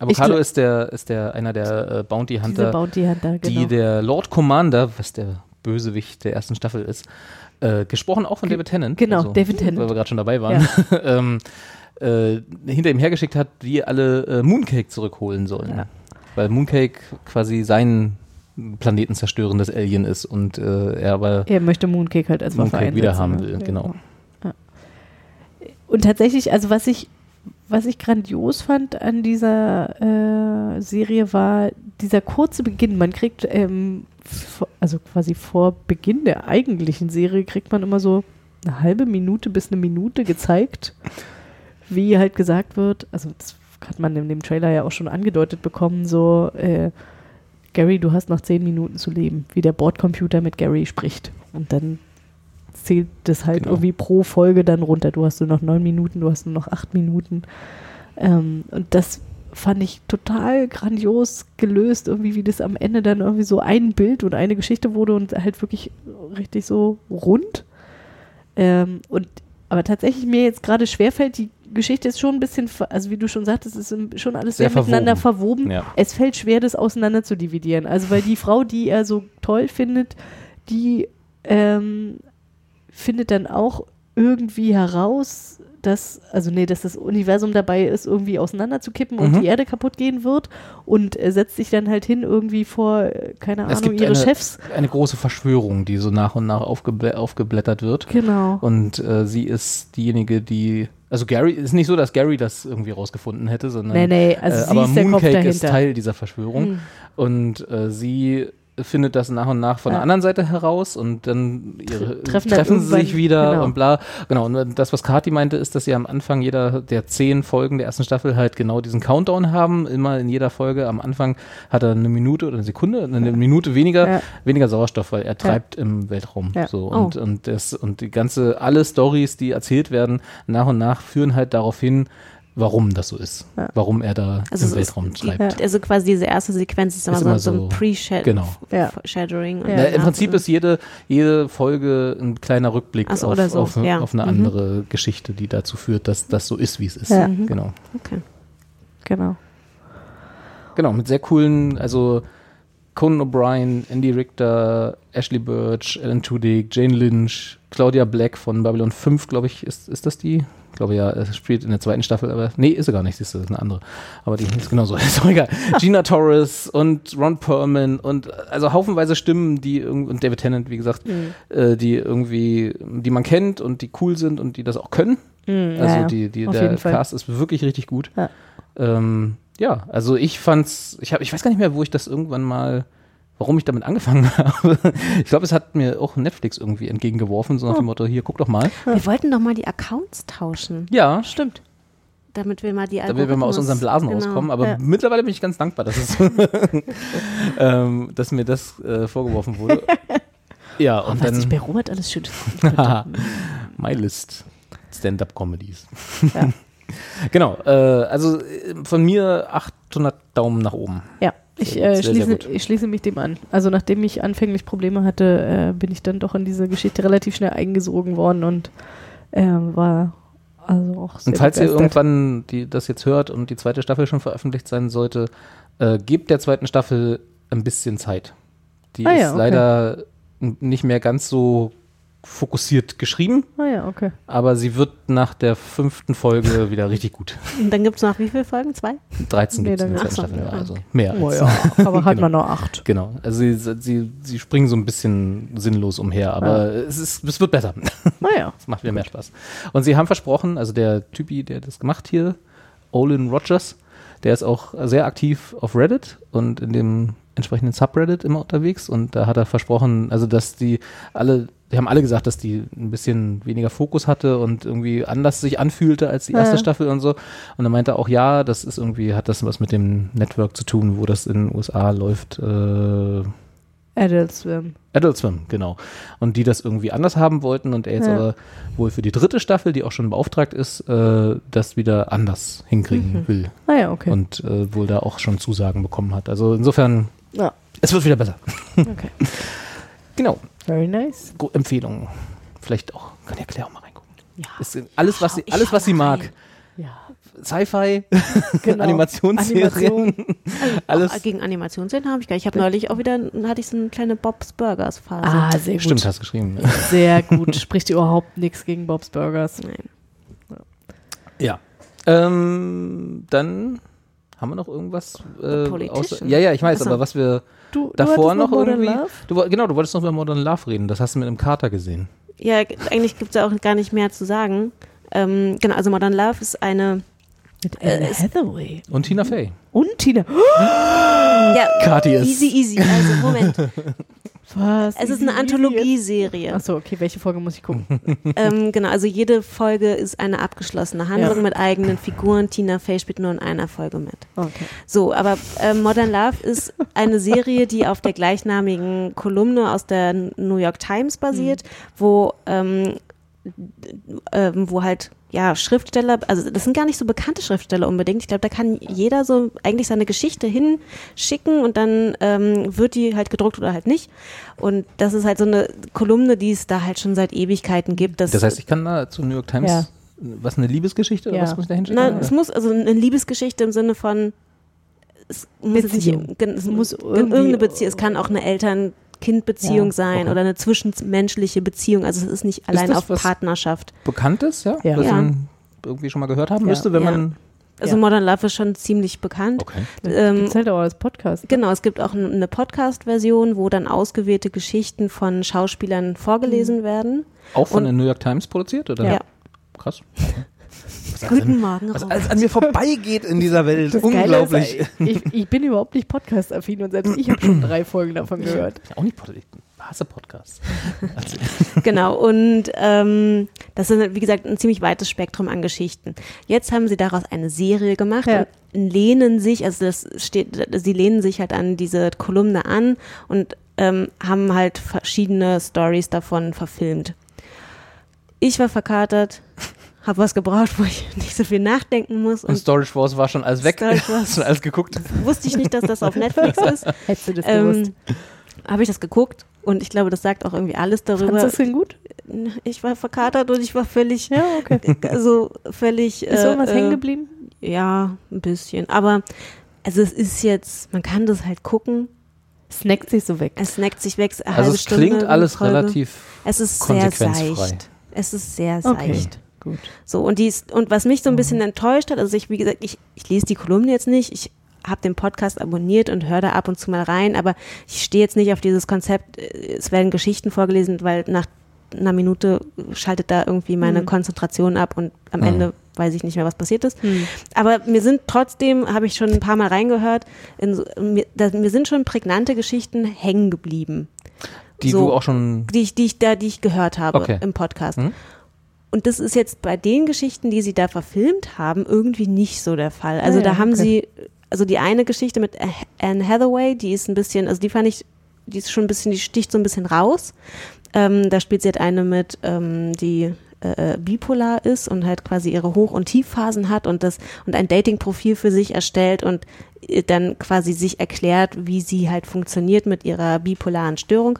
Avocado ist der, ist der einer der äh, Bounty Hunter, Bounty Hunter, genau. die der Lord Commander, was der Bösewicht der ersten Staffel ist, äh, gesprochen auch von David Tennant. genau, also, David Tennant. Weil wir gerade schon dabei waren. ähm, äh, hinter ihm hergeschickt hat, die alle äh, Mooncake zurückholen sollen. Ja. Weil Mooncake quasi sein Planeten zerstörendes Alien ist und äh, er aber er möchte Mooncake halt als Waffe Mooncake wieder haben ne? will. Ja. Genau. Und tatsächlich, also was ich, was ich grandios fand an dieser äh, Serie war dieser kurze Beginn. Man kriegt, ähm, also quasi vor Beginn der eigentlichen Serie kriegt man immer so eine halbe Minute bis eine Minute gezeigt, wie halt gesagt wird, also das hat man in dem Trailer ja auch schon angedeutet bekommen, so, äh, Gary, du hast noch zehn Minuten zu leben, wie der Bordcomputer mit Gary spricht. Und dann zählt das halt Genau. irgendwie pro Folge dann runter. Du hast nur noch neun Minuten, du hast nur noch acht Minuten. Ähm, und das fand ich total grandios gelöst, irgendwie, wie das am Ende dann irgendwie so ein Bild und eine Geschichte wurde und halt wirklich richtig so rund. Ähm, und aber tatsächlich mir jetzt gerade schwerfällt, die Geschichte ist schon ein bisschen, also wie du schon sagtest, es ist schon alles sehr, Sehr miteinander verwoben. Ja. Es fällt schwer, das auseinander zu dividieren. Also weil die Frau, die er so toll findet, die ähm, findet dann auch irgendwie heraus, dass, also nee, dass das Universum dabei ist, irgendwie auseinanderzukippen und Mhm. die Erde kaputt gehen wird und setzt sich dann halt hin irgendwie vor, keine Es Ahnung, ihre eine, Chefs. eine große Verschwörung, die so nach und nach aufgeblä aufgeblättert wird. Genau. Und äh, sie ist diejenige, die. Also Gary, ist nicht so, dass Gary das irgendwie rausgefunden hätte, sondern Nee, nee, also äh, aber Mooncake ist. Teil dieser Verschwörung. Mhm. Und äh, sie findet das nach und nach von Ja. der anderen Seite heraus und dann ihre, Treffen treffen, sie sich wieder genau. und bla. Genau, und das, was Kati meinte, ist, dass sie am Anfang jeder der zehn Folgen der ersten Staffel halt genau diesen Countdown haben. Immer in jeder Folge am Anfang hat er eine Minute oder eine Sekunde, eine Minute weniger, Ja. weniger Sauerstoff, weil er treibt im Weltraum. Ja. So, Oh. und, und, das, und die ganze, alle Stories, die erzählt werden, nach und nach führen halt darauf hin, warum das so ist. Ja. Warum er da Also im es Weltraum ist treibt. also quasi diese erste Sequenz ist immer, Ist so, immer so ein so- Pre-Shadowing. genau. Ja. Na, Im Prinzip ist jede, jede Folge ein kleiner Rückblick so, auf, so, auf, ja. auf eine Mhm. andere Geschichte, die dazu führt, dass das so ist, wie es ist. Ja. Mhm. Genau. Okay. Genau. Genau, mit sehr coolen, also Conan O'Brien, Andy Richter, Ashley Birch, Alan Tudyk, Jane Lynch, Claudia Black von Babylon 5, glaube ich, ist, ist das die? Ich glaube ja, es spielt in der zweiten Staffel, aber nee, ist sie gar nicht, siehst du, das ist eine andere. Aber die ist genauso, ist auch egal. Gina Torres und Ron Perlman und also haufenweise Stimmen, die irgendwie, und David Tennant, wie gesagt, äh, die irgendwie, die man kennt und die cool sind und die das auch können. Mhm, Also ja, die, die, der. Cast ist wirklich richtig gut. Ja. Ähm, ja, also ich fand's, ich, hab, ich weiß gar nicht mehr, wo ich das irgendwann mal, warum ich damit angefangen habe. Ich glaube, es hat mir auch Netflix irgendwie entgegengeworfen, so nach Oh. dem Motto, hier, guck doch mal. Wir wollten doch mal die Accounts tauschen, Ja, Stimmt. damit wir mal die damit wir mal aus unseren Blasen genau. rauskommen. Aber Ja. mittlerweile bin ich ganz dankbar, dass, es ähm, dass mir das äh, vorgeworfen wurde. Ja, Oh, und was ich bei dann Robert alles schön. My List. Stand-up-Comedies. Ja. genau, äh, also äh, von mir 800 Daumen nach oben. Ja, ich, Sehr, äh, sehr, sehr schließe, gut. ich schließe mich dem an. Also nachdem ich anfänglich Probleme hatte, äh, bin ich dann doch in diese Geschichte relativ schnell eingesogen worden und äh, war also auch sehr Und falls ihr begeistert. irgendwann die, das jetzt hört und die zweite Staffel schon veröffentlicht sein sollte, äh, gebt der zweiten Staffel ein bisschen Zeit. Die Ah ist ja, okay. leider nicht mehr ganz so fokussiert geschrieben, Ah ja, okay. aber sie wird nach der fünften Folge wieder richtig gut. Und dann gibt es noch wie viele Folgen? Zwei? 13 Nee, gibt es in der dann- zweiten Staffel, ja. also mehr Oh als. ja, aber hat Genau. man noch acht. Genau, also sie, sie, sie springen so ein bisschen sinnlos umher, aber es, ist, es wird besser. Naja. Es macht wieder mehr Spaß. Und sie haben versprochen, also der Typi, der das gemacht hier, Olin Rogers, der ist auch sehr aktiv auf Reddit und in dem entsprechenden Subreddit immer unterwegs und da hat er versprochen, also dass die alle, die haben alle gesagt, dass die ein bisschen weniger Fokus hatte und irgendwie anders sich anfühlte als die erste Ja. Staffel und so. Und er meinte auch, ja, das ist irgendwie, hat das was mit dem Network zu tun, wo das in den USA läuft. Äh, Adult Swim. Adult Swim, genau. Und die das irgendwie anders haben wollten und er jetzt Ja. aber wohl für die dritte Staffel, die auch schon beauftragt ist, äh, das wieder anders hinkriegen Mhm. will. Ah ja, okay. Und äh, wohl da auch schon Zusagen bekommen hat. Also insofern, Ja. es wird wieder besser. Okay. Genau. Very nice. Go Empfehlungen. Vielleicht auch, kann ja Claire auch mal reingucken. Ja. Ist alles, was sie, alles, was sie mag. Ja. Sci-Fi, Genau. Animationsserien, alles. Oh, gegen Animationsserien habe ich gar nicht. Ich habe neulich auch wieder, hatte ich so eine kleine Bob's Burgers Phase. Ah, sehr gut. Stimmt, hast geschrieben. Sehr gut. Spricht überhaupt nichts gegen Bob's Burgers. Nein. Ja. Ähm, dann haben wir noch irgendwas äh, außer, Ja, ja, ich weiß, Ach so. aber was wir Du, davor du noch Modern irgendwie. Love? Du, genau, du wolltest noch über Modern Love reden. Das hast du mit einem Kater gesehen. Ja, eigentlich gibt es ja auch gar nicht mehr zu sagen. Ähm, genau, also Modern Love ist eine. Mit Äh, Anne es- Hathaway. Und Tina Fey. Und Tina. Ja, Kathi ist- easy, easy. Also, Moment. Was? Es ist eine Anthologieserie. Achso, okay, welche Folge muss ich gucken? ähm, genau, also jede Folge ist eine abgeschlossene Handlung Ja. mit eigenen Figuren. Tina Fey spielt nur in einer Folge mit. Okay. So, aber äh, Modern Love ist eine Serie, die auf der gleichnamigen Kolumne aus der New York Times basiert, wo ähm, ähm, wo halt ja Schriftsteller, also das sind gar nicht so bekannte Schriftsteller unbedingt. Ich glaube, da kann jeder so eigentlich seine Geschichte hinschicken und dann ähm, wird die halt gedruckt oder halt nicht. Und das ist halt so eine Kolumne, die es da halt schon seit Ewigkeiten gibt. Das, Das heißt, ich kann da zu New York Times, Ja. was eine Liebesgeschichte oder Ja. was muss ich da hinschicken? Na, es muss also eine Liebesgeschichte im Sinne von es muss nicht, Beziehung. gen- es muss irgendeine Beziehung, es kann auch eine Eltern-Kind-Beziehung Ja, sein okay. oder eine zwischenmenschliche Beziehung. Also es ist nicht allein das auf was- Partnerschaft. Bekanntes, ja? Ja. Was Ja. man irgendwie schon mal gehört haben Ja. müsste, wenn Ja. man. Also Ja. Modern Love ist schon ziemlich bekannt. Okay. Ähm, halt auch als Podcast. Genau, es gibt auch eine Podcast-Version, wo dann ausgewählte Geschichten von Schauspielern vorgelesen werden. Auch von Und- der New York Times produziert, oder? Ja. Krass. Guten Morgen, Was alles an mir vorbeigeht in dieser Welt. Das Geile Unglaublich. Ist, ich, ich bin überhaupt nicht podcast-affin und selbst ich habe schon drei Folgen davon gehört. Ja, auch nicht Podcast. Ich hasse Podcasts. Genau, und ähm, das ist, wie gesagt, ein ziemlich weites Spektrum an Geschichten. Jetzt haben sie daraus eine Serie gemacht Ja. und lehnen sich, also das steht, sie lehnen sich halt an diese Kolumne an und ähm, haben halt verschiedene Stories davon verfilmt. Ich war verkatert, habe was gebraucht, wo ich nicht so viel nachdenken muss Und und Storage Wars war schon alles weg. Storage Wars- schon alles geguckt. wusste ich nicht, dass das auf Netflix ist. Hättest du das gewusst. Ähm, habe ich das geguckt und ich glaube, das sagt auch irgendwie alles darüber. Fandest du das denn gut? Ich war verkatert und ich war völlig, Ja, okay. also völlig. Ist äh, irgendwas äh, hängen geblieben? Ja, ein bisschen. Aber also es ist jetzt, man kann das halt gucken. Snackt sich so weg. Es snackt sich weg. Eine Also halbe es Stunde klingt alles relativ Es ist sehr seicht. Es ist sehr Okay. Gut. So, und dies, und was mich so ein bisschen enttäuscht hat, also ich, wie gesagt, ich, ich lese die Kolumne jetzt nicht, ich habe den Podcast abonniert und höre da ab und zu mal rein, aber ich stehe jetzt nicht auf dieses Konzept, äh, es werden Geschichten vorgelesen, weil nach einer Minute schaltet da irgendwie meine Mhm. Konzentration ab und am Mhm. Ende weiß ich nicht mehr, was passiert ist. Hm. Aber mir sind trotzdem, habe ich schon ein paar Mal reingehört, in, mir, da, mir sind schon prägnante Geschichten hängen geblieben. Die So, du auch schon. Die ich, die ich da, die ich gehört habe Okay. im Podcast. Und das ist jetzt bei den Geschichten, die sie da verfilmt haben, irgendwie nicht so der Fall. Also Ah ja, da haben okay. sie, also die eine Geschichte mit Anne Hathaway, die ist ein bisschen, also die fand ich, die ist schon ein bisschen, die sticht so ein bisschen raus. Ähm, da spielt sie halt eine mit, ähm, die äh, bipolar ist und halt quasi ihre Hoch- und Tiefphasen hat und das und ein Dating-Profil für sich erstellt und äh, dann quasi sich erklärt, wie sie halt funktioniert mit ihrer bipolaren Störung.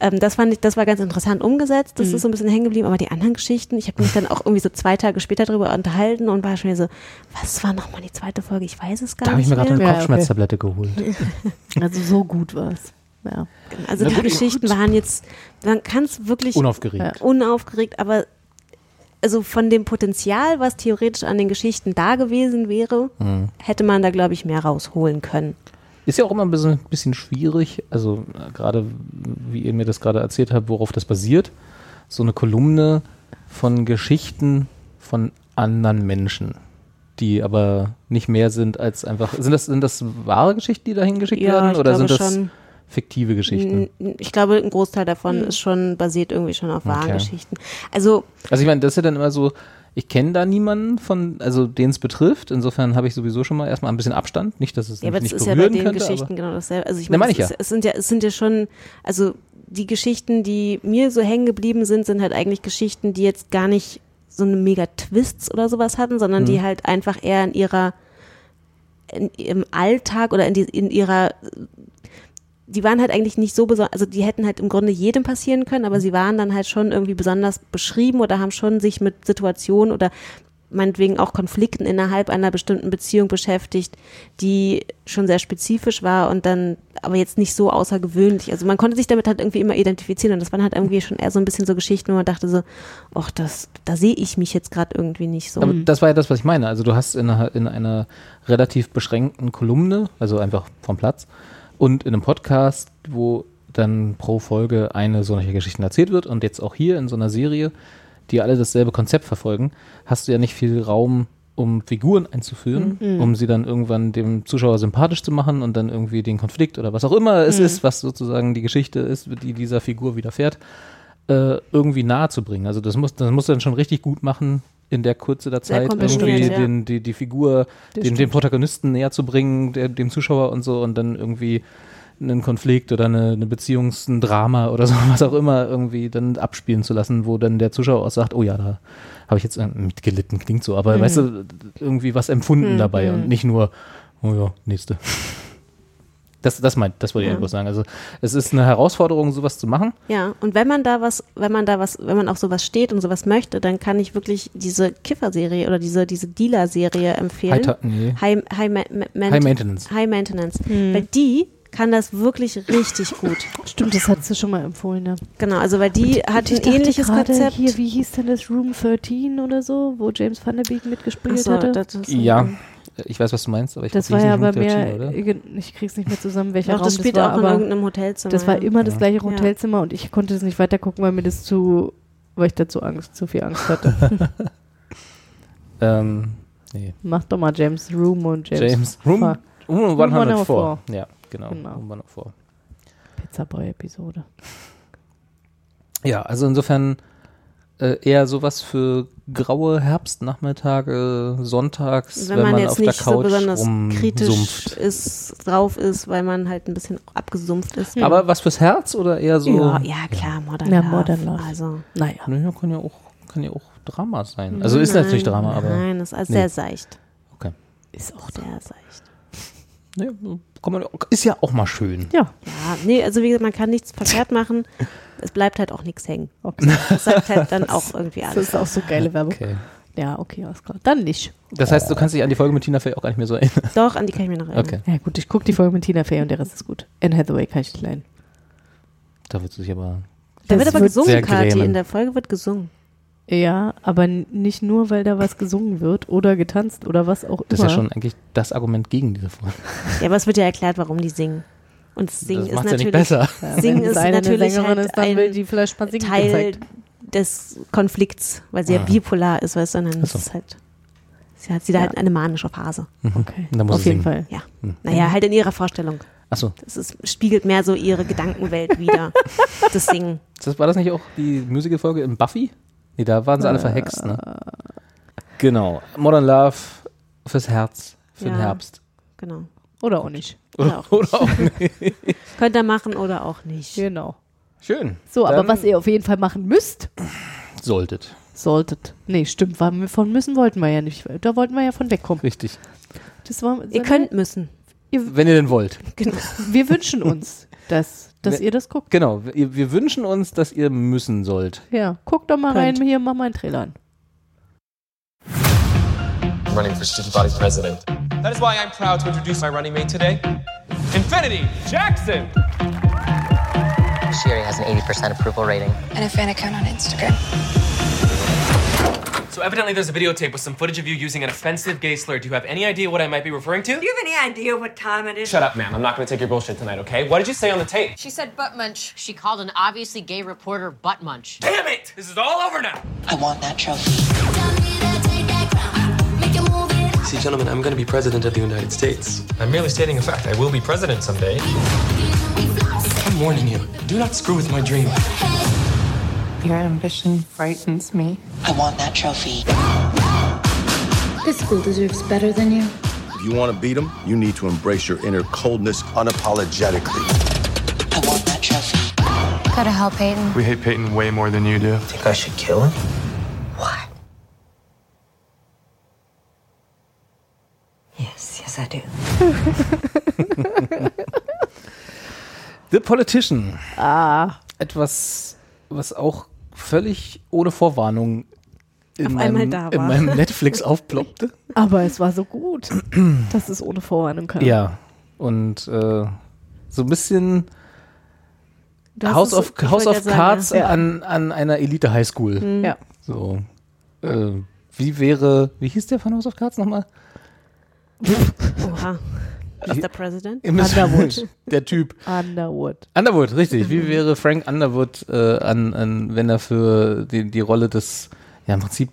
Ähm, das fand ich, das war ganz interessant umgesetzt. Das Mhm. ist so ein bisschen hängen geblieben. Aber die anderen Geschichten, ich habe mich dann auch irgendwie so zwei Tage später darüber unterhalten und war schon wieder so, was war nochmal die zweite Folge? Ich weiß es gar Da habe ich nicht mir gerade eine. Ja, okay. Kopfschmerztablette geholt. Also so gut war es. Ja. Also Na die gut. Geschichten waren jetzt, man kann es wirklich Unaufgeregt. unaufgeregt, aber also von dem Potenzial, was theoretisch an den Geschichten da gewesen wäre, Hm. hätte man da, glaube ich, mehr rausholen können. Ist ja auch immer ein bisschen, bisschen schwierig, also äh, gerade wie ihr mir das gerade erzählt habt, worauf das basiert, so eine Kolumne von Geschichten von anderen Menschen, die aber nicht mehr sind als einfach, sind das, sind das wahre Geschichten, die dahin geschickt Ja, werden oder sind das schon. fiktive Geschichten? Ich glaube, ein Großteil davon ist schon basiert irgendwie schon auf wahren Okay. Geschichten. Also Also ich meine, das ist ja dann immer so, ich kenne da niemanden von, also den es betrifft, insofern habe ich sowieso schon mal erstmal ein bisschen Abstand, nicht, dass es Ja, aber nicht es ist ja bei den könnte, Geschichten genau dasselbe. Also ich meine, meine es, ich ist- es sind ja, es sind ja schon, also die Geschichten, die mir so hängen geblieben sind, sind halt eigentlich Geschichten, die jetzt gar nicht so eine mega Twists oder sowas hatten, sondern die Mhm. halt einfach eher in ihrer in, im Alltag oder in, die, in ihrer die waren halt eigentlich nicht so besonders, also die hätten halt im Grunde jedem passieren können, aber sie waren dann halt schon irgendwie besonders beschrieben oder haben schon sich mit Situationen oder meinetwegen auch Konflikten innerhalb einer bestimmten Beziehung beschäftigt, die schon sehr spezifisch war und dann aber jetzt nicht so außergewöhnlich. Also man konnte sich damit halt irgendwie immer identifizieren und das waren halt irgendwie schon eher so ein bisschen so Geschichten, wo man dachte so, ach, das, da sehe ich mich jetzt gerade irgendwie nicht so. Aber das war ja das, was ich meine. Also du hast in in einer relativ beschränkten Kolumne, also einfach vom Platz, und in einem Podcast, wo dann pro Folge eine solcher Geschichten erzählt wird und jetzt auch hier in so einer Serie, die alle dasselbe Konzept verfolgen, hast du ja nicht viel Raum um Figuren einzuführen, Mhm. um sie dann irgendwann dem Zuschauer sympathisch zu machen und dann irgendwie den Konflikt oder was auch immer es Mhm. ist, was sozusagen die Geschichte ist, die dieser Figur widerfährt, äh, irgendwie nahe zu bringen. Also das muss, das muss dann schon richtig gut machen in der Kürze der Zeit, irgendwie ja. den, die, die Figur, dem stimmt. Protagonisten näher zu bringen, der, dem Zuschauer und so und dann irgendwie einen Konflikt oder eine, eine Beziehungs-, ein Drama oder so, was auch immer irgendwie dann abspielen zu lassen, wo dann der Zuschauer auch sagt, oh ja, da habe ich jetzt mitgelitten, klingt so, aber Mhm. weißt du, irgendwie was empfunden Mhm. dabei und nicht nur, oh ja, nächste. Das, das meint, das wollte ich Ja. einfach sagen. Also es ist eine Herausforderung, sowas zu machen. Ja, und wenn man da was, wenn man da was, wenn man auf sowas steht und sowas möchte, dann kann ich wirklich diese Kiffer-Serie oder diese, diese Dealer-Serie empfehlen. High, nee. High, High, Ma Ma Ma High Maintenance. High Maintenance. Weil die kann das wirklich richtig gut. Stimmt, das hattest du schon mal empfohlen, ja. Genau, also weil die hat Ich ein ähnliches Konzept. Hier, wie hieß denn das Room 13 oder so, wo James Van der Beek mitgespielt so, hatte? das ist- Ja, ich weiß, was du meinst, aber ich das war ja nicht mehr, Room 13, oder? ich krieg's nicht mehr zusammen, welcher Doch, Raum das das spielt war, auch in irgendeinem Hotelzimmer. das war immer das Ja. gleiche Ja. Hotelzimmer und ich konnte das nicht weiter gucken, weil mir das zu, weil ich dazu Angst, zu viel Angst hatte. Ähm, nee. Mach doch mal James Room und James, James Room, Room Room 104. 104. Ja, genau. Genau. Room 104. Pizza Boy Episode. Ja, also insofern äh, eher sowas für graue Herbstnachmittage, sonntags, wenn, wenn, man, man jetzt auf der nicht so Couch besonders kritisch ist, drauf ist, weil man halt ein bisschen abgesumpft ist. Aber was fürs Herz oder eher so? ja, ja, klar, Modern Ja, Love. Modern Love. Also, Naja. Naja, kann ja auch, kann ja auch Drama sein. Also ist natürlich Drama, aber Nein, das ist also Nee. sehr seicht. Okay. Ist auch Sehr seicht. Kann man, ist ja auch mal schön. Ja. Ja, nee, also wie gesagt, man kann nichts verkehrt machen. Es bleibt halt auch nichts hängen. Okay. Das sagt halt dann auch irgendwie Das alles. ist auch so geile Werbung. Okay. Ja, okay, alles klar. Dann nicht. Das heißt, du kannst dich an die Folge mit Tina Fey auch gar nicht mehr so erinnern. Doch, an die kann ich mir noch erinnern. Okay. Ja gut, ich gucke die Folge mit Tina Fey und der Rest ist gut. Anne Hathaway kann ich nicht leiden. Da wird sich aber. Da Das wird aber gesungen, Kathi. In der Folge wird gesungen. Ja, aber nicht nur, weil da was gesungen wird oder getanzt oder was auch Das ist immer. ja schon eigentlich das Argument gegen diese Folge. Ja, aber es wird ja erklärt, warum die singen. Und Singen Das ist macht's ja natürlich nicht besser. Ja, Singen wenn ist natürlich halt ist, dann ein will die vielleicht mal singen Teil gezeigt. des Konflikts, weil sie ja Ah. bipolar ist, weißt du, sondern Ach es so. ist halt, sie hat sie da Ja. halt eine manische Phase. Okay, Da muss auf jeden singen. Fall. Ja. Hm. Naja, halt in ihrer Vorstellung. Achso, Das ist, spiegelt mehr so ihre Gedankenwelt wieder, das Singen. das, war das nicht auch die Musicalfolge im Buffy? Nee, da waren sie alle verhext, ne? Genau. Modern Love fürs Herz, für den Ja. Herbst. Genau. Oder auch nicht. Oder auch Oder auch nicht. Könnt ihr machen oder auch nicht. Genau. Schön. So, aber Dann was ihr auf jeden Fall machen müsst, solltet. solltet. Nee, stimmt, war- von müssen wollten wir ja nicht. Da wollten wir ja von wegkommen. Richtig. Das war, Ihr könnt müssen. Wenn ihr denn wollt. Genau. Wir wünschen uns, dass, dass Ne- ihr das guckt. Genau. Wir, wir wünschen uns, dass ihr müssen sollt. Ja, guckt doch mal Könnt. rein, hier, mach mal einen Trailer an. running for student body president. That is why I'm proud to introduce my running mate today, Infinity Jackson. She already has an 80% approval rating. And a fan account on Instagram. So evidently there's a videotape with some footage of you using an offensive gay slur. Do you have any idea what I might be referring to? Do you have any idea what time it is? Shut up, ma'am. I'm not going to take your bullshit tonight, okay? What did you say on the tape? She said butt munch. She called an obviously gay reporter butt munch. Damn it! This is all over now. I want that trophy. See, gentlemen, I'm going to be president of the United States. I'm merely stating a fact. I will be president someday. I'm warning you. Do not screw with my dream. Your ambition frightens me. I want that trophy. This school deserves better than you. If you want to beat them, you need to embrace your inner coldness unapologetically. I want that trophy. Gotta help Peyton. We hate Peyton way more than you do. Think I should kill him? What? Yes, yes, I do. The Politician. Ah. Etwas, was auch völlig ohne Vorwarnung in, meinem, in meinem Netflix aufploppte. Aber es war so gut, dass es ohne Vorwarnung kam. Ja. Und äh, so ein bisschen House of, House of Cards sagen, ja. an, an einer Elite-Highschool. Mhm. Ja. So. Äh, wie wäre, wie hieß der von House of Cards nochmal? Oha. Mr. President? Underwood. Der Typ. Underwood. Underwood, richtig. Wie wäre Frank Underwood, äh, an, an, wenn er für die, die Rolle des, ja im Prinzip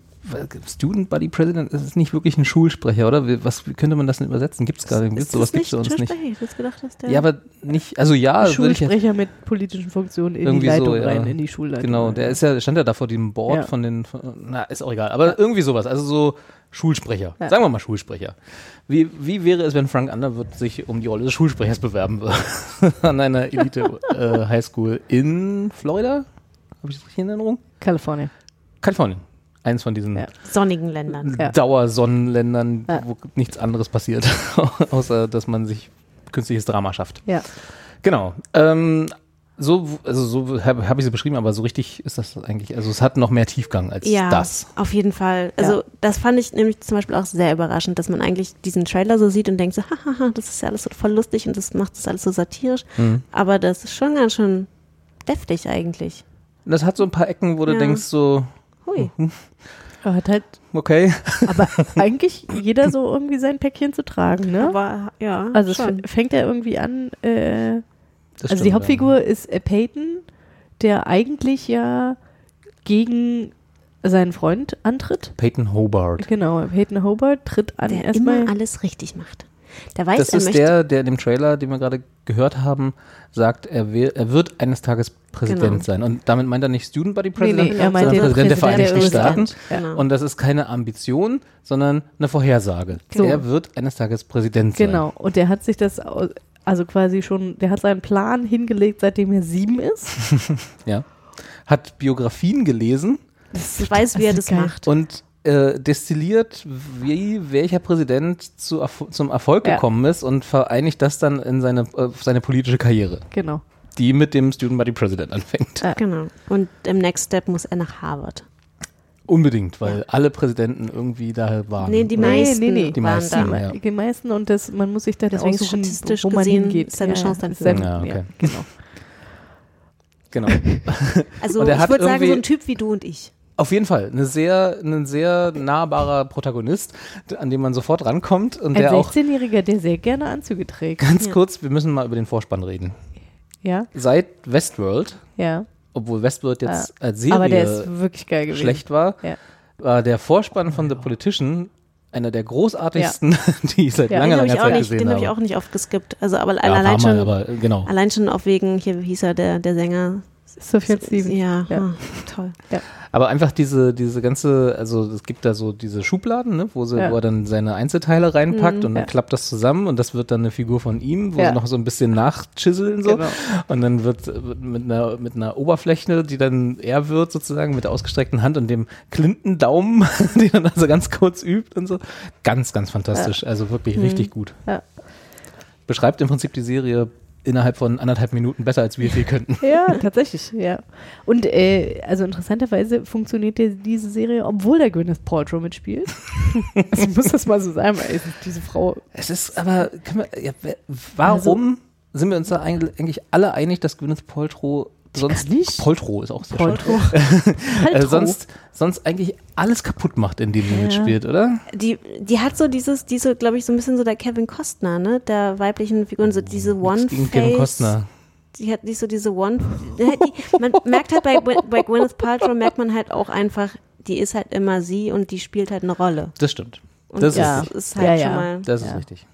Student Body President ist nicht wirklich ein Schulsprecher, oder? Wie- Was wie könnte man das denn übersetzen? Gibt es gar nicht. Ist Sowas das gibt es bei uns nicht. Ich hätte gedacht, dass der Ja, aber nicht, also ja, Schulsprecher mit politischen Funktionen in irgendwie die Leitung so, ja. rein, in die Schulleitung. Genau, rein. der ist ja, stand ja da vor dem Board Ja. von den, von, na, ist auch egal, aber irgendwie sowas, also so Schulsprecher, Ja. sagen wir mal Schulsprecher. Wie, wie wäre es, wenn Frank Underwood sich um die Rolle des Schulsprechers bewerben würde? An einer Elite äh, Highschool in Florida? Habe ich das richtig in Erinnerung? Kalifornien. Kalifornien. Eins von diesen sonnigen Ländern. Ja. Dauersonnenländern, Ja. wo nichts anderes passiert, außer dass man sich künstliches Drama schafft. Ja. Genau. Ähm, so, also so habe hab ich sie beschrieben, aber so richtig ist das eigentlich, also es hat noch mehr Tiefgang als Ja, das. auf jeden Fall. Also Ja. das fand ich nämlich zum Beispiel auch sehr überraschend, dass man eigentlich diesen Trailer so sieht und denkt so, hahaha, das ist ja alles so voll lustig und das macht das alles so satirisch. Mhm. Aber das ist schon ganz schön deftig eigentlich. Und das hat so ein paar Ecken, wo du Ja. denkst so, Hui. Er hat halt okay. aber eigentlich jeder so irgendwie sein Päckchen zu tragen, ne? Aber ja, Also es schon. f- fängt ja irgendwie an, äh, Das also stimmt, die Hauptfigur ist äh, Peyton, der eigentlich ja gegen seinen Freund antritt. Peyton Hobart. Genau, Peyton Hobart tritt an Der erstmal. immer alles richtig macht. Der weiß, Das er ist möchte. der, der in dem Trailer, den wir gerade gehört haben, sagt, er, will, er wird eines Tages Präsident Genau. sein. Und damit meint er nicht Student Body President, nee, er meint sondern den Präsident der Präsident Vereinigten der Staaten. USA. Genau. Und das ist keine Ambition, sondern eine Vorhersage. So. Er wird eines Tages Präsident sein. Genau, und der hat sich das, also quasi schon, der hat seinen Plan hingelegt, seitdem er sieben ist. Ja. Hat Biografien gelesen Ich weiß, wie er das macht. und äh, destilliert, wie welcher Präsident zu, zum Erfolg Ja. gekommen ist und vereinigt das dann in seine, äh, seine politische Karriere, Genau. die mit dem Student Body President anfängt. Ja. Genau. Und im Next Step muss er nach Harvard. Unbedingt, weil alle Präsidenten irgendwie da waren. Nee, die meisten nee, nee. Die waren meisten, da. ja. Die meisten und das, man muss sich dann Deswegen aussuchen, statistisch wo man gesehen hingeht. ist seine Chance dann höher. Ja, okay. genau. Genau. Also ich würde sagen, so ein Typ wie du und ich. Auf jeden Fall, eine sehr, ein sehr nahbarer Protagonist, an dem man sofort rankommt und Ein der auch 16-Jähriger, der sehr gerne Anzüge trägt. ganz kurz, wir müssen mal über den Vorspann reden. Ja, Seit Westworld, ja. Obwohl Westworld jetzt Ah, als Serie Aber der ist wirklich geil gewesen. schlecht war, Ja. war der Vorspann von The Politician einer der großartigsten, die ich seit Ja, langer, Den habe langer ich, auch Zeit nicht- gesehen den hab ich habe. auch nicht oft geskippt. Also aber Ja, ein allein, paar Mal, schon, aber genau. allein schon auf wegen, hier, wie hieß er, der, der Sänger. Sufjan Stevens. Ja, Ja. ah, toll. Aber einfach diese, diese ganze, also es gibt da so diese Schubladen, ne, wo, sie, Ja. wo er dann seine Einzelteile reinpackt Mhm. und dann Ja. klappt das zusammen und das wird dann eine Figur von ihm, wo Ja. sie noch so ein bisschen nachchiseln so. Genau. Und dann wird, mit, einer, mit einer Oberfläche, die dann er wird sozusagen, mit der ausgestreckten Hand und dem Klintendaumen, die dann also ganz kurz übt und so. Ganz, ganz fantastisch. Also wirklich Mhm. richtig gut. Ja. Beschreibt im Prinzip die Serie innerhalb von anderthalb Minuten besser, als wir viel könnten. Ja, tatsächlich, ja. Und äh, also interessanterweise funktioniert diese Serie, obwohl der Gwyneth Paltrow mitspielt. also ich muss das mal so sagen, weil es ist diese Frau. Es ist aber, wir, ja, warum sind wir uns da eigentlich eigentlich alle einig, dass Gwyneth Paltrow sonst nicht. Paltrow ist auch sehr Paltrow. schön. äh, Paltrow. sonst, sonst eigentlich alles kaputt macht, in dem sie Ja. mitspielt, oder? Die, die hat so dieses, diese, glaube ich, so ein bisschen so der Kevin Costner, ne? Der weiblichen Figuren, so diese One Gegen Kevin. Costner. Die hat nicht so diese One. Die, man merkt halt bei, bei Gwyneth Paltrow merkt man halt auch einfach, die ist halt immer sie und die spielt halt eine Rolle. Das stimmt. Und Das ja. ist, ist halt Ja, schon ja. mal. das ist Ja. richtig.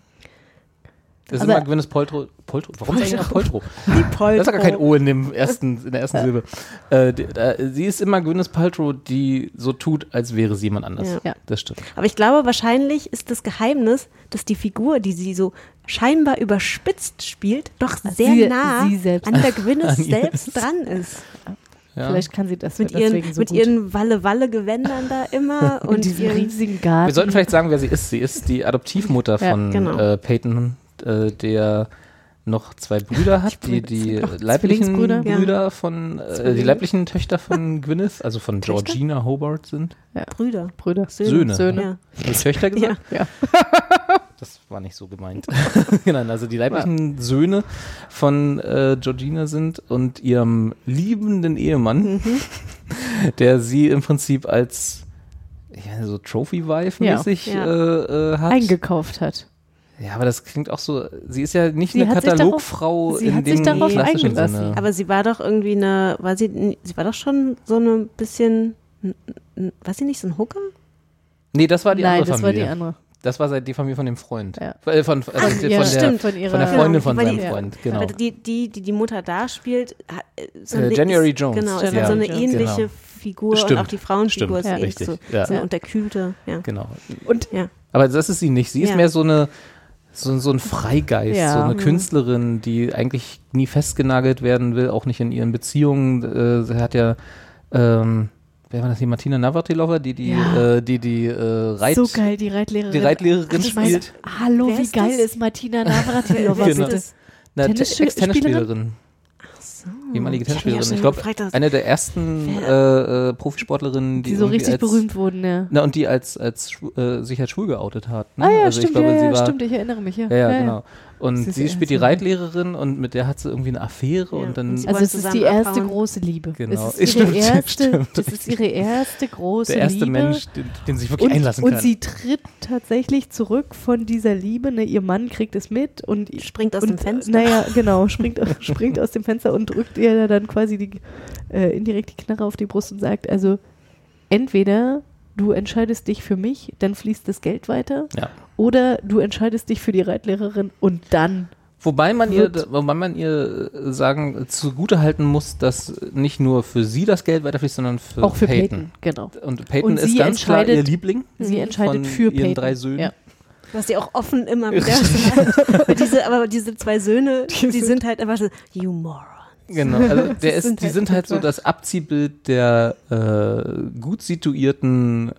Das ist immer Gwyneth Paltrow. Paltrow. Warum sage ich immer Paltrow? Die Paltrow. Das ist ja gar kein O in, dem ersten, in der ersten Silbe. Äh, die, da, sie ist immer Gwyneth Paltrow, die so tut, als wäre sie jemand anders. Ja. Das stimmt. Aber ich glaube, wahrscheinlich ist das Geheimnis, dass die Figur, die sie so scheinbar überspitzt spielt, doch sehr Sie- nah sie an der Gwyneth An selbst dran ist. Ja. Vielleicht kann sie das Mit deswegen ihren, so mit gut. ihren Walle-Walle-Gewändern da immer und und diesem ihren, riesigen Garten. Wir sollten vielleicht sagen, wer sie ist. Sie ist die Adoptivmutter Ja, von genau. äh, Peyton, äh, der noch zwei Brüder hat, die, die leiblichen Zwillingsbrüder? Brüder Ja. von, äh, die leiblichen Töchter von Gwyneth, also von Töchter? Georgina Hobart sind. Brüder. Brüder. Söhne. Söhne. Ja. Die Töchter gesagt? Ja. Das war nicht so gemeint. genau, also die leiblichen Söhne von äh, Georgina sind und ihrem liebenden Ehemann, Mhm. der sie im Prinzip als ja, so Trophy-Wife-mäßig Ja. äh, äh, hat. Eingekauft hat. Ja, aber das klingt auch so, sie ist ja nicht Sie eine Katalogfrau in hat dem sich darauf klassischen eingelassen. Sinne. Aber sie war doch irgendwie eine, war sie, sie war doch schon so ein bisschen, war sie nicht so ein Hooker? Nee, das war die Nein, andere das war Familie. die andere. Das war die Familie von dem Freund. Ja. Äh, Von, also Von- von, ja, der, stimmt, von von, ihrer- der Freundin von seinem die- Freund, genau. Aber die, die, die die Mutter da spielt, hat, so Äh, eine- January ist, Jones. Genau, ist Ja. so eine Jones. ähnliche Genau. Figur Stimmt. und auch die Frauenfigur Stimmt, ist richtig, echt so, ja. so eine unterkühlte. Ja. Genau. Und ja. Aber das ist sie nicht. Sie ist Ja. mehr so eine so, so ein Freigeist, Ja. so eine. Künstlerin, die eigentlich nie festgenagelt werden will, auch nicht in ihren Beziehungen. Äh, sie hat ja, ähm, wer war das hier, Martina Navratilova, die die, Ja. äh, die, die äh, Reit, so geil, die Reitlehrerin. die Reitlehrerin ich meine, spielt. Hallo, Wer wie ist geil das? ist Martina Navratilova Genau. bitte? Na, Tennis- Te- Ex-Tennisspielerin. Ehemalige Ich Tennisspielerin. schon Ich glaube, eine der ersten äh, äh, Profisportlerinnen, die, Die so richtig als, berühmt wurden, ja. Na, und die als, als äh, sich als schwul geoutet hat. Ne? Ah ja, also stimmt, ich glaube, ja, sie war, stimmt, ich erinnere mich, ja. Ja, ja, Ja, ja. genau. Und Sie sie spielt die. Reitlehrerin und mit der hat sie irgendwie eine Affäre und dann sie Also es ist die erste abhauen. große Liebe. Genau. Es ist ihre, Stimmt, erste, stimmt. Es ist ihre erste große der erste Liebe. Mensch, den, den sie sich wirklich und, einlassen und kann. sie tritt tatsächlich zurück von dieser Liebe. Ne? Ihr Mann kriegt es mit und Springt aus und, dem Fenster. Naja, genau, springt, springt aus dem Fenster und drückt ihr dann quasi die, äh, indirekt die Knarre auf die Brust und sagt, also entweder du entscheidest dich für mich, dann fließt das Geld weiter, ja. Oder du entscheidest dich für die Reitlehrerin und dann Wobei man ihr, wobei man ihr äh, sagen, zugutehalten muss, dass nicht nur für sie das Geld weiterfließt, sondern für auch für Peyton. Peyton, genau. Und Peyton Und ist ganz klar ihr Liebling. Sie entscheidet von für ihren Peyton. drei Söhnen. Ja. Was sie auch offen immer wieder sagt. Aber diese, aber diese zwei Söhne, die sind halt einfach so, you moron. Genau, also der ist, sind die halt sind halt so das Abziehbild der äh, gut situierten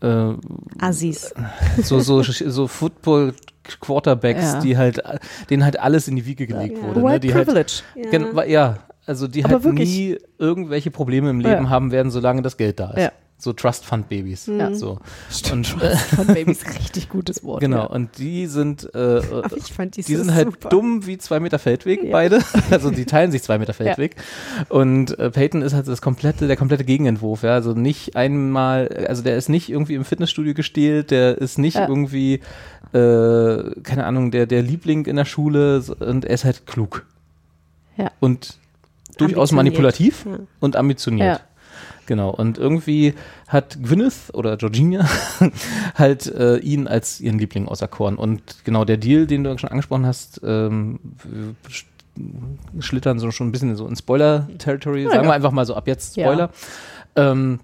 äh, Assis. so so so Football Quarterbacks, Ja. die halt denen halt alles in die Wiege gelegt Ja. wurde, ne? White die halt Privilege. Ja. Gen- ja, also die Aber halt wirklich. nie irgendwelche Probleme im Leben Ja. haben werden, solange das Geld da ist. Ja. So Trust Fund Babys. Ja. So. Stimmt. Und, äh, Von Babys richtig gutes Wort. Genau, Ja. und die sind, äh, ich fand die sind halt super. dumm wie zwei Meter Feldweg, Ja. beide. Also die teilen sich zwei Meter Feldweg. Und äh, Peyton ist halt das komplette, der komplette Gegenentwurf, ja. Also nicht einmal, also der ist nicht irgendwie im Fitnessstudio gestählt, der ist nicht Ja. irgendwie, äh, keine Ahnung, der, der Liebling in der Schule und er ist halt klug. Ja. Und durchaus manipulativ Ja. und ambitioniert. Ja. Genau, und irgendwie hat Gwyneth oder Georgina halt äh, ihn als ihren Liebling auserkoren. Und genau der Deal, den du schon angesprochen hast, ähm, schlittern so schon ein bisschen so in Spoiler-Territory, Ja, sagen ja. wir einfach mal so ab jetzt Ja. Spoiler. Ähm,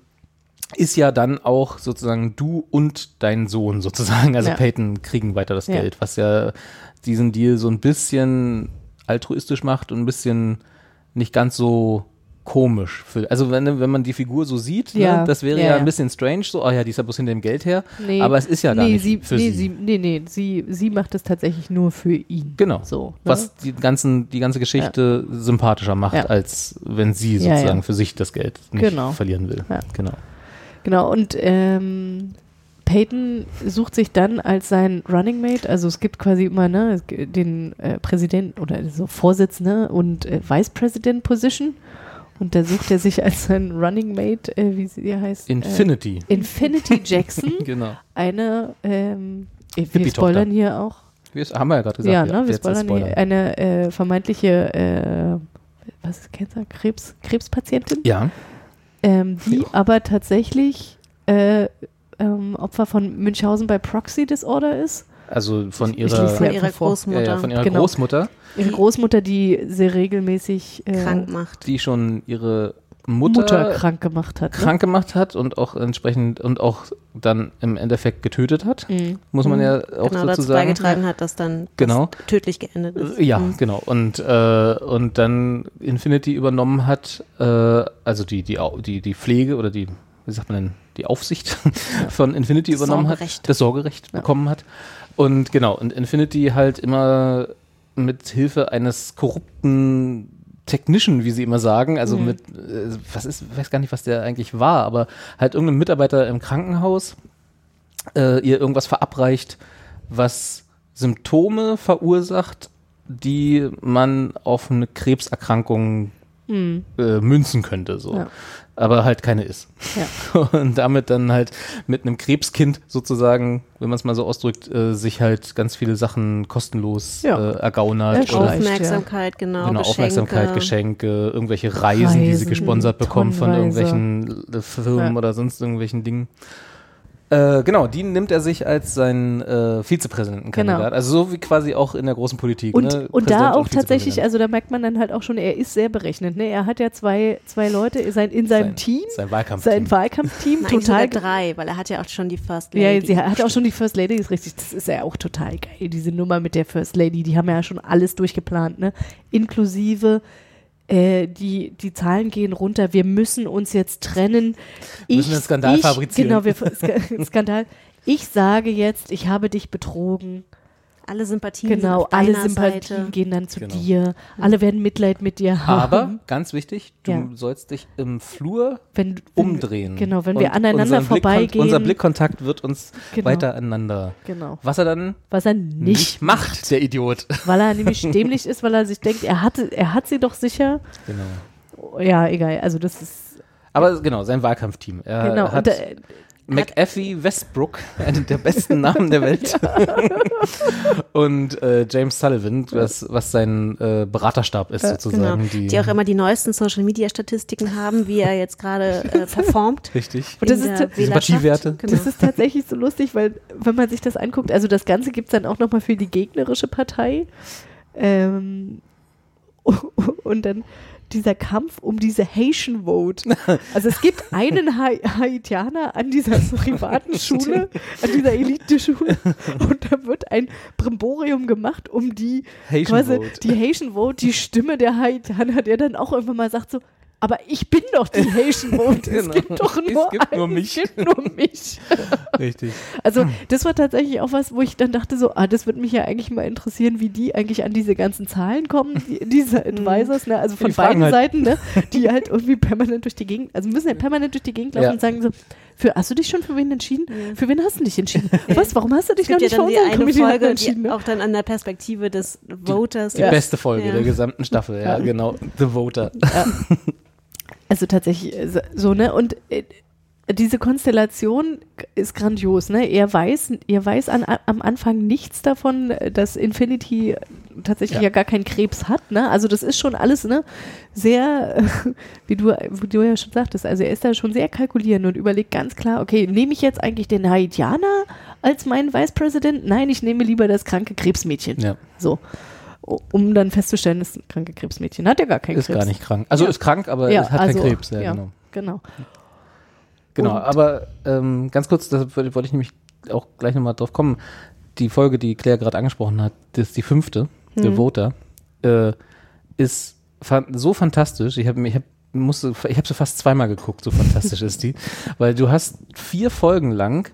ist ja dann auch sozusagen du und dein Sohn sozusagen, also Ja. Peyton kriegen weiter das Ja. Geld, was ja diesen Deal so ein bisschen altruistisch macht und ein bisschen nicht ganz so komisch. Für, also wenn, wenn man die Figur so sieht, Ja. ne, das wäre Ja, ja, ja. ein bisschen strange, so, oh ja, die ist ja bloß hinter dem Geld her, Nee, aber es ist ja gar nee, nicht sie, für nee, sie. sie. Nee, nee, sie, sie macht es tatsächlich nur für ihn. Genau. So, ne? Was die, ganzen, die ganze Geschichte sympathischer macht, Ja. als wenn sie Ja, sozusagen ja. für sich das Geld nicht Genau. verlieren will. Ja. Genau. Genau, und ähm, Peyton sucht sich dann als sein Running Mate, also es gibt quasi immer ne, den äh, Präsident oder so Vorsitzende und äh, Vice President Position. Und da sucht er sich als sein Running Mate, äh, wie sie heißt? Infinity. Äh, Infinity Jackson. Genau. Eine, ähm, wir spoilern hier auch. Wir, haben wir ja gerade gesagt. ja, ne, wir ist spoilern hier eine äh, vermeintliche, äh, was ist Cancer? Krebs, Krebspatientin. Ja. Ähm, die aber tatsächlich äh, ähm, Opfer von Münchhausen bei Proxy Disorder ist. Also von ihrer, Von ihrer vor. Großmutter. ja, ja, von ihrer Genau. Großmutter, Ihre Großmutter, die sehr regelmäßig äh, krank macht. die schon ihre Mutter, Mutter krank gemacht hat. krank gemacht hat und auch entsprechend und auch dann im Endeffekt getötet hat, Ne? muss man ja auch genau, dazu dazu sagen. beigetragen hat, dass dann Genau. das tödlich geendet ist. Ja, Mhm. genau. Und, äh, und dann Infinity übernommen hat, äh, also die, die, die, die Pflege oder die, wie sagt man denn, die Aufsicht von Infinity Das übernommen Sorgerecht. hat, das Sorgerecht bekommen hat. Und genau, und Infinity halt immer mit Hilfe eines korrupten Technician, wie sie immer sagen, also Mhm. mit, äh, was ist, weiß gar nicht, was der eigentlich war, aber halt irgendein Mitarbeiter im Krankenhaus äh, ihr irgendwas verabreicht, was Symptome verursacht, die man auf eine Krebserkrankung Mhm. äh, münzen könnte, so. Ja. Aber halt keine ist. Ja. Und damit dann halt mit einem Krebskind sozusagen, wenn man es mal so ausdrückt, äh, sich halt ganz viele Sachen kostenlos Ja. äh, ergaunert. Aufmerksamkeit, genau. Genau, Geschenke. Aufmerksamkeit, Geschenke, irgendwelche Reisen, die sie Reisen, gesponsert bekommen von irgendwelchen äh, Firmen Ja. oder sonst irgendwelchen Dingen. Äh, genau, die nimmt er sich als seinen äh, Vizepräsidentenkandidat. Genau. Also so wie quasi auch in der großen Politik. Und, ne? und da auch tatsächlich, Vizepräsident. also da merkt man dann halt auch schon, er ist sehr berechnet. Ne? Er hat ja zwei, zwei Leute sein, in seinem Sein- Team, sein Wahlkampfteam. sein Wahlkampfteam, Eigentlich total sogar drei, weil er hat ja auch schon die First Ja, Lady. sie hat auch schon die First Lady, ist richtig. Das ist ja auch total geil, diese Nummer mit der First Lady. Die haben ja schon alles durchgeplant, ne? Inklusive äh, die, die Zahlen gehen runter, wir müssen uns jetzt trennen. Wir müssen einen Skandal ich, fabrizieren. Genau, wir, Sk- Skandal. Ich sage jetzt, ich habe dich betrogen. Alle Sympathien Genau, sind auf alle Sympathien Seite. gehen dann zu Genau. dir. Alle werden Mitleid mit dir haben. Aber ganz wichtig, du Ja. sollst dich im Flur Wenn- wenn- umdrehen. genau, wenn wir aneinander vorbeigehen- Unser Blickkontakt wird uns Genau. weiter aneinander. Genau. Was er dann Was er nicht, nicht macht, der Idiot. weil er nämlich dämlich ist, weil er sich denkt, er, hatte, er hat sie doch sicher. Genau. Ja, egal. Also das ist Aber genau, sein Wahlkampfteam. Er Genau, hat und der- McAfee Westbrook, einen der besten Namen der Welt. und äh, James Sullivan, was, was sein äh, Beraterstab ist sozusagen. Genau. Die, Die, auch immer die neuesten Social Media Statistiken haben, wie er jetzt gerade äh, performt. Richtig. Und das ist. Sympathiewerte. Genau. Das ist tatsächlich so lustig, weil wenn man sich das anguckt, also das Ganze gibt es dann auch nochmal für die gegnerische Partei. Ähm, und dann dieser Kampf um diese Haitian Vote. Also es gibt einen ha Haitianer an dieser privaten Schule, an dieser Elite-Schule und da wird ein Brimborium gemacht um die Haitian quasi Vote. die Haitian Vote, die Stimme der Haitianer, der dann auch irgendwann mal sagt so, aber ich bin doch die Haitian Vote. Es Genau. gibt doch Es nur, gibt nur einen, mich. Es gibt nur mich. Richtig. Also das war tatsächlich auch was, wo ich dann dachte so, ah, das würde mich ja eigentlich mal interessieren, wie die eigentlich an diese ganzen Zahlen kommen, die, diese Advisors, ne? also von Die beiden halt. Seiten, ne? die halt irgendwie permanent durch die Gegend, also müssen ja permanent durch die Gegend laufen Ja. und sagen so, für, hast du dich schon für wen entschieden? Für wen hast du dich entschieden? Was, warum hast du dich Es noch gibt ja nicht für die unseren eine Komitee Folge, entschieden? die Ne? auch dann an der Perspektive des Voters. Die beste Folge der gesamten Staffel, ja, Ja. genau. The Voter. Also tatsächlich äh, so- ne? Und äh, diese Konstellation ist grandios, ne? Er weiß, er weiß an, am Anfang nichts davon, äh, dass Infinity tatsächlich ja. Ja. gar keinen Krebs hat, ne? Also das ist schon alles, ne? Sehr, wie du, wie du ja schon sagtest, also er ist da schon sehr kalkulierend und überlegt ganz klar, okay, nehme ich jetzt eigentlich den Haitianer als meinen Vice President? Nein, ich nehme lieber das kranke Krebsmädchen. Ja. So. Um dann festzustellen, ist ein kranke Krebsmädchen. Hat ja gar keinen Ist Krebs. gar nicht krank. Also Ja. ist krank, aber Ja, hat also, keinen Krebs. Ja, ja. genau. Genau. Genau, Und- aber ähm, ganz kurz, da wollte ich nämlich auch gleich nochmal drauf kommen. Die Folge, die Claire gerade angesprochen hat, das ist die fünfte, The Mhm. Voter, äh, ist so fantastisch. Ich habe ich hab, musste, ich habe sie fast zweimal geguckt, so fantastisch ist die. Weil du hast vier Folgen lang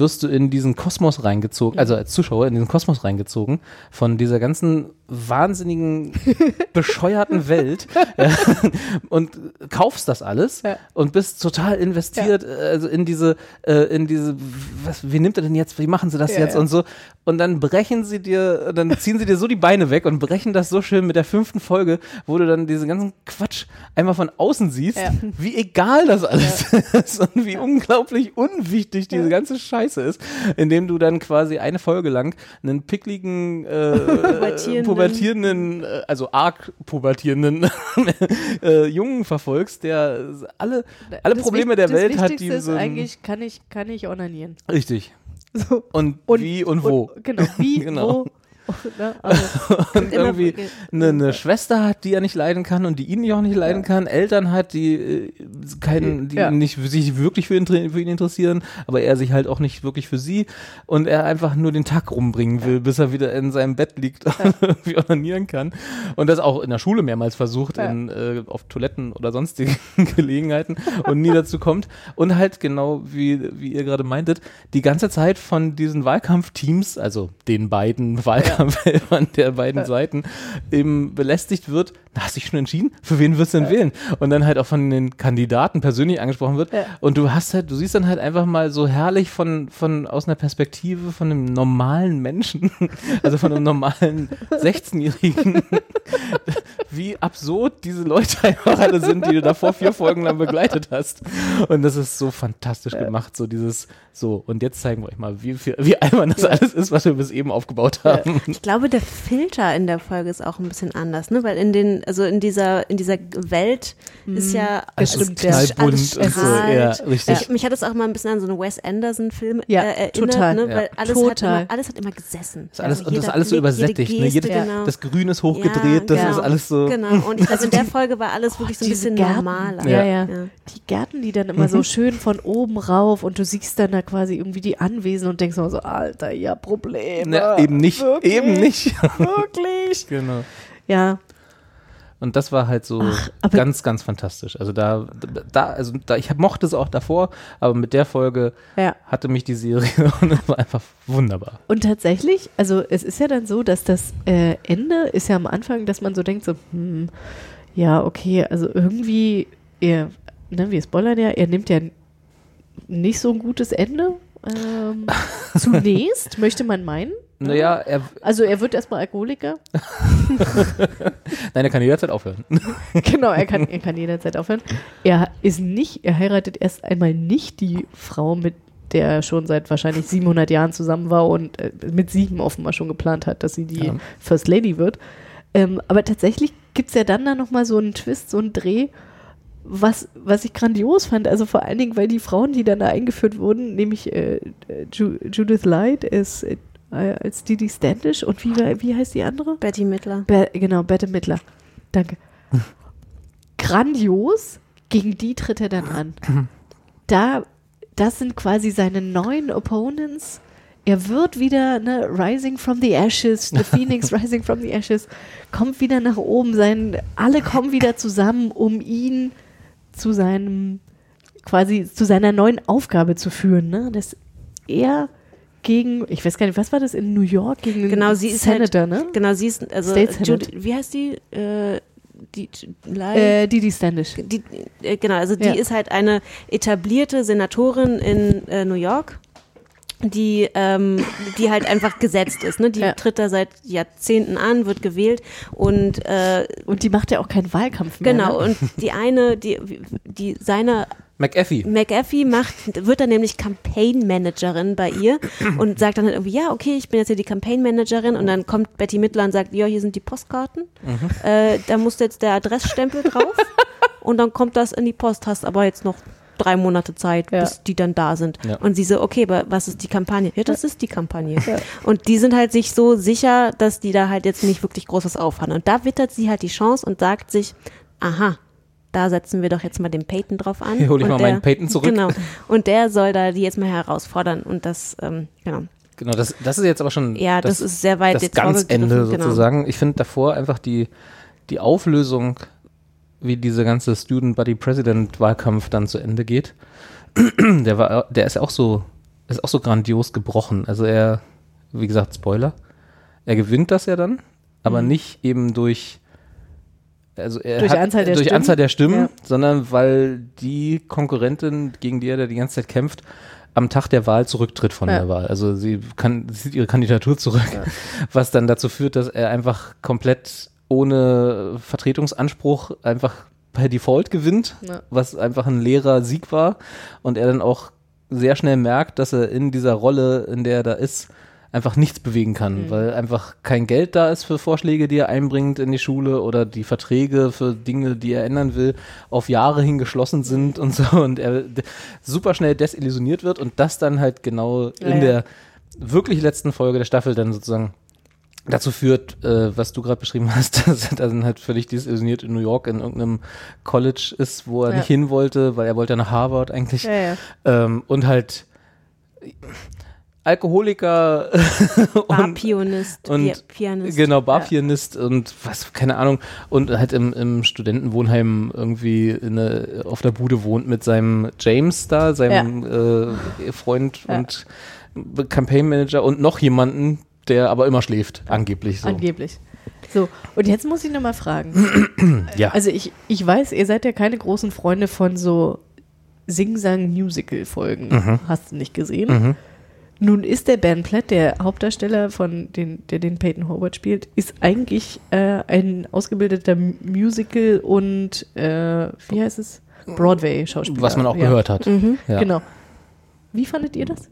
wirst du in diesen Kosmos reingezogen, also als Zuschauer in diesen Kosmos reingezogen von dieser ganzen wahnsinnigen, bescheuerten Welt ja, und kaufst das alles Ja. und bist total investiert äh, also in diese, äh, in diese, was, wie nimmt er denn jetzt, wie machen sie das Ja, jetzt ja. und so und dann brechen sie dir, dann ziehen sie dir so die Beine weg und brechen das so schön mit der fünften Folge, wo du dann diesen ganzen Quatsch einmal von außen siehst, Ja. wie egal das alles ist und wie unglaublich unwichtig diese ganze Scheiße ist, indem du dann quasi eine Folge lang einen pickligen, äh, Pubertierenden. pubertierenden, äh, also arg pubertierenden äh, Jungen verfolgst, der alle, alle Das Probleme der Welt hat, Wichtigste die ist eigentlich, kann ich, kann ich onanieren. Richtig. So. Und, wie und wo. Und, genau, wie, Genau. wo. Ne? Also, und irgendwie eine, eine Schwester hat, die er nicht leiden kann und die ihn auch nicht leiden kann, Eltern hat, die äh, keinen, die Ja. nicht sich wirklich für ihn, für ihn interessieren, aber er sich halt auch nicht wirklich für sie und er einfach nur den Tag rumbringen will, bis er wieder in seinem Bett liegt und irgendwie onanieren kann und das auch in der Schule mehrmals versucht, Ja. in, äh, auf Toiletten oder sonstigen Gelegenheiten und nie dazu kommt und halt genau wie, wie ihr gerade meintet, die ganze Zeit von diesen Wahlkampfteams, also den beiden Wahlkampfhelfern der beiden Seiten, eben belästigt wird, na, hast du dich schon entschieden? Für wen wirst du denn wählen? Und dann halt auch von den Kandidaten persönlich angesprochen wird. Ja. Und du hast halt, du siehst dann halt einfach mal so herrlich von, von aus einer Perspektive von einem normalen Menschen, also von einem normalen 16-Jährigen, wie absurd diese Leute einfach alle sind, die du davor vier Folgen lang begleitet hast. Und das ist so fantastisch gemacht, so dieses, so, und jetzt zeigen wir euch mal, wie, viel- wie albern das alles ist, was wir bis eben aufgebaut haben. Ich glaube, der Filter in der Folge ist auch ein bisschen anders, ne? Weil in den, also in dieser, in dieser Welt ist ja Das alles, stimmt, ja. alles Knallbunt und so, ja, richtig. Ich, mich hat es auch mal ein bisschen an so einen Wes Anderson-Film Ja, äh, erinnert, total. ne? Ja. Weil alles, Total. Hat immer, alles hat immer gesessen. Das ist alles, Also und das ist alles so Blick, übersättigt. Jede ne? Jede, Geste, genau. Das Grün ist hochgedreht, das genau. ist alles so. Genau, und ich glaube, in der Folge war alles wirklich so ein bisschen Gärten. normaler. Ja, ja. Ja. Die Gärten, die dann immer Mhm. so schön von oben rauf und du siehst dann da quasi irgendwie die Anwesen und denkst immer so, Alter, ja, Probleme. Ja, eben nicht, Wirklich? Eben nicht. Wirklich? genau. Ja, Und das war halt so aber- ganz, ganz fantastisch. Also da, da, also da, ich mochte es auch davor, aber mit der Folge Ja. hatte mich die Serie und es war einfach wunderbar. Und tatsächlich, also es ist ja dann so, dass das äh, Ende ist ja am Anfang, dass man so denkt, so, hm, ja, okay, also irgendwie, er, ne, wir spoilern ja, er nimmt ja nicht so ein gutes Ende. Ähm, zunächst, möchte man meinen. Naja, er, Also er wird erstmal Alkoholiker. nein, er kann jederzeit aufhören. genau, er kann, er kann jederzeit aufhören. Er ist nicht, er heiratet erst einmal nicht die Frau, mit der er schon seit wahrscheinlich 700 Jahren zusammen war und äh, mit sieben offenbar schon geplant hat, dass sie die Ja. First Lady wird. Ähm, aber tatsächlich gibt es ja dann da nochmal so einen Twist, so einen Dreh, was, was ich grandios fand. Also vor allen Dingen, weil die Frauen, die dann da eingeführt wurden, nämlich äh, Ju Judith Light ist äh, als Didi Standish und wie, war- wie heißt die andere? Betty Midler. Be genau, Bette Mittler. Danke. Grandios, gegen die tritt er dann an. Da, das sind quasi seine neuen Opponents. Er wird wieder, ne, Rising from the Ashes, the Phoenix Rising from the Ashes, kommt wieder nach oben. Sein, alle kommen wieder zusammen, um ihn zu seinem, quasi zu seiner neuen Aufgabe zu führen. Ne? Dass er gegen, ich weiß gar nicht, was war das in New York gegen den Genau, sie ist Senator, halt, ne? Genau, sie ist, also. Judy, wie heißt die? Äh, die, Äh, Didi Standish. die, äh, genau, also die Ja. ist halt eine etablierte Senatorin in äh, New York, die, ähm, die halt einfach gesetzt ist. Ne? Die Ja. tritt da seit Jahrzehnten an, wird gewählt und äh, Und die macht ja auch keinen Wahlkampf mehr. genau, Ne? und die eine, die, die seine McAfee. McAfee macht, wird dann nämlich Campaign Managerin bei ihr und sagt dann halt irgendwie, ja, okay, ich bin jetzt hier die Campaign Managerin und dann kommt Betty Midler und sagt, ja, hier sind die Postkarten, äh, da muss jetzt der Adressstempel drauf und dann kommt das in die Post, hast aber jetzt noch drei Monate Zeit, Ja. bis die dann da sind. Ja. Und sie so, okay, aber was ist die Kampagne? Ja, das ist die Kampagne. Und die sind halt sich so sicher, dass die da halt jetzt nicht wirklich groß was aufhaben. Und da wittert sie halt die Chance und sagt sich, aha, da setzen wir doch jetzt mal den Peyton drauf an. Hier hol ich mal meinen Peyton zurück. Genau. Und der soll da die jetzt mal herausfordern. Und das, ähm, genau. Genau, das, das ist jetzt aber schon Ja, das ist sehr weit das jetzt ganz Ende genau. sozusagen. Ich finde davor einfach die, die Auflösung, wie diese ganze Student Body President Wahlkampf dann zu Ende geht, der war, der ist auch so, ist auch so grandios gebrochen. Also er, wie gesagt, Spoiler, er gewinnt das ja dann, aber Mhm. nicht eben durch also er Durch hat, Anzahl der durch Stimmen? Anzahl der Stimmen, Ja. sondern weil die Konkurrentin, gegen die er da die ganze Zeit kämpft, am Tag der Wahl zurücktritt von Ja. der Wahl. Also sie kann, sie zieht ihre Kandidatur zurück, was dann dazu führt, dass er einfach komplett ohne Vertretungsanspruch einfach per Default gewinnt, Ja. was einfach ein leerer Sieg war und er dann auch sehr schnell merkt, dass er in dieser Rolle, in der er da ist, einfach nichts bewegen kann, Mhm. weil einfach kein Geld da ist für Vorschläge, die er einbringt in die Schule oder die Verträge für Dinge, die er ändern will, auf Jahre hin geschlossen sind und so und er super schnell desillusioniert wird und das dann halt genau Ja, in ja. der wirklich letzten Folge der Staffel dann sozusagen dazu führt, äh, was du gerade beschrieben hast, dass er dann halt völlig desillusioniert in New York in irgendeinem College ist, wo er Ja. nicht hin wollte, weil er wollte nach Harvard eigentlich. Ähm, und halt Alkoholiker und, Barpianist, und Pi- Pianist. genau Barpianist und was keine Ahnung und halt im, im Studentenwohnheim irgendwie in eine, auf der Bude wohnt mit seinem James da, seinem äh, Freund Ja. und Campaign Manager und noch jemanden, der aber immer schläft, angeblich so. Angeblich. So, und jetzt muss ich nochmal fragen. Ja. Also ich, ich weiß, ihr seid ja keine großen Freunde von so Sing-Sang-Musical-Folgen. Mhm. Hast du nicht gesehen? Mhm. Nun ist der Ben Platt, der Hauptdarsteller von den, der den Peyton Howard spielt, ist eigentlich äh, ein ausgebildeter Musical und äh, wie heißt es? Broadway-Schauspieler. Was man auch ja. gehört hat. Mhm. Ja. Genau. Wie fandet ihr das?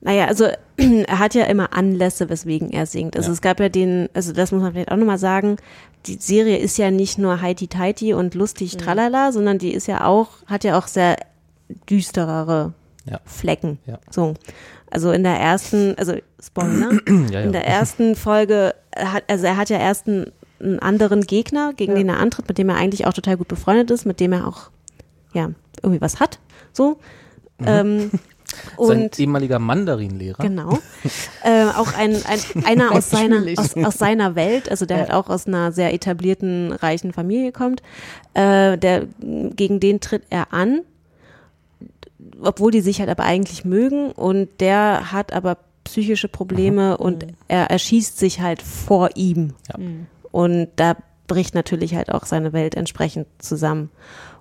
Naja, also er hat ja immer Anlässe, weswegen er singt. Also Ja. es gab ja den, also das muss man vielleicht auch nochmal sagen, die Serie ist ja nicht nur heiti teiti und lustig tralala, sondern die ist ja auch, hat ja auch sehr düsterere Ja. Flecken. Ja. So. Also in der ersten, also Spoiler, Ja, ja. in der ersten Folge, hat, also er hat ja erst einen, einen anderen Gegner, gegen den er antritt, mit dem er eigentlich auch total gut befreundet ist, mit dem er auch, ja, irgendwie was hat. So. Ähm, Sein und ehemaliger Mandarinlehrer. Genau. äh, auch ein, ein, einer aus seiner, aus, aus seiner Welt, also der halt auch aus einer sehr etablierten, reichen Familie kommt, äh, der, gegen den tritt er an, obwohl die sich halt aber eigentlich mögen und der hat aber psychische Probleme und er erschießt sich halt vor ihm. Ja. Und da bricht natürlich halt auch seine Welt entsprechend zusammen.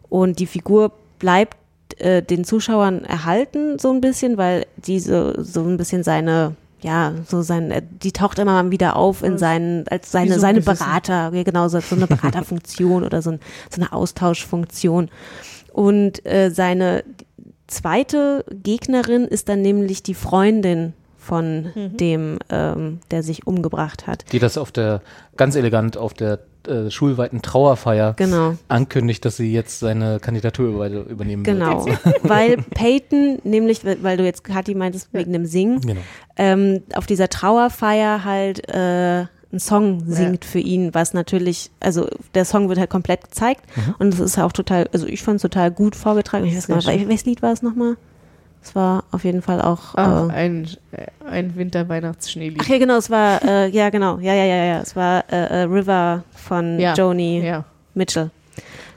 Und die Figur bleibt äh, den Zuschauern erhalten so ein bisschen, weil diese so ein bisschen seine ja, so sein, äh, die taucht immer mal wieder auf in seinen, als seine, so ein seine. Berater, ja, genau, so, so eine Beraterfunktion oder so, ein, so eine Austauschfunktion. Und äh, seine zweite Gegnerin ist dann nämlich die Freundin von Mhm. dem, ähm, der sich umgebracht hat. Die das auf der, ganz elegant auf der äh, schulweiten Trauerfeier Genau. ankündigt, dass sie jetzt seine Kandidatur über, übernehmen Genau, wird. weil Peyton, nämlich, weil du jetzt Kathi meintest, wegen dem Singen, Genau. ähm, auf dieser Trauerfeier halt äh, einen Song singt für ihn, was natürlich, also der Song wird halt komplett gezeigt Mhm. und es ist auch total, also ich fand es total gut vorgetragen. Ich weiß gar nicht, welches Lied war es nochmal? Es war auf jeden Fall auch. Ach, äh, ein, äh, ein Winter-Weihnachtsschneelied. Ach ja, genau, es war, äh, ja, genau, ja, ja, ja, ja, es war äh, äh, River von Ja, Joni ja. Mitchell.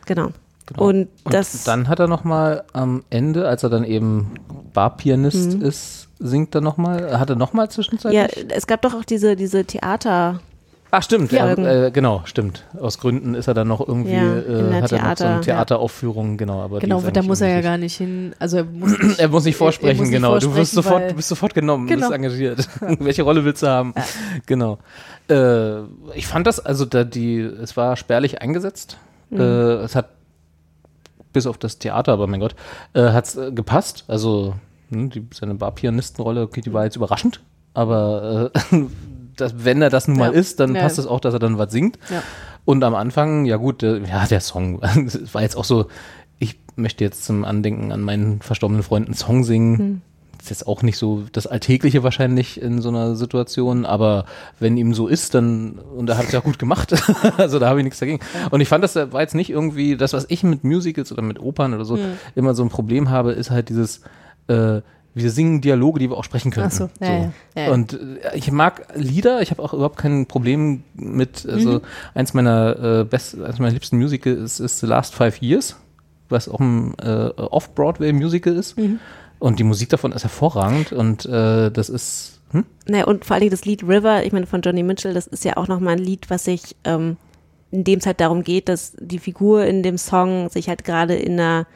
Genau. Genau. Und das, dann hat er nochmal am Ende, als er dann eben Barpianist Mhm. ist, singt er nochmal, hat er nochmal zwischenzeitlich? ja, es gab doch auch diese, diese Theater, Ach stimmt, Ja. ja. äh, genau, stimmt. Aus Gründen ist er dann noch irgendwie, Ja, äh, hat er noch so eine Theater- Theateraufführung, genau. Aber Genau, da muss er ja gar nicht hin. Also er muss nicht, Er muss nicht vorsprechen, er muss nicht genau. du wirst vorsprechen, sofort, du bist sofort genommen, Genau. bist engagiert. Welche Rolle willst du haben? Genau. Äh, ich fand das, also da die, es war spärlich eingesetzt. Mhm. Äh, es hat bis auf das Theater, aber mein Gott, äh, hat es äh, gepasst. Also hm, die, seine Barpianistenrolle, okay, die war jetzt überraschend, aber äh, das, wenn er das nun mal Ja. ist, dann Ja. passt es auch, dass er dann was singt. Ja. Und am Anfang, ja gut, äh, ja, der Song war jetzt auch so, ich möchte jetzt zum Andenken an meinen verstorbenen Freund einen Song singen. Hm. Das ist jetzt auch nicht so das Alltägliche wahrscheinlich in so einer Situation, aber wenn ihm so ist, dann, und er hat es ja gut gemacht, also da habe ich nichts dagegen. Und ich fand, das war jetzt nicht irgendwie, das, was ich mit Musicals oder mit Opern oder so Hm. immer so ein Problem habe, ist halt dieses, äh, wir singen Dialoge, die wir auch sprechen können. Ach so, ja, ja, ja, ja. Und äh, ich mag Lieder, ich habe auch überhaupt kein Problem mit, also Mhm. eins meiner äh, best, eins meiner liebsten Musicals ist, ist The Last Five Years, was auch ein äh, Off-Broadway-Musical ist. Mhm. Und die Musik davon ist hervorragend und äh, das ist, hm? naja, und vor allem das Lied River, ich meine von Johnny Mitchell, das ist ja auch nochmal ein Lied, was sich, ähm, in dem es halt darum geht, dass die Figur in dem Song sich halt gerade in einer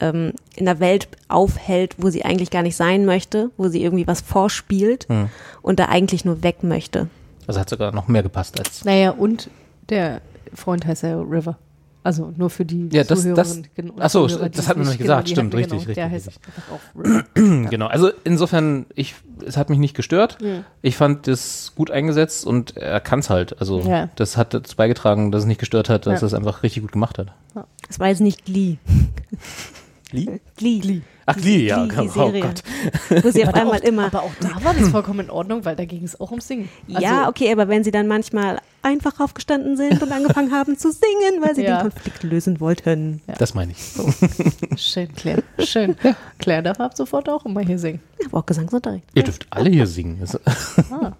ähm, in der Welt aufhält, wo sie eigentlich gar nicht sein möchte, wo sie irgendwie was vorspielt Hm. und da eigentlich nur weg möchte. Also hat sogar noch mehr gepasst als. Naja, und der Freund heißt ja River. Also nur für die Ja, das- das- Zuhörerinnen und ach so, Zuhörer, die das es wir noch nicht gesagt. die Stimmt, hatten richtig, Der richtig, heißt einfach auch River. genau, also insofern, ich, es hat mich nicht gestört. Mhm. Ich fand das gut eingesetzt und er kann es halt. Also Ja. das hat dazu beigetragen, dass es nicht gestört hat, dass Ja. er es einfach richtig gut gemacht hat. Das war jetzt nicht Glee. Glee? Glee. Glee. Ach, Glee, ja, Glee, die oh Serie. Gott. Wo sie auf Aber einmal auch, immer. Aber auch da war das vollkommen in Ordnung, weil da ging es auch um Singen. ja, okay, aber wenn sie dann manchmal einfach aufgestanden sind und angefangen haben zu singen, weil sie Ja. den Konflikt lösen wollten. Das meine ich. Schön, Claire. Schön. Claire darf ab sofort auch immer hier singen. Ich habe auch Gesangsunterricht. Ihr dürft alle hier singen. Ah,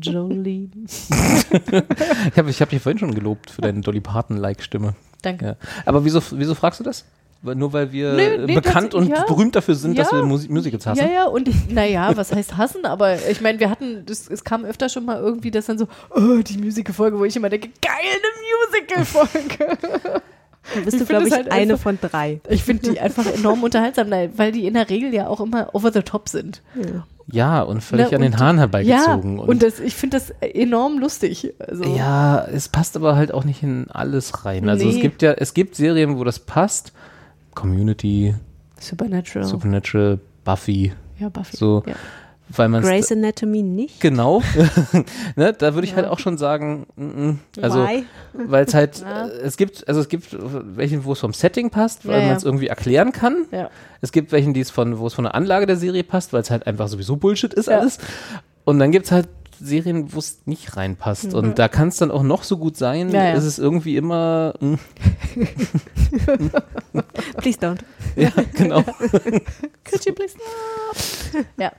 Jolene. ich habe ich hab dich vorhin schon gelobt für deine Dolly Parton-like-Stimme. Danke. Ja. Aber wieso, wieso fragst du das? Nur weil wir Nee, nee, bekannt und ja. berühmt dafür sind, dass Ja. wir Musi Musicals hassen? Ja, ja, und naja, was heißt hassen? Aber ich meine, wir hatten, das, es kam öfter schon mal irgendwie, dass dann so, oh, die Musical-Folge, wo ich immer denke, geil, eine Musical-Folge. Da bist Ich du, glaube es ich, halt eine einfach- von drei. Ich finde die einfach enorm unterhaltsam, weil die in der Regel ja auch immer over the top sind. Ja, und völlig Ne, an den und- Haaren herbeigezogen. Ja, und, das, ich finde das enorm lustig. Also, Ja, es passt aber halt auch nicht in alles rein. Also es Nee. gibt ja, es gibt Serien, wo das passt. Community, Supernatural. Supernatural, Buffy. Ja, Buffy, So, ja. weil man Grey's Anatomy nicht. Genau. ne, da würde ich halt auch schon sagen, mm, mm, also weil es halt, Ja. es gibt, also es gibt welche, wo es vom Setting passt, weil Ja, ja. man es irgendwie erklären kann. Ja. Es gibt welchen, die es von, wo es von der Anlage der Serie passt, weil es halt einfach sowieso Bullshit ist Ja. alles. Und dann gibt es halt Serien, wo es nicht reinpasst. Mhm. Und da kann es dann auch noch so gut sein, Ja, ja. ist es irgendwie immer. mm, Please don't. ja, genau. Could you please stop? Ja.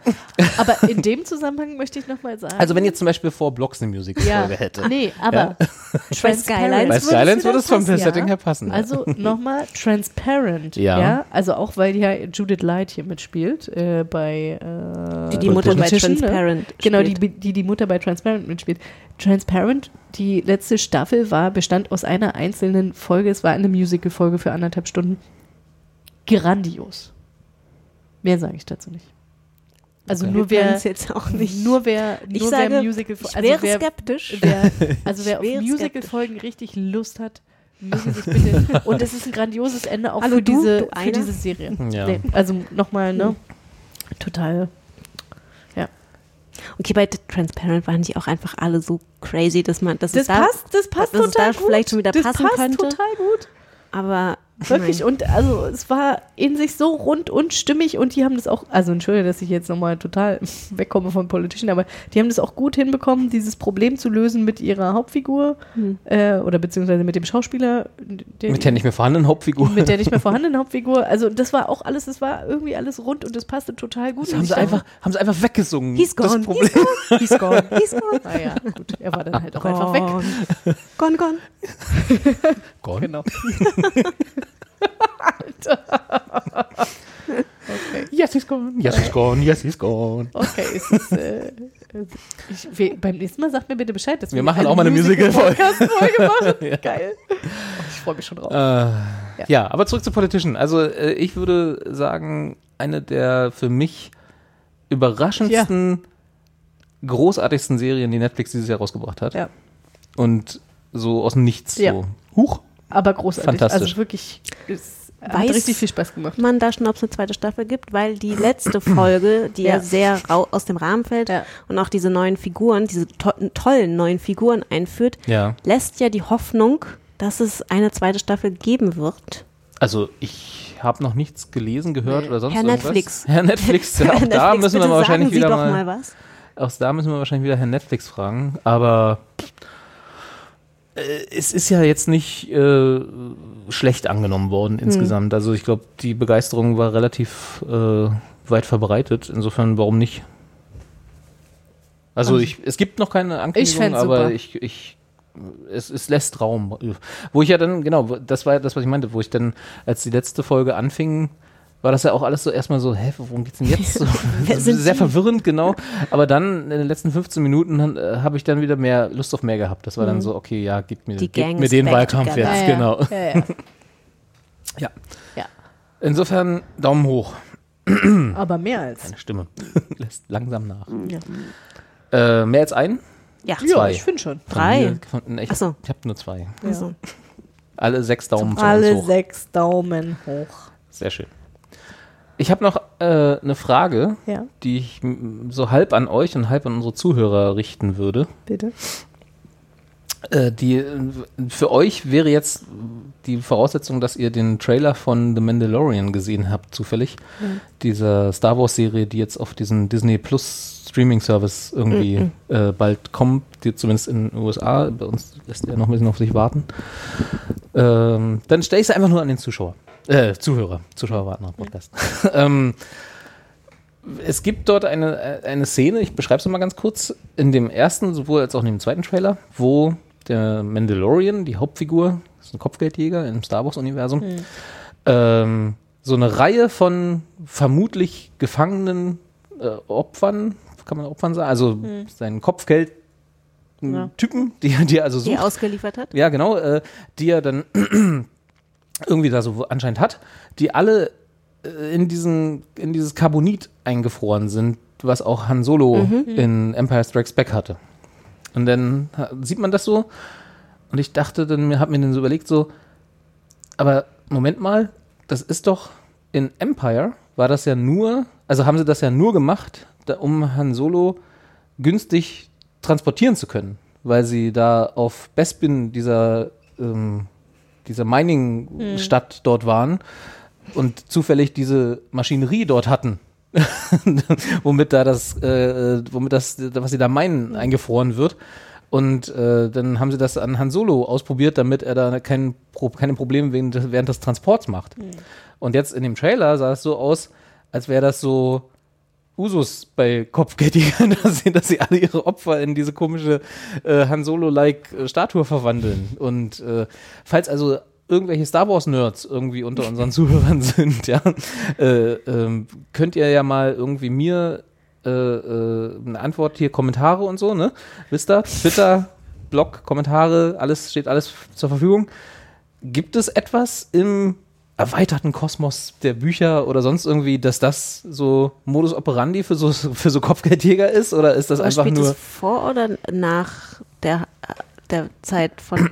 Aber in dem Zusammenhang möchte ich nochmal sagen. Also wenn ihr zum Beispiel vor Blocks eine Musical-Folge ja. hätte. Nee, aber Ja. Bei Skylines Bei Skylines würde es vom passen, Setting her passen, ja. Also nochmal Transparent. Ja. Ja. Also auch, weil ja Judith Light hier mitspielt äh, bei äh, Die die Mutter bei Transparent Ne? Genau, die, die die Mutter bei Transparent mitspielt. Transparent, die letzte Staffel war, bestand aus einer einzelnen Folge. Es war eine Musical-Folge für anderthalb Stunden. Grandios. Mehr sage ich dazu nicht. Also Okay. nur wer können's jetzt auch nicht. nur wer Ich nur sage, wer Musical ich also wäre wer, skeptisch. Wer, also wer Ich auf wäre Musical-Folgen richtig Lust hat, möge sich bitte. Und es ist ein grandioses Ende auch Hallo, für, du? diese, Du für diese Serie. Ja. Nee, also nochmal, ne? Total. Okay, bei Transparent waren die auch einfach alle so crazy, dass man, dass Das es da, passt, das passt dass es total da gut. vielleicht schon wieder das passen passt könnte. total gut. Aber Wirklich. nein. Und also es war in sich so rund und stimmig und die haben das auch, also entschuldige, dass ich jetzt nochmal total wegkomme von Politician, aber die haben das auch gut hinbekommen, dieses Problem zu lösen mit ihrer Hauptfigur Hm. äh, oder beziehungsweise mit dem Schauspieler. Der, Mit der nicht mehr vorhandenen Hauptfigur. mit der nicht mehr vorhandenen Hauptfigur. Also das war auch alles, das war irgendwie alles rund und das passte total gut. Das haben sie, dachte, einfach, haben sie einfach weggesungen. He's Das gone. Problem. He's gone. He's gone. Ah ja, gut. Er war dann halt auch einfach weg. Gone, gone. Gone. Genau. okay. Yes, he's gone. Yes, he's gone. Yes, he's gone. Okay, es ist, äh, ich, wir, beim nächsten Mal sagt mir bitte Bescheid, dass Wir machen auch mal eine Musical-Folge. Machen. Ja. Geil. Oh, ich freue mich schon drauf. Äh, ja. aber zurück zu Politician. Also äh, ich würde sagen, eine der für mich überraschendsten, großartigsten Serien, die Netflix dieses Jahr rausgebracht hat. Ja. Und so aus dem Nichts Ja. so. Huch. Aber großartig. Fantastisch. Also wirklich, es hat Weiß richtig viel Spaß gemacht. man da schon, ob es eine zweite Staffel gibt, weil die letzte Folge, die ja, Ja. sehr rau aus dem Rahmen fällt Ja. und auch diese neuen Figuren, diese to tollen neuen Figuren einführt, Ja. lässt ja die Hoffnung, dass es eine zweite Staffel geben wird. Also ich habe noch nichts gelesen, gehört oder sonst Herr irgendwas. Netflix. Herr Netflix, ja, Herr auch da Netflix, müssen wir bitte mal wahrscheinlich sagen Sie wieder doch mal, mal was. auch da müssen wir wahrscheinlich wieder Herrn Netflix fragen. Aber es ist ja jetzt nicht äh, schlecht angenommen worden Hm. insgesamt. Also ich glaube, die Begeisterung war relativ äh, weit verbreitet. Insofern, warum nicht? Also Also- ich, es gibt noch keine Ankündigung, fänd's aber super. ich, ich es, es lässt Raum. Wo ich ja dann, genau, das war ja das, was ich meinte, wo ich dann, als die letzte Folge anfing, war das ja auch alles so erstmal so, hä, worum geht's denn jetzt? So, sind sehr verwirrend, genau. Aber dann in den letzten 15 Minuten äh, habe ich dann wieder mehr Lust auf mehr gehabt. Das war dann Mhm. so, okay, ja, gib mir, gib mir den Wahlkampf together. jetzt, Ja, genau. Ja, ja. Ja. Insofern Daumen hoch. Aber mehr als. Meine Stimme lässt langsam nach. Ja, Äh, mehr als ein? Ja, Zwei. ich finde schon. Von Drei. mir- Von, ich so. habe nur zwei. Also, Alle sechs Daumen von Alle hoch. sechs Daumen hoch. Sehr schön. Ich habe noch äh, eine Frage, Ja. die ich so halb an euch und halb an unsere Zuhörer richten würde. Bitte. Äh, die äh, für euch wäre jetzt die Voraussetzung, dass ihr den Trailer von The Mandalorian gesehen habt, zufällig. Dieser Star Wars Serie, die jetzt auf diesen Disney Plus Streaming Service irgendwie äh, bald kommt, die zumindest in den USA, bei uns lässt er noch ein bisschen auf sich warten. Ähm, dann stelle ich es einfach nur an den Zuschauer. Äh, Zuhörer. Zuschauer warten am Podcast. ähm, es gibt dort eine, eine Szene, ich beschreibe es mal ganz kurz, in dem ersten, sowohl als auch in dem zweiten Trailer, wo der Mandalorian, die Hauptfigur, das ist ein Kopfgeldjäger im Star Wars-Universum, ähm, so eine Reihe von vermutlich gefangenen äh, Opfern, kann man Opfern sagen, also Hm. seinen Kopfgeld Ja. Typen, die, die er also die sucht. ausgeliefert hat. Ja, genau, äh, die er dann irgendwie da so anscheinend hat, die alle äh, in, diesen, in dieses Carbonit eingefroren sind, was auch Han Solo Mhm. in Empire Strikes Back hatte. Und dann sieht man das so und ich dachte dann, mir habe mir dann so überlegt, so, aber Moment mal, das ist doch in Empire war das ja nur, also haben sie das ja nur gemacht, da, um Han Solo günstig transportieren zu können, weil sie da auf Bespin, dieser, ähm, dieser Mining-Stadt dort waren und zufällig diese Maschinerie dort hatten. womit da das, äh, womit das, was sie da meinen, eingefroren wird. Und äh, dann haben sie das an Han Solo ausprobiert, damit er da kein, keine Probleme während, des- während des Transports macht. Und jetzt in dem Trailer sah es so aus, als wäre das so Usus bei Kopfgeldjägern, dass dass sie alle ihre Opfer in diese komische äh, Han Solo-like äh, Statue verwandeln. Und äh, falls also irgendwelche Star Wars-Nerds irgendwie unter unseren Zuhörern sind, ja, äh, ähm, könnt ihr ja mal irgendwie mir äh, äh, eine Antwort hier, Kommentare und so, ne? Wisst ihr? Twitter, Blog, Kommentare, alles steht alles zur Verfügung. Gibt es etwas im erweiterten Kosmos der Bücher oder sonst irgendwie, dass das so Modus operandi für so, für so Kopfgeldjäger ist? Oder ist das Aber einfach spielt nur. es vor oder nach der, der Zeit von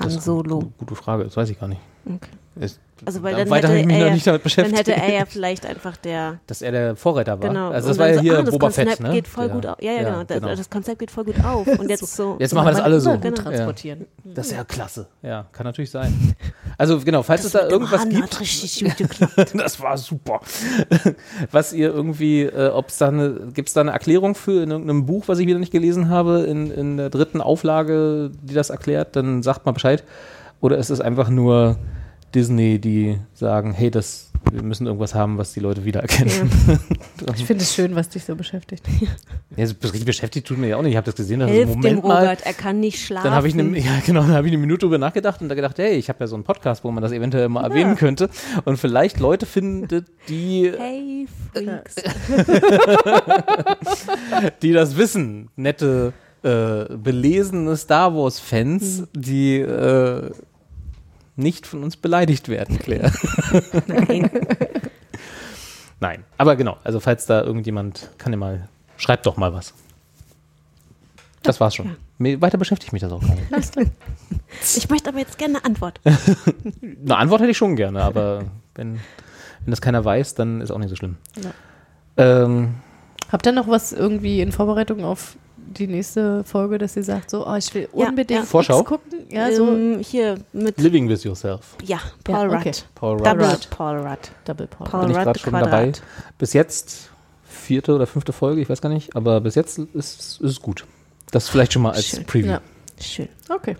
Han Solo? Gute Frage, das weiß ich gar nicht. Okay. Ist, Also weil da- dann hätte er ja, nicht damit dann hätte er ja vielleicht einfach der dass er der Vorreiter war. Genau. Also das und war ja so, hier ah, das Boba Konzept Fett, ne? geht voll Der- gut auf. Ja, ja, genau. Das, genau. das Konzept geht voll gut auf. Und jetzt so. Jetzt machen wir das alle so. Genau. transportieren. Das ist ja klasse. Ja, kann natürlich sein. Also genau, falls es da irgendwas Mann, gibt. hat richtig gut geklappt. das war super. Was ihr irgendwie, äh, ob es da eine, gibt es da eine Erklärung für in irgendeinem Buch, was ich wieder nicht gelesen habe, in, in der dritten Auflage, die das erklärt, dann sagt mal Bescheid. Oder ist es einfach nur Disney, die sagen, hey, das, wir müssen irgendwas haben, was die Leute wiedererkennen. Ich finde es schön, was dich so beschäftigt. Ja, so richtig beschäftigt tut mir ja auch nicht. Ich habe das gesehen, dass Hilf im dem Moment mal. Robert, er kann nicht schlafen. Dann habe ich eine, ja genau, dann habe ich eine Minute drüber nachgedacht und da gedacht, hey, ich habe ja so einen Podcast, wo man das eventuell mal erwähnen könnte und vielleicht Leute findet, die Hey, Freaks. die das wissen, nette, äh, belesene Star Wars-Fans, Hm. die äh, nicht von uns beleidigt werden, Claire. Nein. Nein, aber genau, also falls da irgendjemand, kann ja mal, schreibt doch mal was. Das war's schon. Mir- Weiter beschäftigt mich das auch gar nicht. Alles klar. Ich möchte aber jetzt gerne eine Antwort. Eine Antwort hätte ich schon gerne, aber wenn, wenn das keiner weiß, dann ist auch nicht so schlimm. Ja. Ähm, Habt ihr noch was irgendwie in Vorbereitung auf die nächste Folge, dass ihr sagt, so, oh, ich will Ja, unbedingt ja. Vorschau? X gucken? Ja, so. Ähm, hier mit. Living with Yourself. Ja, Paul Ja, okay. Rudd. Paul Rudd. Double Rudd. Paul Rudd. Double Paul. Paul Bin ich Rudd gerade schon Quadrat. dabei. Bis jetzt vierte oder fünfte Folge, ich weiß gar nicht, aber bis jetzt ist, ist es gut. Das vielleicht schon mal als Schön. Preview. Ja. Schön. Okay.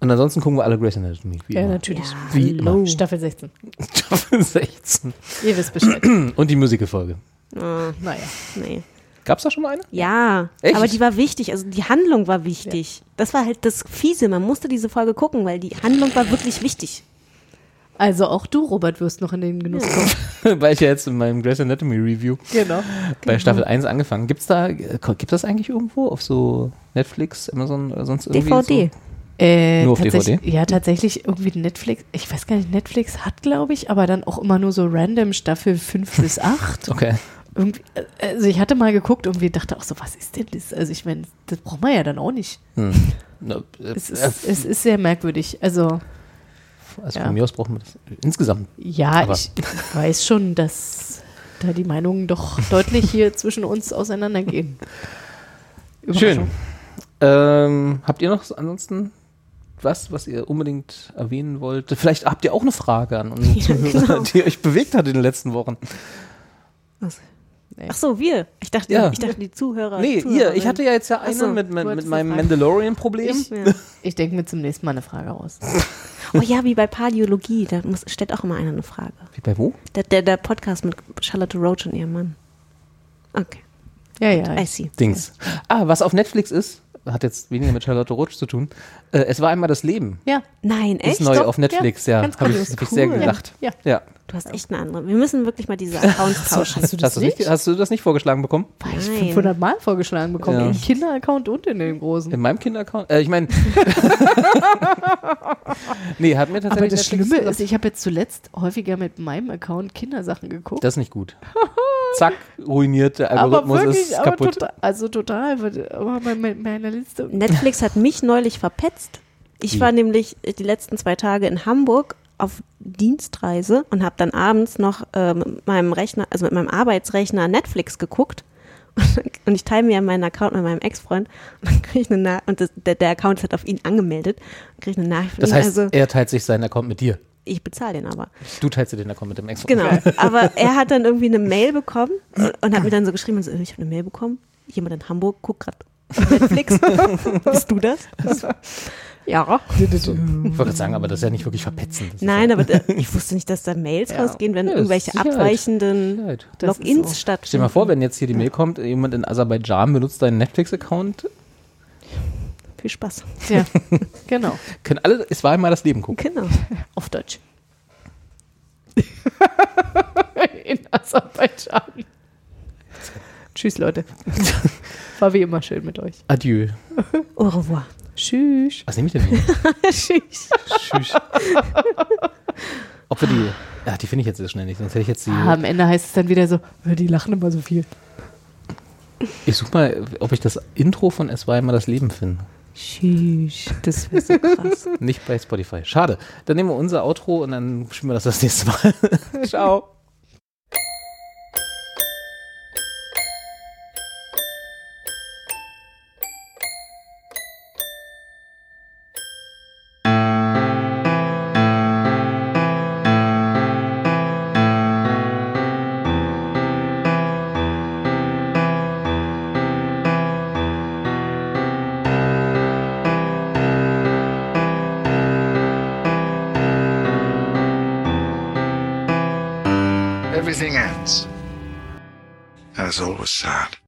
Und ansonsten gucken wir alle Grey's Anatomy. Wie Ja, immer. natürlich. Ja, Wie immer. Staffel 16. Staffel 16. Ihr wisst Bescheid. Und die Musical-Folge. Ah, naja. nee. Gab es da schon mal eine? Ja, Echt? aber die war wichtig. Also die Handlung war wichtig. Das war halt das Fiese. Man musste diese Folge gucken, weil die Handlung war wirklich wichtig. Also auch du, Robert, wirst noch in den Genuss kommen. Weil ich ja jetzt in meinem Grey's Anatomy Review genau. bei Staffel 1 angefangen. Gibt's da, äh, gibt das eigentlich irgendwo auf so Netflix, Amazon oder sonst irgendwie? DVD. Äh, Nur auf tatsächlich- DVD? Ja, tatsächlich irgendwie Netflix. Ich weiß gar nicht, Netflix hat, glaube ich, aber dann auch immer nur so random Staffel 5 bis 8. So? Okay. Irgendwie, äh, also ich hatte mal geguckt und dachte auch so, was ist denn das? Also ich meine, das braucht man ja dann auch nicht. Hm. Na, äh, Es ist, es ist sehr merkwürdig. Also also ja. von mir aus brauchen wir das insgesamt. ja, Aber- ich weiß schon, dass da die Meinungen doch deutlich hier zwischen uns auseinandergehen. Schön. Ähm, habt ihr noch ansonsten was, was ihr unbedingt erwähnen wollt? Vielleicht habt ihr auch eine Frage an unsere Ja, genau. die euch bewegt hat in den letzten Wochen. Ach so, wir. Ich dachte, Ja. ich dachte die Zuhörer. Nee, ihr, ich hatte ja jetzt ja Ach eine so, mit, mit, mit meinem. Mandalorian-Problem. Ich, Ja. ich denke mir zum nächsten Mal eine Frage raus. Oh ja, wie bei Pardiologie. Da muss, stellt auch immer einer eine Frage. Wie bei wo? Der, der, der Podcast mit Charlotte Roach und ihrem Mann. Okay, Ja, ja. I see. Dings. Ah, was auf Netflix ist, hat jetzt weniger mit Charlotte Roach zu tun. Äh, es war einmal das Leben. Ja. Nein, Ist echt? neu Doch, auf Netflix, ja. ganz Habe ich, hab ich sehr gelacht. Ja. Ja. Du hast echt eine andere. Wir müssen wirklich mal diese Accounts tauschen. Hast du das Hast, du nicht, nicht? hast du das nicht vorgeschlagen bekommen? Habe ich Nein. 500 Mal vorgeschlagen bekommen. Ja. Im Kinderaccount und in dem großen. In meinem Kinderaccount? Äh, ich meine. nee, hat mir tatsächlich. Aber das Netflix Schlimme ist, ich habe jetzt zuletzt häufiger mit meinem Account Kindersachen geguckt. Das ist nicht gut. Zack, ruiniert, der aber Algorithmus wirklich, ist aber kaputt. total, also total, aber bei me- meiner Liste. Netflix hat mich neulich verpetzt. Ich Wie? war nämlich die letzten zwei Tage in Hamburg auf Dienstreise und habe dann abends noch äh, mit meinem Rechner, also mit meinem Arbeitsrechner Netflix geguckt. Und ich teile mir meinen Account mit meinem Ex-Freund und dann kriege ich eine Nachricht, und das, der, der Account ist halt auf ihn angemeldet, kriege ich eine Nachricht Das heißt, also er teilt sich seinen Account mit dir. Ich bezahle den aber. Du teilst dir den Account mit dem ex Genau, aber er hat dann irgendwie eine Mail bekommen und, hat mir dann so geschrieben, und so, ich habe eine Mail bekommen, jemand in Hamburg guckt gerade Netflix. Bist du das? ja. Ich wollte gerade sagen, aber das ist ja nicht wirklich verpetzen. Nein, ja, aber da, ich wusste nicht, dass da Mails Ja. rausgehen, wenn Ja, irgendwelche Sicherheit. abweichenden Sicherheit. Logins so. stattfinden. Stell dir mal vor, wenn jetzt hier die Mail kommt, jemand in Aserbaidschan benutzt deinen Netflix-Account, Viel Spaß. Ja, genau. können alle, es war einmal das Leben gucken. Genau. Auf Deutsch. In Aserbaidschan. Tschüss, Leute. War wie immer schön mit euch. Adieu. Au revoir. Tschüss. Was nehme ich denn hier? Tschüss. Tschüss. Ob wir die, ja, die finde ich jetzt sehr schnell nicht, sonst hätte ich jetzt die, Ah, am Ende heißt es dann wieder so, "Äh, die lachen immer so viel. ich suche mal, ob ich das Intro von Es war einmal das Leben finde. Tschüss. Das wäre so krass. Nicht bei Spotify. Schade. Dann nehmen wir unser Outro und dann spielen wir das das nächste Mal. Ciao. Sad.